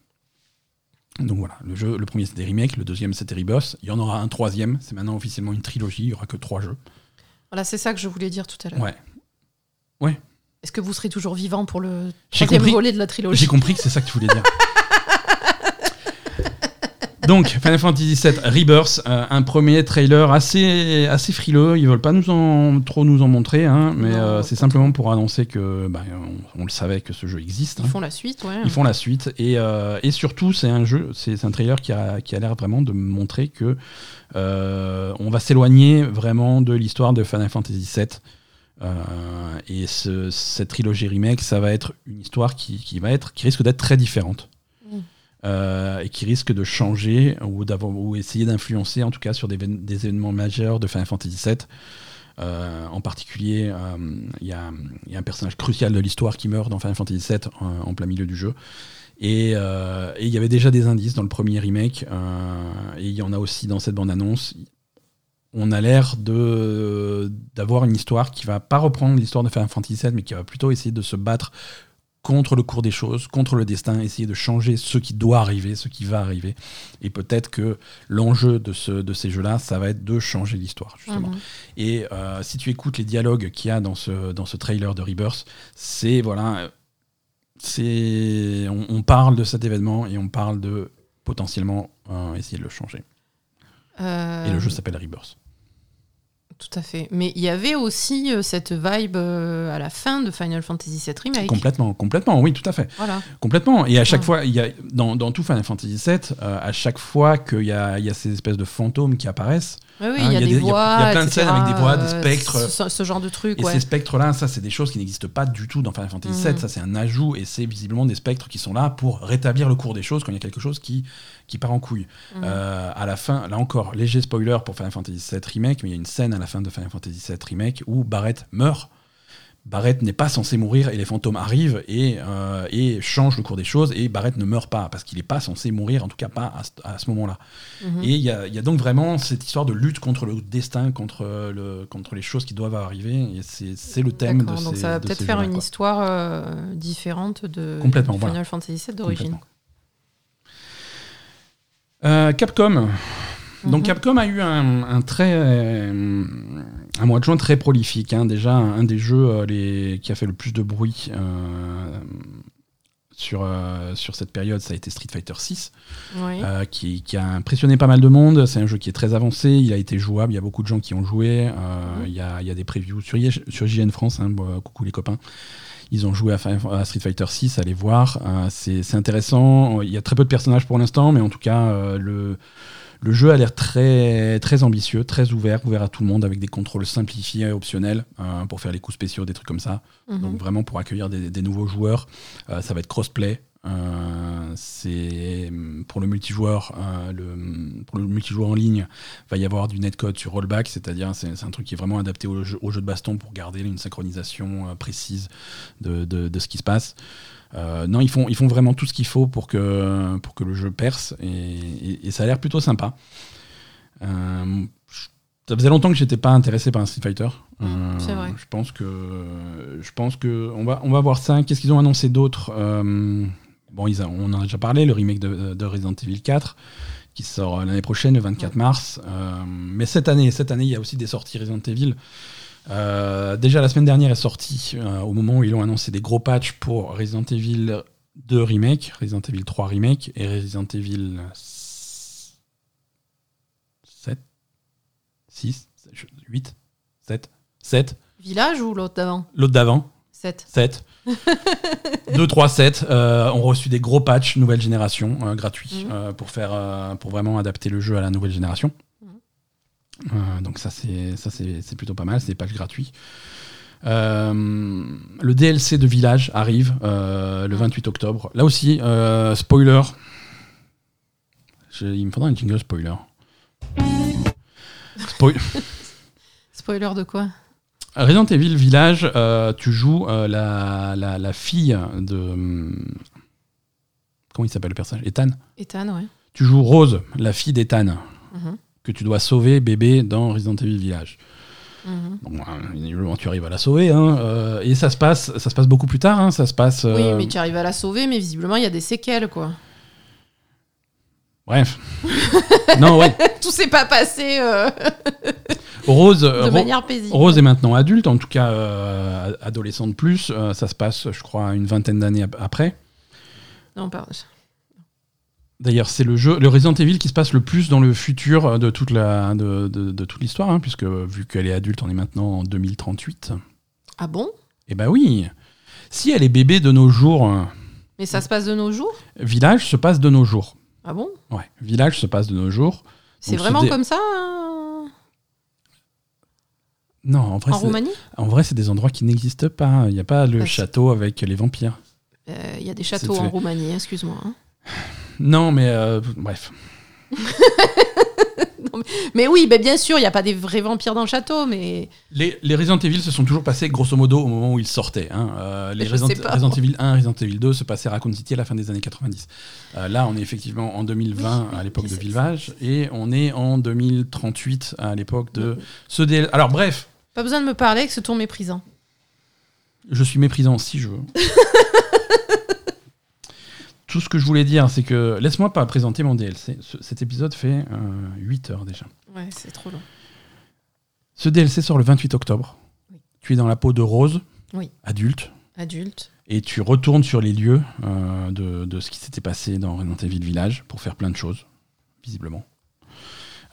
Donc voilà, le, jeu, le premier c'était Remake, le deuxième c'était Rebirth. Il y en aura un troisième, c'est maintenant officiellement une trilogie, il n'y aura que trois jeux. Voilà, c'est ça que je voulais dire tout à l'heure. Ouais. Est-ce que vous serez toujours vivant pour le J'ai troisième compris. volet de la J'ai trilogie compris que c'est ça que tu voulais dire. Donc, Final Fantasy VII Rebirth, euh, un premier trailer assez, assez frileux. Ils veulent pas nous en, trop nous en montrer, hein, mais euh, c'est simplement pour annoncer que bah, on, on le savait que ce jeu existe. Ils hein. font la suite, ouais. Ils font la suite et, euh, et surtout c'est un jeu, c'est un trailer qui a, qui a l'air vraiment de montrer que on va s'éloigner vraiment de l'histoire de Final Fantasy VII. Euh, et ce- cette trilogie remake, ça va être une histoire qui, qui va être, qui risque d'être très différente. Mm. Euh, et qui risque de changer ou, ou essayer d'influencer en tout cas sur des, évén- des événements majeurs de Final Fantasy VII. Euh, en particulier, il y, a, il y a un personnage crucial de l'histoire qui meurt dans Final Fantasy VII en, en plein milieu du jeu. Et euh, il y avait déjà des indices dans le premier remake, euh, et il y en a aussi dans cette bande-annonce. On a l'air de d'avoir une histoire qui va pas reprendre l'histoire de Final Fantasy VII, mais qui va plutôt essayer de se battre contre le cours des choses, contre le destin, essayer de changer ce qui doit arriver, ce qui va arriver. Et peut-être que l'enjeu de, ce, de ces jeux-là, ça va être de changer l'histoire, justement. Mhm. Et euh, si tu écoutes les dialogues qu'il y a dans ce, dans ce trailer de Rebirth, c'est voilà, c'est on, on parle de cet événement et on parle de potentiellement euh, essayer de le changer. Euh, Et le jeu s'appelle Rebirth. Tout à fait. Mais il y avait aussi euh, cette vibe euh, à la fin de Final Fantasy VII Remake. Complètement, complètement, oui, tout à fait. Voilà. Complètement. Et à chaque Ouais. fois, il y a, dans, dans tout Final Fantasy VII, euh, à chaque fois qu'il y a, il y a ces espèces de fantômes qui apparaissent, Oui, oui, Hein, il y a il y a des des- il y a- voix. il y a plein de scènes avec des voix, des spectres. Ce, ce genre de truc, Et ouais. ces spectres-là, ça, c'est des choses qui n'existent pas du tout dans Final Fantasy VII. Mhm. Ça, c'est un ajout et c'est visiblement des spectres qui sont là pour rétablir le cours des choses quand il y a quelque chose qui, qui part en couille. Euh, à la fin, là encore, léger spoiler pour Final Fantasy VII Remake, mais il y a une scène à la fin de Final Fantasy VII Remake où Barrett meurt. Barrett n'est pas censé mourir et les fantômes arrivent et, euh, et changent le cours des choses et Barrett ne meurt pas parce qu'il n'est pas censé mourir, en tout cas pas à, ce- à ce moment-là. Mhm. Et il y y a donc vraiment cette histoire de lutte contre le destin, contre, le, contre les choses qui doivent arriver. Et c'est le thème de ces Donc ça va peut-être faire une histoire euh, différente de Complètement, du voilà. Final Fantasy VII d'origine. Euh, Capcom. Donc Mhm. Capcom a eu un, un très euh, un mois de juin très prolifique. hein. Déjà un, des jeux euh, les, qui a fait le plus de bruit euh, sur euh, sur cette période, ça a été Street Fighter 6. Oui. euh, qui, qui a impressionné pas mal de monde. C'est un jeu qui est très avancé, il a été jouable, il y a beaucoup de gens qui ont joué. euh, Mhm. Il y, a, il y a des previews sur, sur JN France, hein, coucou les copains. Ils ont joué à, Street Fighter 6, allez voir. euh, c'est intéressant. Il y a très peu de personnages pour l'instant, mais en tout cas, euh, le, le jeu a l'air très, très ambitieux, très ouvert, ouvert à tout le monde, avec des contrôles simplifiés et optionnels euh, pour faire les coups spéciaux, des trucs comme ça. Mhm. Donc vraiment pour accueillir des, des nouveaux joueurs, euh, ça va être crossplay. Euh, c'est pour le multijoueur, euh, le, pour le multijoueur en ligne, va y avoir du netcode sur rollback, c'est-à-dire c'est c'est un truc qui est vraiment adapté au jeu, au jeu de baston pour garder une synchronisation euh, précise de, de- de ce qui se passe. Euh, non, ils font, ils font vraiment tout ce qu'il faut pour que, pour que le jeu perce et, et- et ça a l'air plutôt sympa. Euh, ça faisait longtemps que j'étais pas intéressé par un Street Fighter. Euh, c'est vrai. Je pense que, je pense que on va, on va voir ça. Qu'est-ce qu'ils ont annoncé d'autre? Bon, ils a- on en a déjà parlé, le remake de, de Resident Evil 4 qui sort l'année prochaine, le 24 mars. Euh, mais cette année, cette année, il y a aussi des sorties Resident Evil. Euh, déjà la semaine dernière est sortie, euh, au moment où ils ont annoncé des gros patchs pour Resident Evil 2 Remake, Resident Evil 3 Remake et Resident Evil 7, 6, 8, 7, 7, Village ou l'autre d'avant? L'autre d'avant, 7. 7. 2, 3, 7 euh, ont reçu des gros patchs nouvelle génération euh, gratuits Mhm. euh, pour, faire, euh, pour vraiment adapter le jeu à la nouvelle génération. Mhm. Donc ça c'est plutôt pas mal, c'est des patchs gratuits. Le DLC de Village arrive le 28 octobre. Là aussi, spoiler. Je- il me faudra un jingle spoiler. Spoil- Spoiler de quoi? Resident Evil Village, euh, tu joues euh, la, la, la fille de. hum, Comment il s'appelle le personnage? Ethan? Ethan, ouais. Tu joues Rose, la fille d'Ethan, Mhm. que tu dois sauver bébé dans Resident Evil Village. Mhm. Donc, euh, évidemment, tu arrives à la sauver, hein, euh, et ça se passe, ça se passe beaucoup plus tard. hein, ça se passe. Oui, euh, mais tu arrives à la sauver, mais visiblement, il y a des séquelles, quoi. Bref. non, ouais. Tout s'est pas passé euh, Rose, de Ro- manière paisible. Rose est maintenant adulte, en tout cas euh, adolescente plus. euh, ça se passe, je crois, une vingtaine d'années ap- après. Non, pardon. D'ailleurs, c'est le jeu, le Resident Evil qui se passe le plus dans le futur de toute la, de, de- de toute l'histoire, hein, puisque vu qu'elle est adulte, on est maintenant en 2038. Ah bon? Eh ben oui. Si elle est bébé de nos jours, Mais ça se passe de nos jours? village se passe de nos jours. Ah bon? Ouais, village se passe de nos jours. C'est vraiment comme ça hein, Non, en vrai, en Roumanie? en vrai, c'est des endroits qui n'existent pas. Il n'y a pas le c'est- château avec les vampires. Euh, Il y a des châteaux en. Roumanie, excuse-moi. hein. Non, mais euh, bref. Mais oui, bah, bien sûr, il n'y a pas des vrais vampires dans le château, mais Les, les Resident Evil se sont toujours passés grosso modo au moment où ils sortaient. hein. Euh, les Resident, sais pas. Resident Evil 1, Resident Evil 2 se passaient à Raccoon City à la fin des années 90. Euh, là, on est effectivement en 2020 Oui, à l'époque de Village et on est en 2038 à l'époque de ce DL. Alors bref, pas besoin de me parler que ce ton méprisant. je suis méprisant si je veux. Tout ce que je voulais dire, c'est que laisse-moi pas présenter mon DLC. Ce- cet épisode fait 8 heures déjà. Ouais, c'est trop long. Ce DLC sort le 28 octobre. Oui. Tu es dans la peau de Rose, Oui. adulte, Adulte. et tu retournes sur les lieux euh, de, de ce qui s'était passé dans Resident Evil Village pour faire plein de choses, visiblement.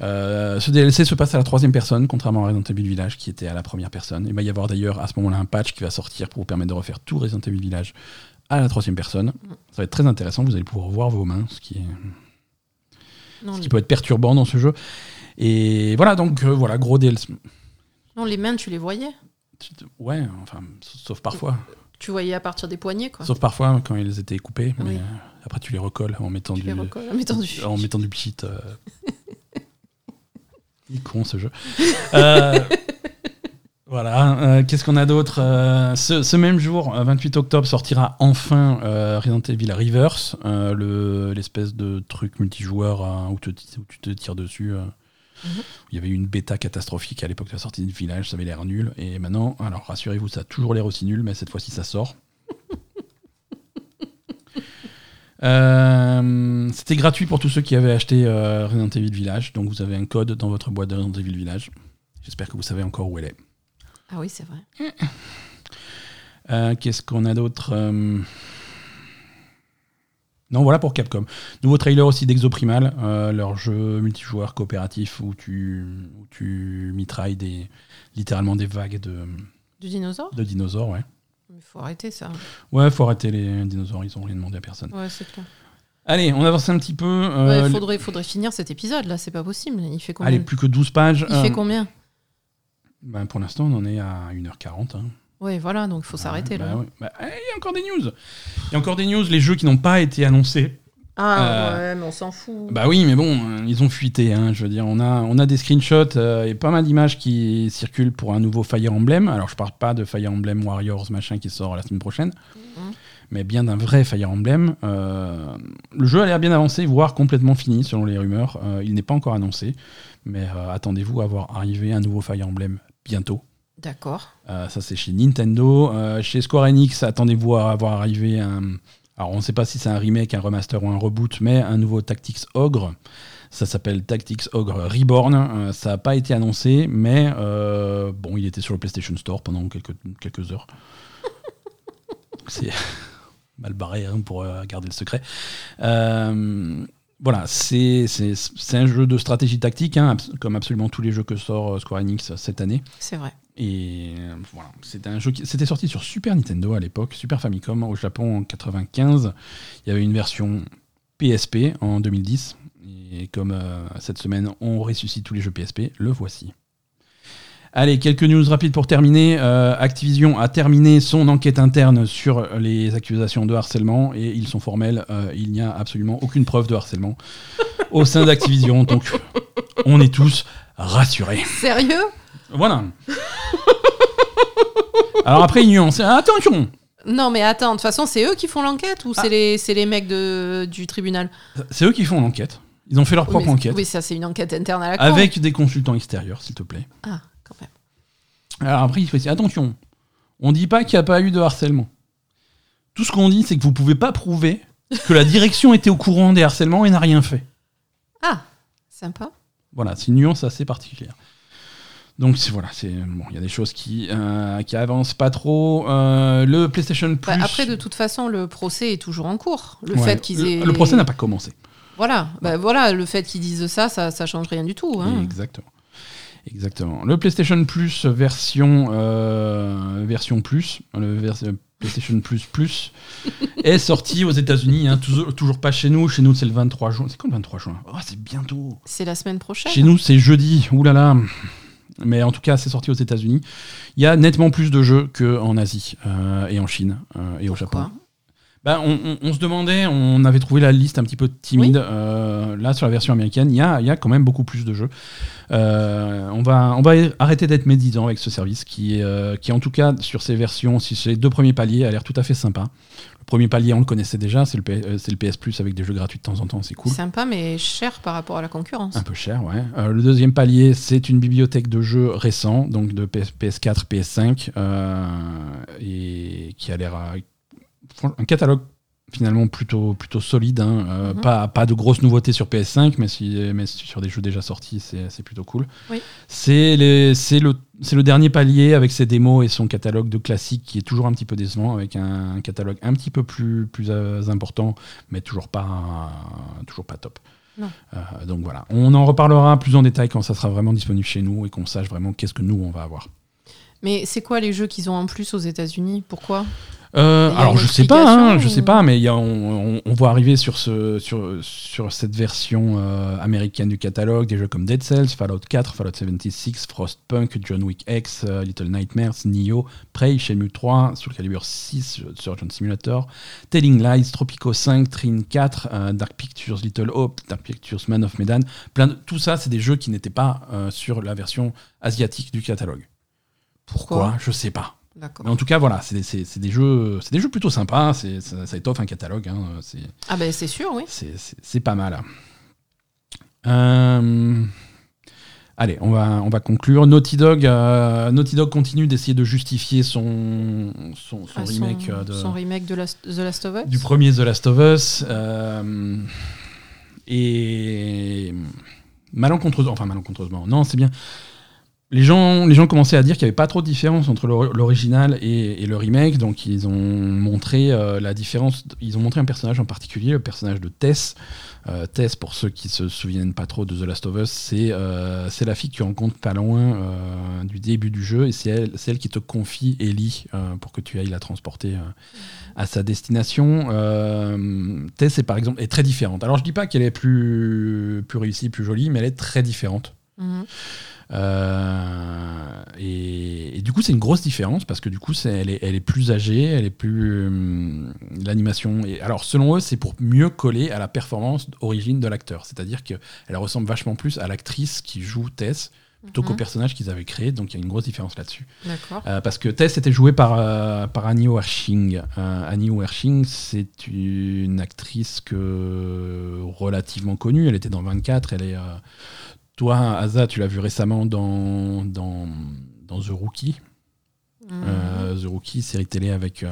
Euh, ce DLC se passe à la troisième personne, contrairement à Resident Evil Village qui était à la première personne. Il va y avoir d'ailleurs à ce moment-là un patch qui va sortir pour vous permettre de refaire tout Resident Evil Village à la troisième personne. Ça va être très intéressant, vous allez pouvoir voir vos mains, ce qui, est, Non, ce qui les... peut être perturbant dans ce jeu. Et voilà, donc euh, voilà, gros DLC. non, les mains, tu les voyais? Ouais, enfin, sauf parfois. Tu voyais à partir des poignets, quoi. Sauf parfois quand ils étaient coupés, mais Oui. euh, après tu les recolles en mettant tu du, les en mettant du... en mettant du pchit. euh. Il est con ce jeu. Euh, voilà, euh, qu'est-ce qu'on a d'autre Euh, ce, ce même jour, euh, 28 octobre, sortira enfin euh, Resident Evil Reverse, euh, le- l'espèce de truc multijoueur hein, où, te- où tu te tires dessus. euh. Mhm. Il y avait eu une bêta catastrophique à l'époque de la sortie du village, ça avait l'air nul. Et maintenant, alors rassurez-vous, ça a toujours l'air aussi nul, mais cette fois-ci ça sort. Euh, C'était gratuit pour tous ceux qui avaient acheté euh, Resident Evil Village, donc vous avez un code dans votre boîte de Resident Evil Village. J'espère que vous savez encore où elle est. Ah oui, c'est vrai. Euh, Qu'est-ce qu'on a d'autre Euh, Non, voilà pour Capcom. Nouveau trailer aussi d'Exoprimal, euh, leur jeu multijoueur coopératif où tu, où tu mitrailles des, littéralement des vagues de, Du dinosaure de dinosaures. Ouais, Il faut arrêter ça. ouais faut arrêter les dinosaures, ils ont rien demandé à personne. Ouais, c'est clair. Allez, on avance un petit peu. Ouais, euh, faudrait, faudrait finir cet épisode, là, c'est pas possible. Il fait combien? Allez, plus que 12 pages. Il Euh, fait combien? Ben, Pour l'instant, on en est à 1h40. hein. Ouais, voilà, donc il faut s'arrêter, Bah là. ouais. Bah, eh, Il y a encore des news. Il y a encore des news, les jeux qui n'ont pas été annoncés. Ah, Euh, ouais, mais on s'en fout. Bah oui, mais bon, euh, ils ont fuité. hein, je veux dire, on a, on a des screenshots euh, et pas mal d'images qui circulent pour un nouveau Fire Emblem. Alors, je parle pas de Fire Emblem Warriors machin qui sort la semaine prochaine, Mhm. mais bien d'un vrai Fire Emblem. Euh, le jeu a l'air bien avancé, voire complètement fini selon les rumeurs. Euh, il n'est pas encore annoncé, mais euh, attendez-vous à voir arriver un nouveau Fire Emblem bientôt. D'accord. Euh, ça, c'est chez Nintendo. Euh, chez Square Enix, attendez-vous à avoir arrivé un. Alors, on ne sait pas si c'est un remake, un remaster ou un reboot, mais un nouveau Tactics Ogre. Ça s'appelle Tactics Ogre Reborn. Euh, ça n'a pas été annoncé, mais bon, il était sur le PlayStation Store pendant quelques, quelques heures. c'est mal barré hein, pour garder le secret. Euh, voilà, c'est un jeu de stratégie tactique, hein, comme absolument tous les jeux que sort euh, Square Enix cette année. C'est vrai. Et euh, voilà, c'était un jeu qui c'était sorti sur Super Nintendo à l'époque, Super Famicom au Japon en 95. Il y avait une version PSP en 2010. Et comme euh, cette semaine on ressuscite tous les jeux PSP, le voici. Allez, quelques news rapides pour terminer. Euh, Activision a terminé son enquête interne sur les accusations de harcèlement et ils sont formels. euh, il n'y a absolument aucune preuve de harcèlement au sein d'Activision. Donc on est tous rassurés. Sérieux? Voilà. Alors après, une nuance. Attention Non, mais attends, de toute façon, c'est eux qui font l'enquête ou Ah. c'est les, c'est les mecs de, du tribunal? C'est eux qui font l'enquête. Ils ont fait leur Oui, propre enquête. Oui, ça, c'est une enquête interne à la. Avec des consultants extérieurs, s'il te plaît. Ah, quand même. Alors après, il faut dire attention. On dit pas qu'il n'y a pas eu de harcèlement. Tout ce qu'on dit, c'est que vous pouvez pas prouver que la direction était au courant des harcèlements et n'a rien fait. Ah, sympa. Voilà, c'est une nuance assez particulière. Donc voilà, c'est bon, il y a des choses qui euh, qui avancent pas trop. Euh, le PlayStation Plus. Bah, après, de toute façon, le procès est toujours en cours. Le Ouais, fait qu'ils le- aient. le procès n'a pas commencé. Voilà, bah, voilà, le fait qu'ils disent ça, ça, ça change rien du tout. hein. Exactement. Exactement. Le PlayStation Plus version, euh, version Plus, le vers- PlayStation Plus Plus, est sorti aux États-Unis. hein, toujours, toujours pas chez nous. Chez nous, c'est le 23 juin. C'est quand le 23 juin? Oh, c'est bientôt. C'est la semaine prochaine. Chez nous, c'est jeudi. Ouh là là. Mais en tout cas, c'est sorti aux États-Unis. Il y a nettement plus de jeux qu'en Asie euh, et en Chine euh, et au Japon. Bah, on, on- on se demandait, on avait trouvé la liste un petit peu timide. Euh, là, sur la version américaine, il y a, y a quand même beaucoup plus de jeux. Euh, on, va, on va arrêter d'être médisant avec ce service qui, euh, qui, en tout cas, sur ces versions, si les deux premiers paliers, a l'air tout à fait sympa. Le premier palier, on le connaissait déjà, c'est le, P- c'est le PS Plus avec des jeux gratuits de temps en temps, c'est cool. Sympa, mais cher par rapport à la concurrence. Un peu cher, ouais. Le deuxième palier, c'est une bibliothèque de jeux récents, donc de PS, PS4, PS5, euh, et qui a l'air un catalogue finalement plutôt plutôt solide. hein. Euh, Mhm. pas, pas de grosses nouveautés sur PS5, mais, si, mais sur des jeux déjà sortis, c'est plutôt cool. Oui. C'est le, le dernier palier avec ses démos et son catalogue de classiques qui est toujours un petit peu décevant, avec un, un catalogue un petit peu plus, plus euh, important, mais toujours pas, toujours pas top. Non. Euh, donc voilà, on en reparlera plus en détail quand ça sera vraiment disponible chez nous et qu'on sache vraiment qu'est-ce que nous on va avoir. Mais c'est quoi les jeux qu'ils ont en plus aux États-Unis? Pourquoi? Euh, alors je sais pas, hein, je sais pas, mais il y a- on, on- on va arriver sur, ce, sur, sur cette version euh, américaine du catalogue des jeux comme Dead Cells, Fallout 4, Fallout 76, Frostpunk, John Wick X, euh, Little Nightmares, Nioh, Prey, Shenmue 3, Soul Calibur 6, Surgeon Simulator, Telling Lies, Tropico 5, Trine 4, euh, Dark Pictures Little Hope, Dark Pictures Man of Medan, plein de, tout ça c'est des jeux qui n'étaient pas sur la version asiatique du catalogue. Pourquoi? Pourquoi? Je sais pas. Mais en tout cas, voilà, c'est des, jeux, c'est des jeux plutôt sympas. Ça, ça étoffe un catalogue. hein, c'est- Ah ben c'est sûr, oui. c'est pas mal. Euh, Allez, on va, on va conclure. Naughty Dog, euh, Naughty Dog continue d'essayer de justifier son, son, son Ah, remake son, euh, de, son remake de The Last of Us. du premier The Last of Us. euh, et malencontreusement, enfin malencontreusement, non, c'est bien. Les gens, les gens commençaient à dire qu'il n'y avait pas trop de différence entre l'or- l'original et, le remake, donc ils ont montré euh, la différence. Ils ont montré un personnage en particulier, le personnage de Tess. Euh, Tess, pour ceux qui se souviennent pas trop de The Last of Us, c'est euh, la fille que tu rencontres pas loin du début du jeu, et c'est elle, elle qui te confie Ellie pour que tu ailles la transporter à sa destination. Tess est par exemple est très différente. Alors je dis pas qu'elle est plus plus réussie, plus jolie, mais elle est très différente. Mhm. Euh, et, et du coup, c'est une grosse différence parce que du coup, elle, est, elle est plus âgée, elle est plus. hum, L'animation. Alors, selon eux, c'est pour mieux coller à la performance d'origine de l'acteur. C'est-à-dire qu'elle ressemble vachement plus à l'actrice qui joue Tess plutôt qu'au Mhm. personnage qu'ils avaient créé. Donc, il y a une grosse différence là-dessus. D'accord. Euh, parce que Tess était jouée par, euh, par Annie Wershing. Euh, Annie Wershing, c'est une actrice que, relativement connue. Elle était dans 24. Elle est, toi, Asa, tu l'as vue récemment dans, dans, dans The Rookie. Mhm. Euh, The Rookie, série télé avec, euh,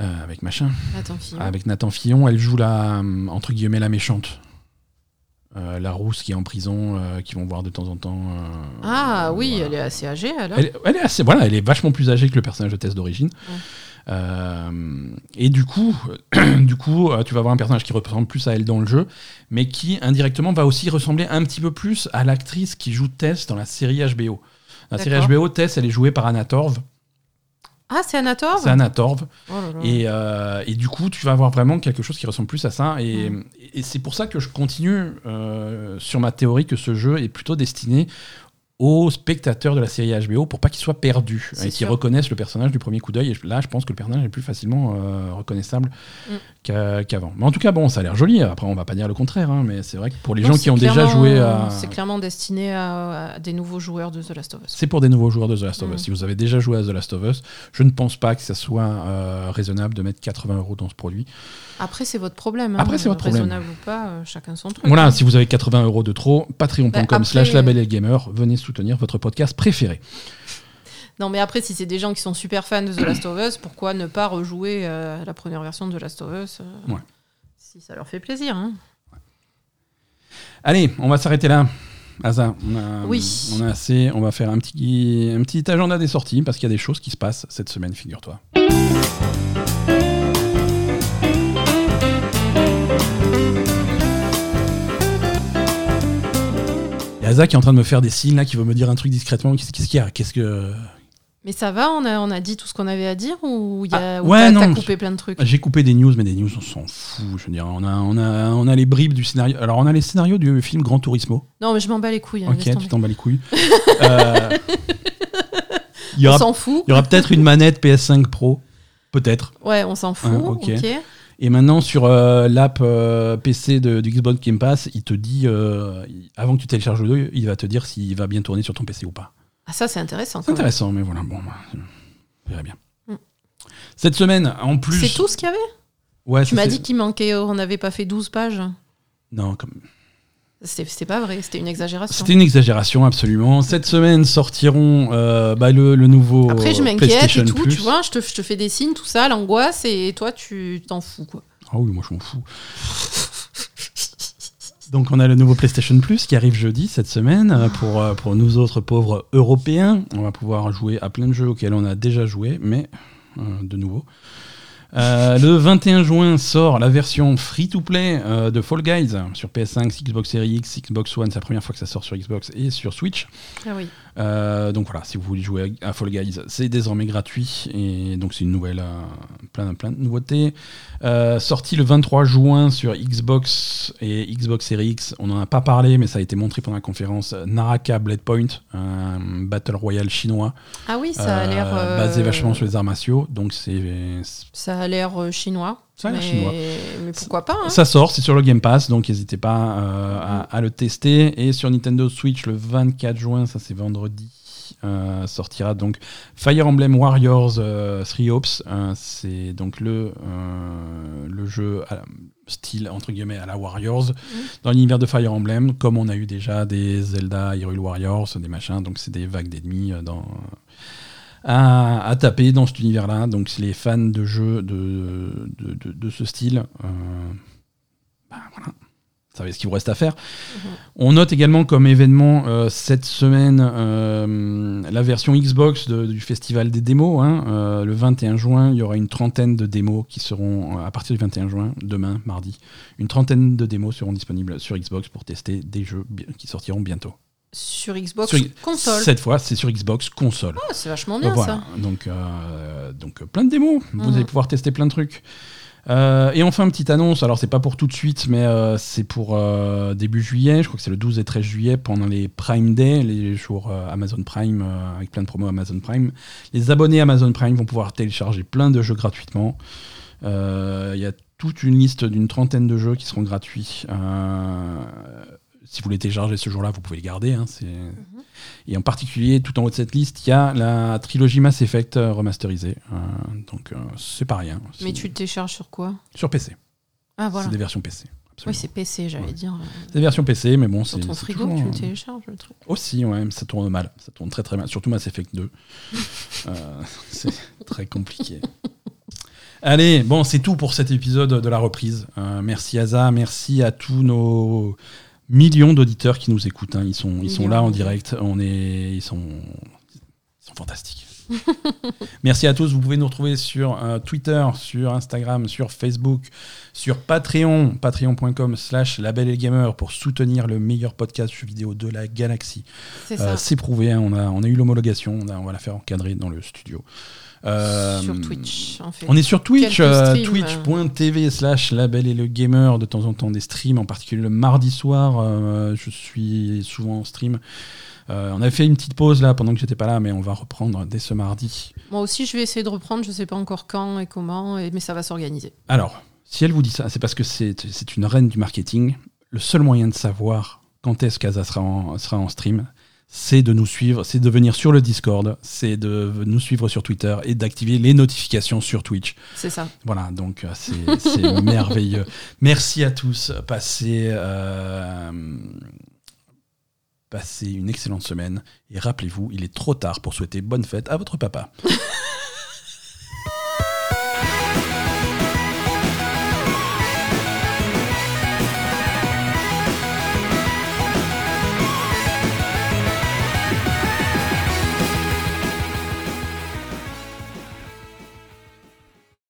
euh, avec machin, Attends, fille. avec Nathan Fillon. Elle joue la, entre guillemets, la méchante. Euh, la rousse qui est en prison, euh, qui vont voir de temps en temps. euh, Ah oui, voilà. elle est assez âgée alors. Elle, elle est assez, voilà, elle est vachement plus âgée que le personnage de Tess d'origine. Ouais. Euh, et du coup, du coup, euh, tu vas avoir un personnage qui ressemble plus à elle dans le jeu, mais qui indirectement va aussi ressembler un petit peu plus à l'actrice qui joue Tess dans la série HBO. La série. HBO, Tess, elle est jouée par Anna Torv. Ah, c'est Anna Torv? C'est Anna Torv. Oh. Et, euh, et du coup, tu vas avoir vraiment quelque chose qui ressemble plus à ça. Et, et c'est pour ça que je continue euh, sur ma théorie que ce jeu est plutôt destiné aux spectateurs de la série HBO pour pas qu'ils soient perdus et qu'ils reconnaissent le personnage du premier coup d'œil. Et là, je pense que le personnage est plus facilement euh, reconnaissable Mm. qu'a- qu'avant. Mais en tout cas, bon, ça a l'air joli. Après, on va pas dire le contraire, hein, mais c'est vrai que pour les gens qui ont déjà joué à. C'est clairement destiné à, à des nouveaux joueurs de The Last of Us. C'est pour des nouveaux joueurs de The Last of Us. Mm. Si vous avez déjà joué à The Last of Us, je ne pense pas que ça soit euh, raisonnable de mettre 80 euros dans ce produit. Après, c'est votre problème. hein. Après, c'est votre problème. Raisonnable ou pas, euh, chacun son truc. Voilà, hein. si vous avez 80 euros de trop, patreon.com Bah, label et gamer, venez soutenir votre podcast préféré. Non, mais après, si c'est des gens qui sont super fans de The Last of Us, pourquoi ne pas rejouer euh, la première version de The Last of Us euh, Ouais. Si ça leur fait plaisir. hein. Allez, on va s'arrêter là. Asa, on a, Oui. on a assez. On va faire un petit, un petit agenda des sorties parce qu'il y a des choses qui se passent cette semaine, figure-toi. Y a Asa qui est en train de me faire des signes là, qui veut me dire un truc discrètement. Qu'est-ce qu'il y a? Qu'est-ce que. Mais ça va, on a, on a dit tout ce qu'on avait à dire ou, y a, Ah, ou ouais, t'as- non, t'as coupé plein de trucs? J'ai coupé des news, mais des news, on s'en fout. Je veux dire, on a, on, a, on a les bribes du scénario. Alors, on a les scénarios du film Grand Turismo. Non, mais je m'en bats les couilles. hein, Ok, tu t'en bats les couilles. Euh, Il On s'en fout. il y aura peut-être une manette PS5 Pro. Peut-être. Ouais, on s'en fout. Hein, ok. ok. Et maintenant, sur euh, l'app euh, PC de, du Xbox Game Pass, il te dit, euh, avant que tu télécharges le jeu, il va te dire s'il va bien tourner sur ton PC ou pas. Ah, ça, c'est intéressant. C'est même. intéressant, mais voilà, bon, bah, on verra bien. Mm. Cette semaine, en plus. C'est tout ce qu'il y avait? Ouais, Tu m'as dit qu'il manquait, on n'avait pas fait 12 pages. Non, comme... C'était pas vrai, c'était une exagération. C'était une exagération, absolument. Cette semaine sortiront euh, bah, le, le nouveau Après, je m'inquiète et tout, Plus. tu vois, je te, je te fais des signes, tout ça, l'angoisse, et toi, tu t'en fous, quoi. Ah oui, moi je m'en fous. Donc on a le nouveau PlayStation Plus qui arrive jeudi cette semaine euh, pour, euh, pour nous autres pauvres Européens. On va pouvoir jouer à plein de jeux auxquels on a déjà joué, mais euh, de nouveau. Euh, le 21 juin sort la version free-to-play euh, de Fall Guys sur PS5, Xbox Series X, Xbox One. C'est la première fois que ça sort sur Xbox et sur Switch. Ah oui. Euh, donc voilà, si vous voulez jouer à, Fall Guys, c'est désormais gratuit et donc c'est une nouvelle, plein, plein de nouveautés. Euh, sorti le 23 juin sur Xbox et Xbox Series X, on n'en a pas parlé, mais ça a été montré pendant la conférence. Naraka Blade Point, un battle royale chinois, Ah oui, ça a euh, l'air. euh, basé vachement sur les arts martiaux. Donc c'est Ça a l'air euh, chinois. Ça a l'air chinois. Mais pourquoi pas hein Ça sort, c'est sur le Game Pass, donc n'hésitez pas euh, à, à le tester. Et sur Nintendo Switch, le 24 juin, ça c'est vendredi, euh, sortira donc Fire Emblem Warriors euh, Three Hopes. Euh, c'est donc le, euh, le jeu à- style entre guillemets à la Warriors dans l'univers de Fire Emblem, comme on a eu déjà des Zelda, Hyrule Warriors, des machins. Donc c'est des vagues d'ennemis euh, dans à, à taper dans cet univers-là. Donc, les fans de jeux de, de, de- de ce style, bah, voilà, vous savez ce qu'il vous reste à faire. On note également comme événement euh, cette semaine euh, la version Xbox de- du festival des démos. hein. Euh, le 21 juin, il y aura une trentaine de démos qui seront, à partir du 21 juin, demain, mardi, une trentaine de démos seront disponibles sur Xbox pour tester des jeux qui sortiront bientôt. Sur Xbox Sur- console. Cette fois, c'est sur Xbox console. Ah, c'est vachement bien Voilà. ça. Donc, donc plein de démos. Vous Mhm. allez pouvoir tester plein de trucs. Euh, et enfin, petite annonce. Alors, c'est pas pour tout de suite, mais euh, c'est pour euh, début juillet. Je crois que c'est le 12 et 13 juillet pendant les Prime Day, les jours Amazon Prime, avec plein de promos Amazon Prime. Les abonnés Amazon Prime vont pouvoir télécharger plein de jeux gratuitement. Il y a toute une liste d'une trentaine de jeux qui seront gratuits. Si vous les téléchargez ce jour-là, vous pouvez les garder. hein, c'est- Et en particulier, tout en haut de cette liste, il y a la trilogie Mass Effect euh, remasterisée. Euh, donc, euh, c'est pas rien. Mais tu le télécharges sur quoi? Sur PC. Ah voilà. C'est des versions PC. Oui, c'est PC, j'allais Ouais. dire. C'est des versions PC, mais bon, c'est. Sur ton frigo, toujours, tu le télécharges le truc. Aussi, ouais, mais ça tourne mal. Ça tourne très très mal. Surtout Mass Effect 2. Euh, c'est très compliqué. Allez, bon, c'est tout pour cet épisode de la reprise. Euh, merci Asa, merci à tous nos millions d'auditeurs qui nous écoutent. hein. Ils sont, ils sont là en direct. On est, ils sont, ils sont fantastiques. merci à tous. Vous pouvez nous retrouver sur euh, Twitter, sur Instagram, sur Facebook, sur Patreon, patreon.com slash label et gamer pour soutenir le meilleur podcast jeux vidéo de la galaxie. C'est Euh, prouvé, hein, on, a, on a eu l'homologation, on va la faire encadrer dans le studio. Euh, Sur Twitch, en fait. On est sur Twitch, euh, twitch.tv slash label et le gamer, de temps en temps des streams, en particulier le mardi soir, euh, je suis souvent en stream. Euh, on avait fait une petite pause là pendant que j'étais pas là, mais on va reprendre dès ce mardi. Moi aussi, je vais essayer de reprendre. Je sais pas encore quand et comment, et- mais ça va s'organiser. Alors, si elle vous dit ça, c'est parce que c'est c'est une reine du marketing. Le seul moyen de savoir quand est-ce qu'Aza sera en, sera en stream, c'est de nous suivre, c'est de venir sur le Discord, c'est de nous suivre sur Twitter et d'activer les notifications sur Twitch. C'est ça. Voilà, donc euh, c'est c'est merveilleux. Merci à tous. Passez, euh, passez une excellente semaine. Et rappelez-vous, il est trop tard pour souhaiter bonne fête à votre papa.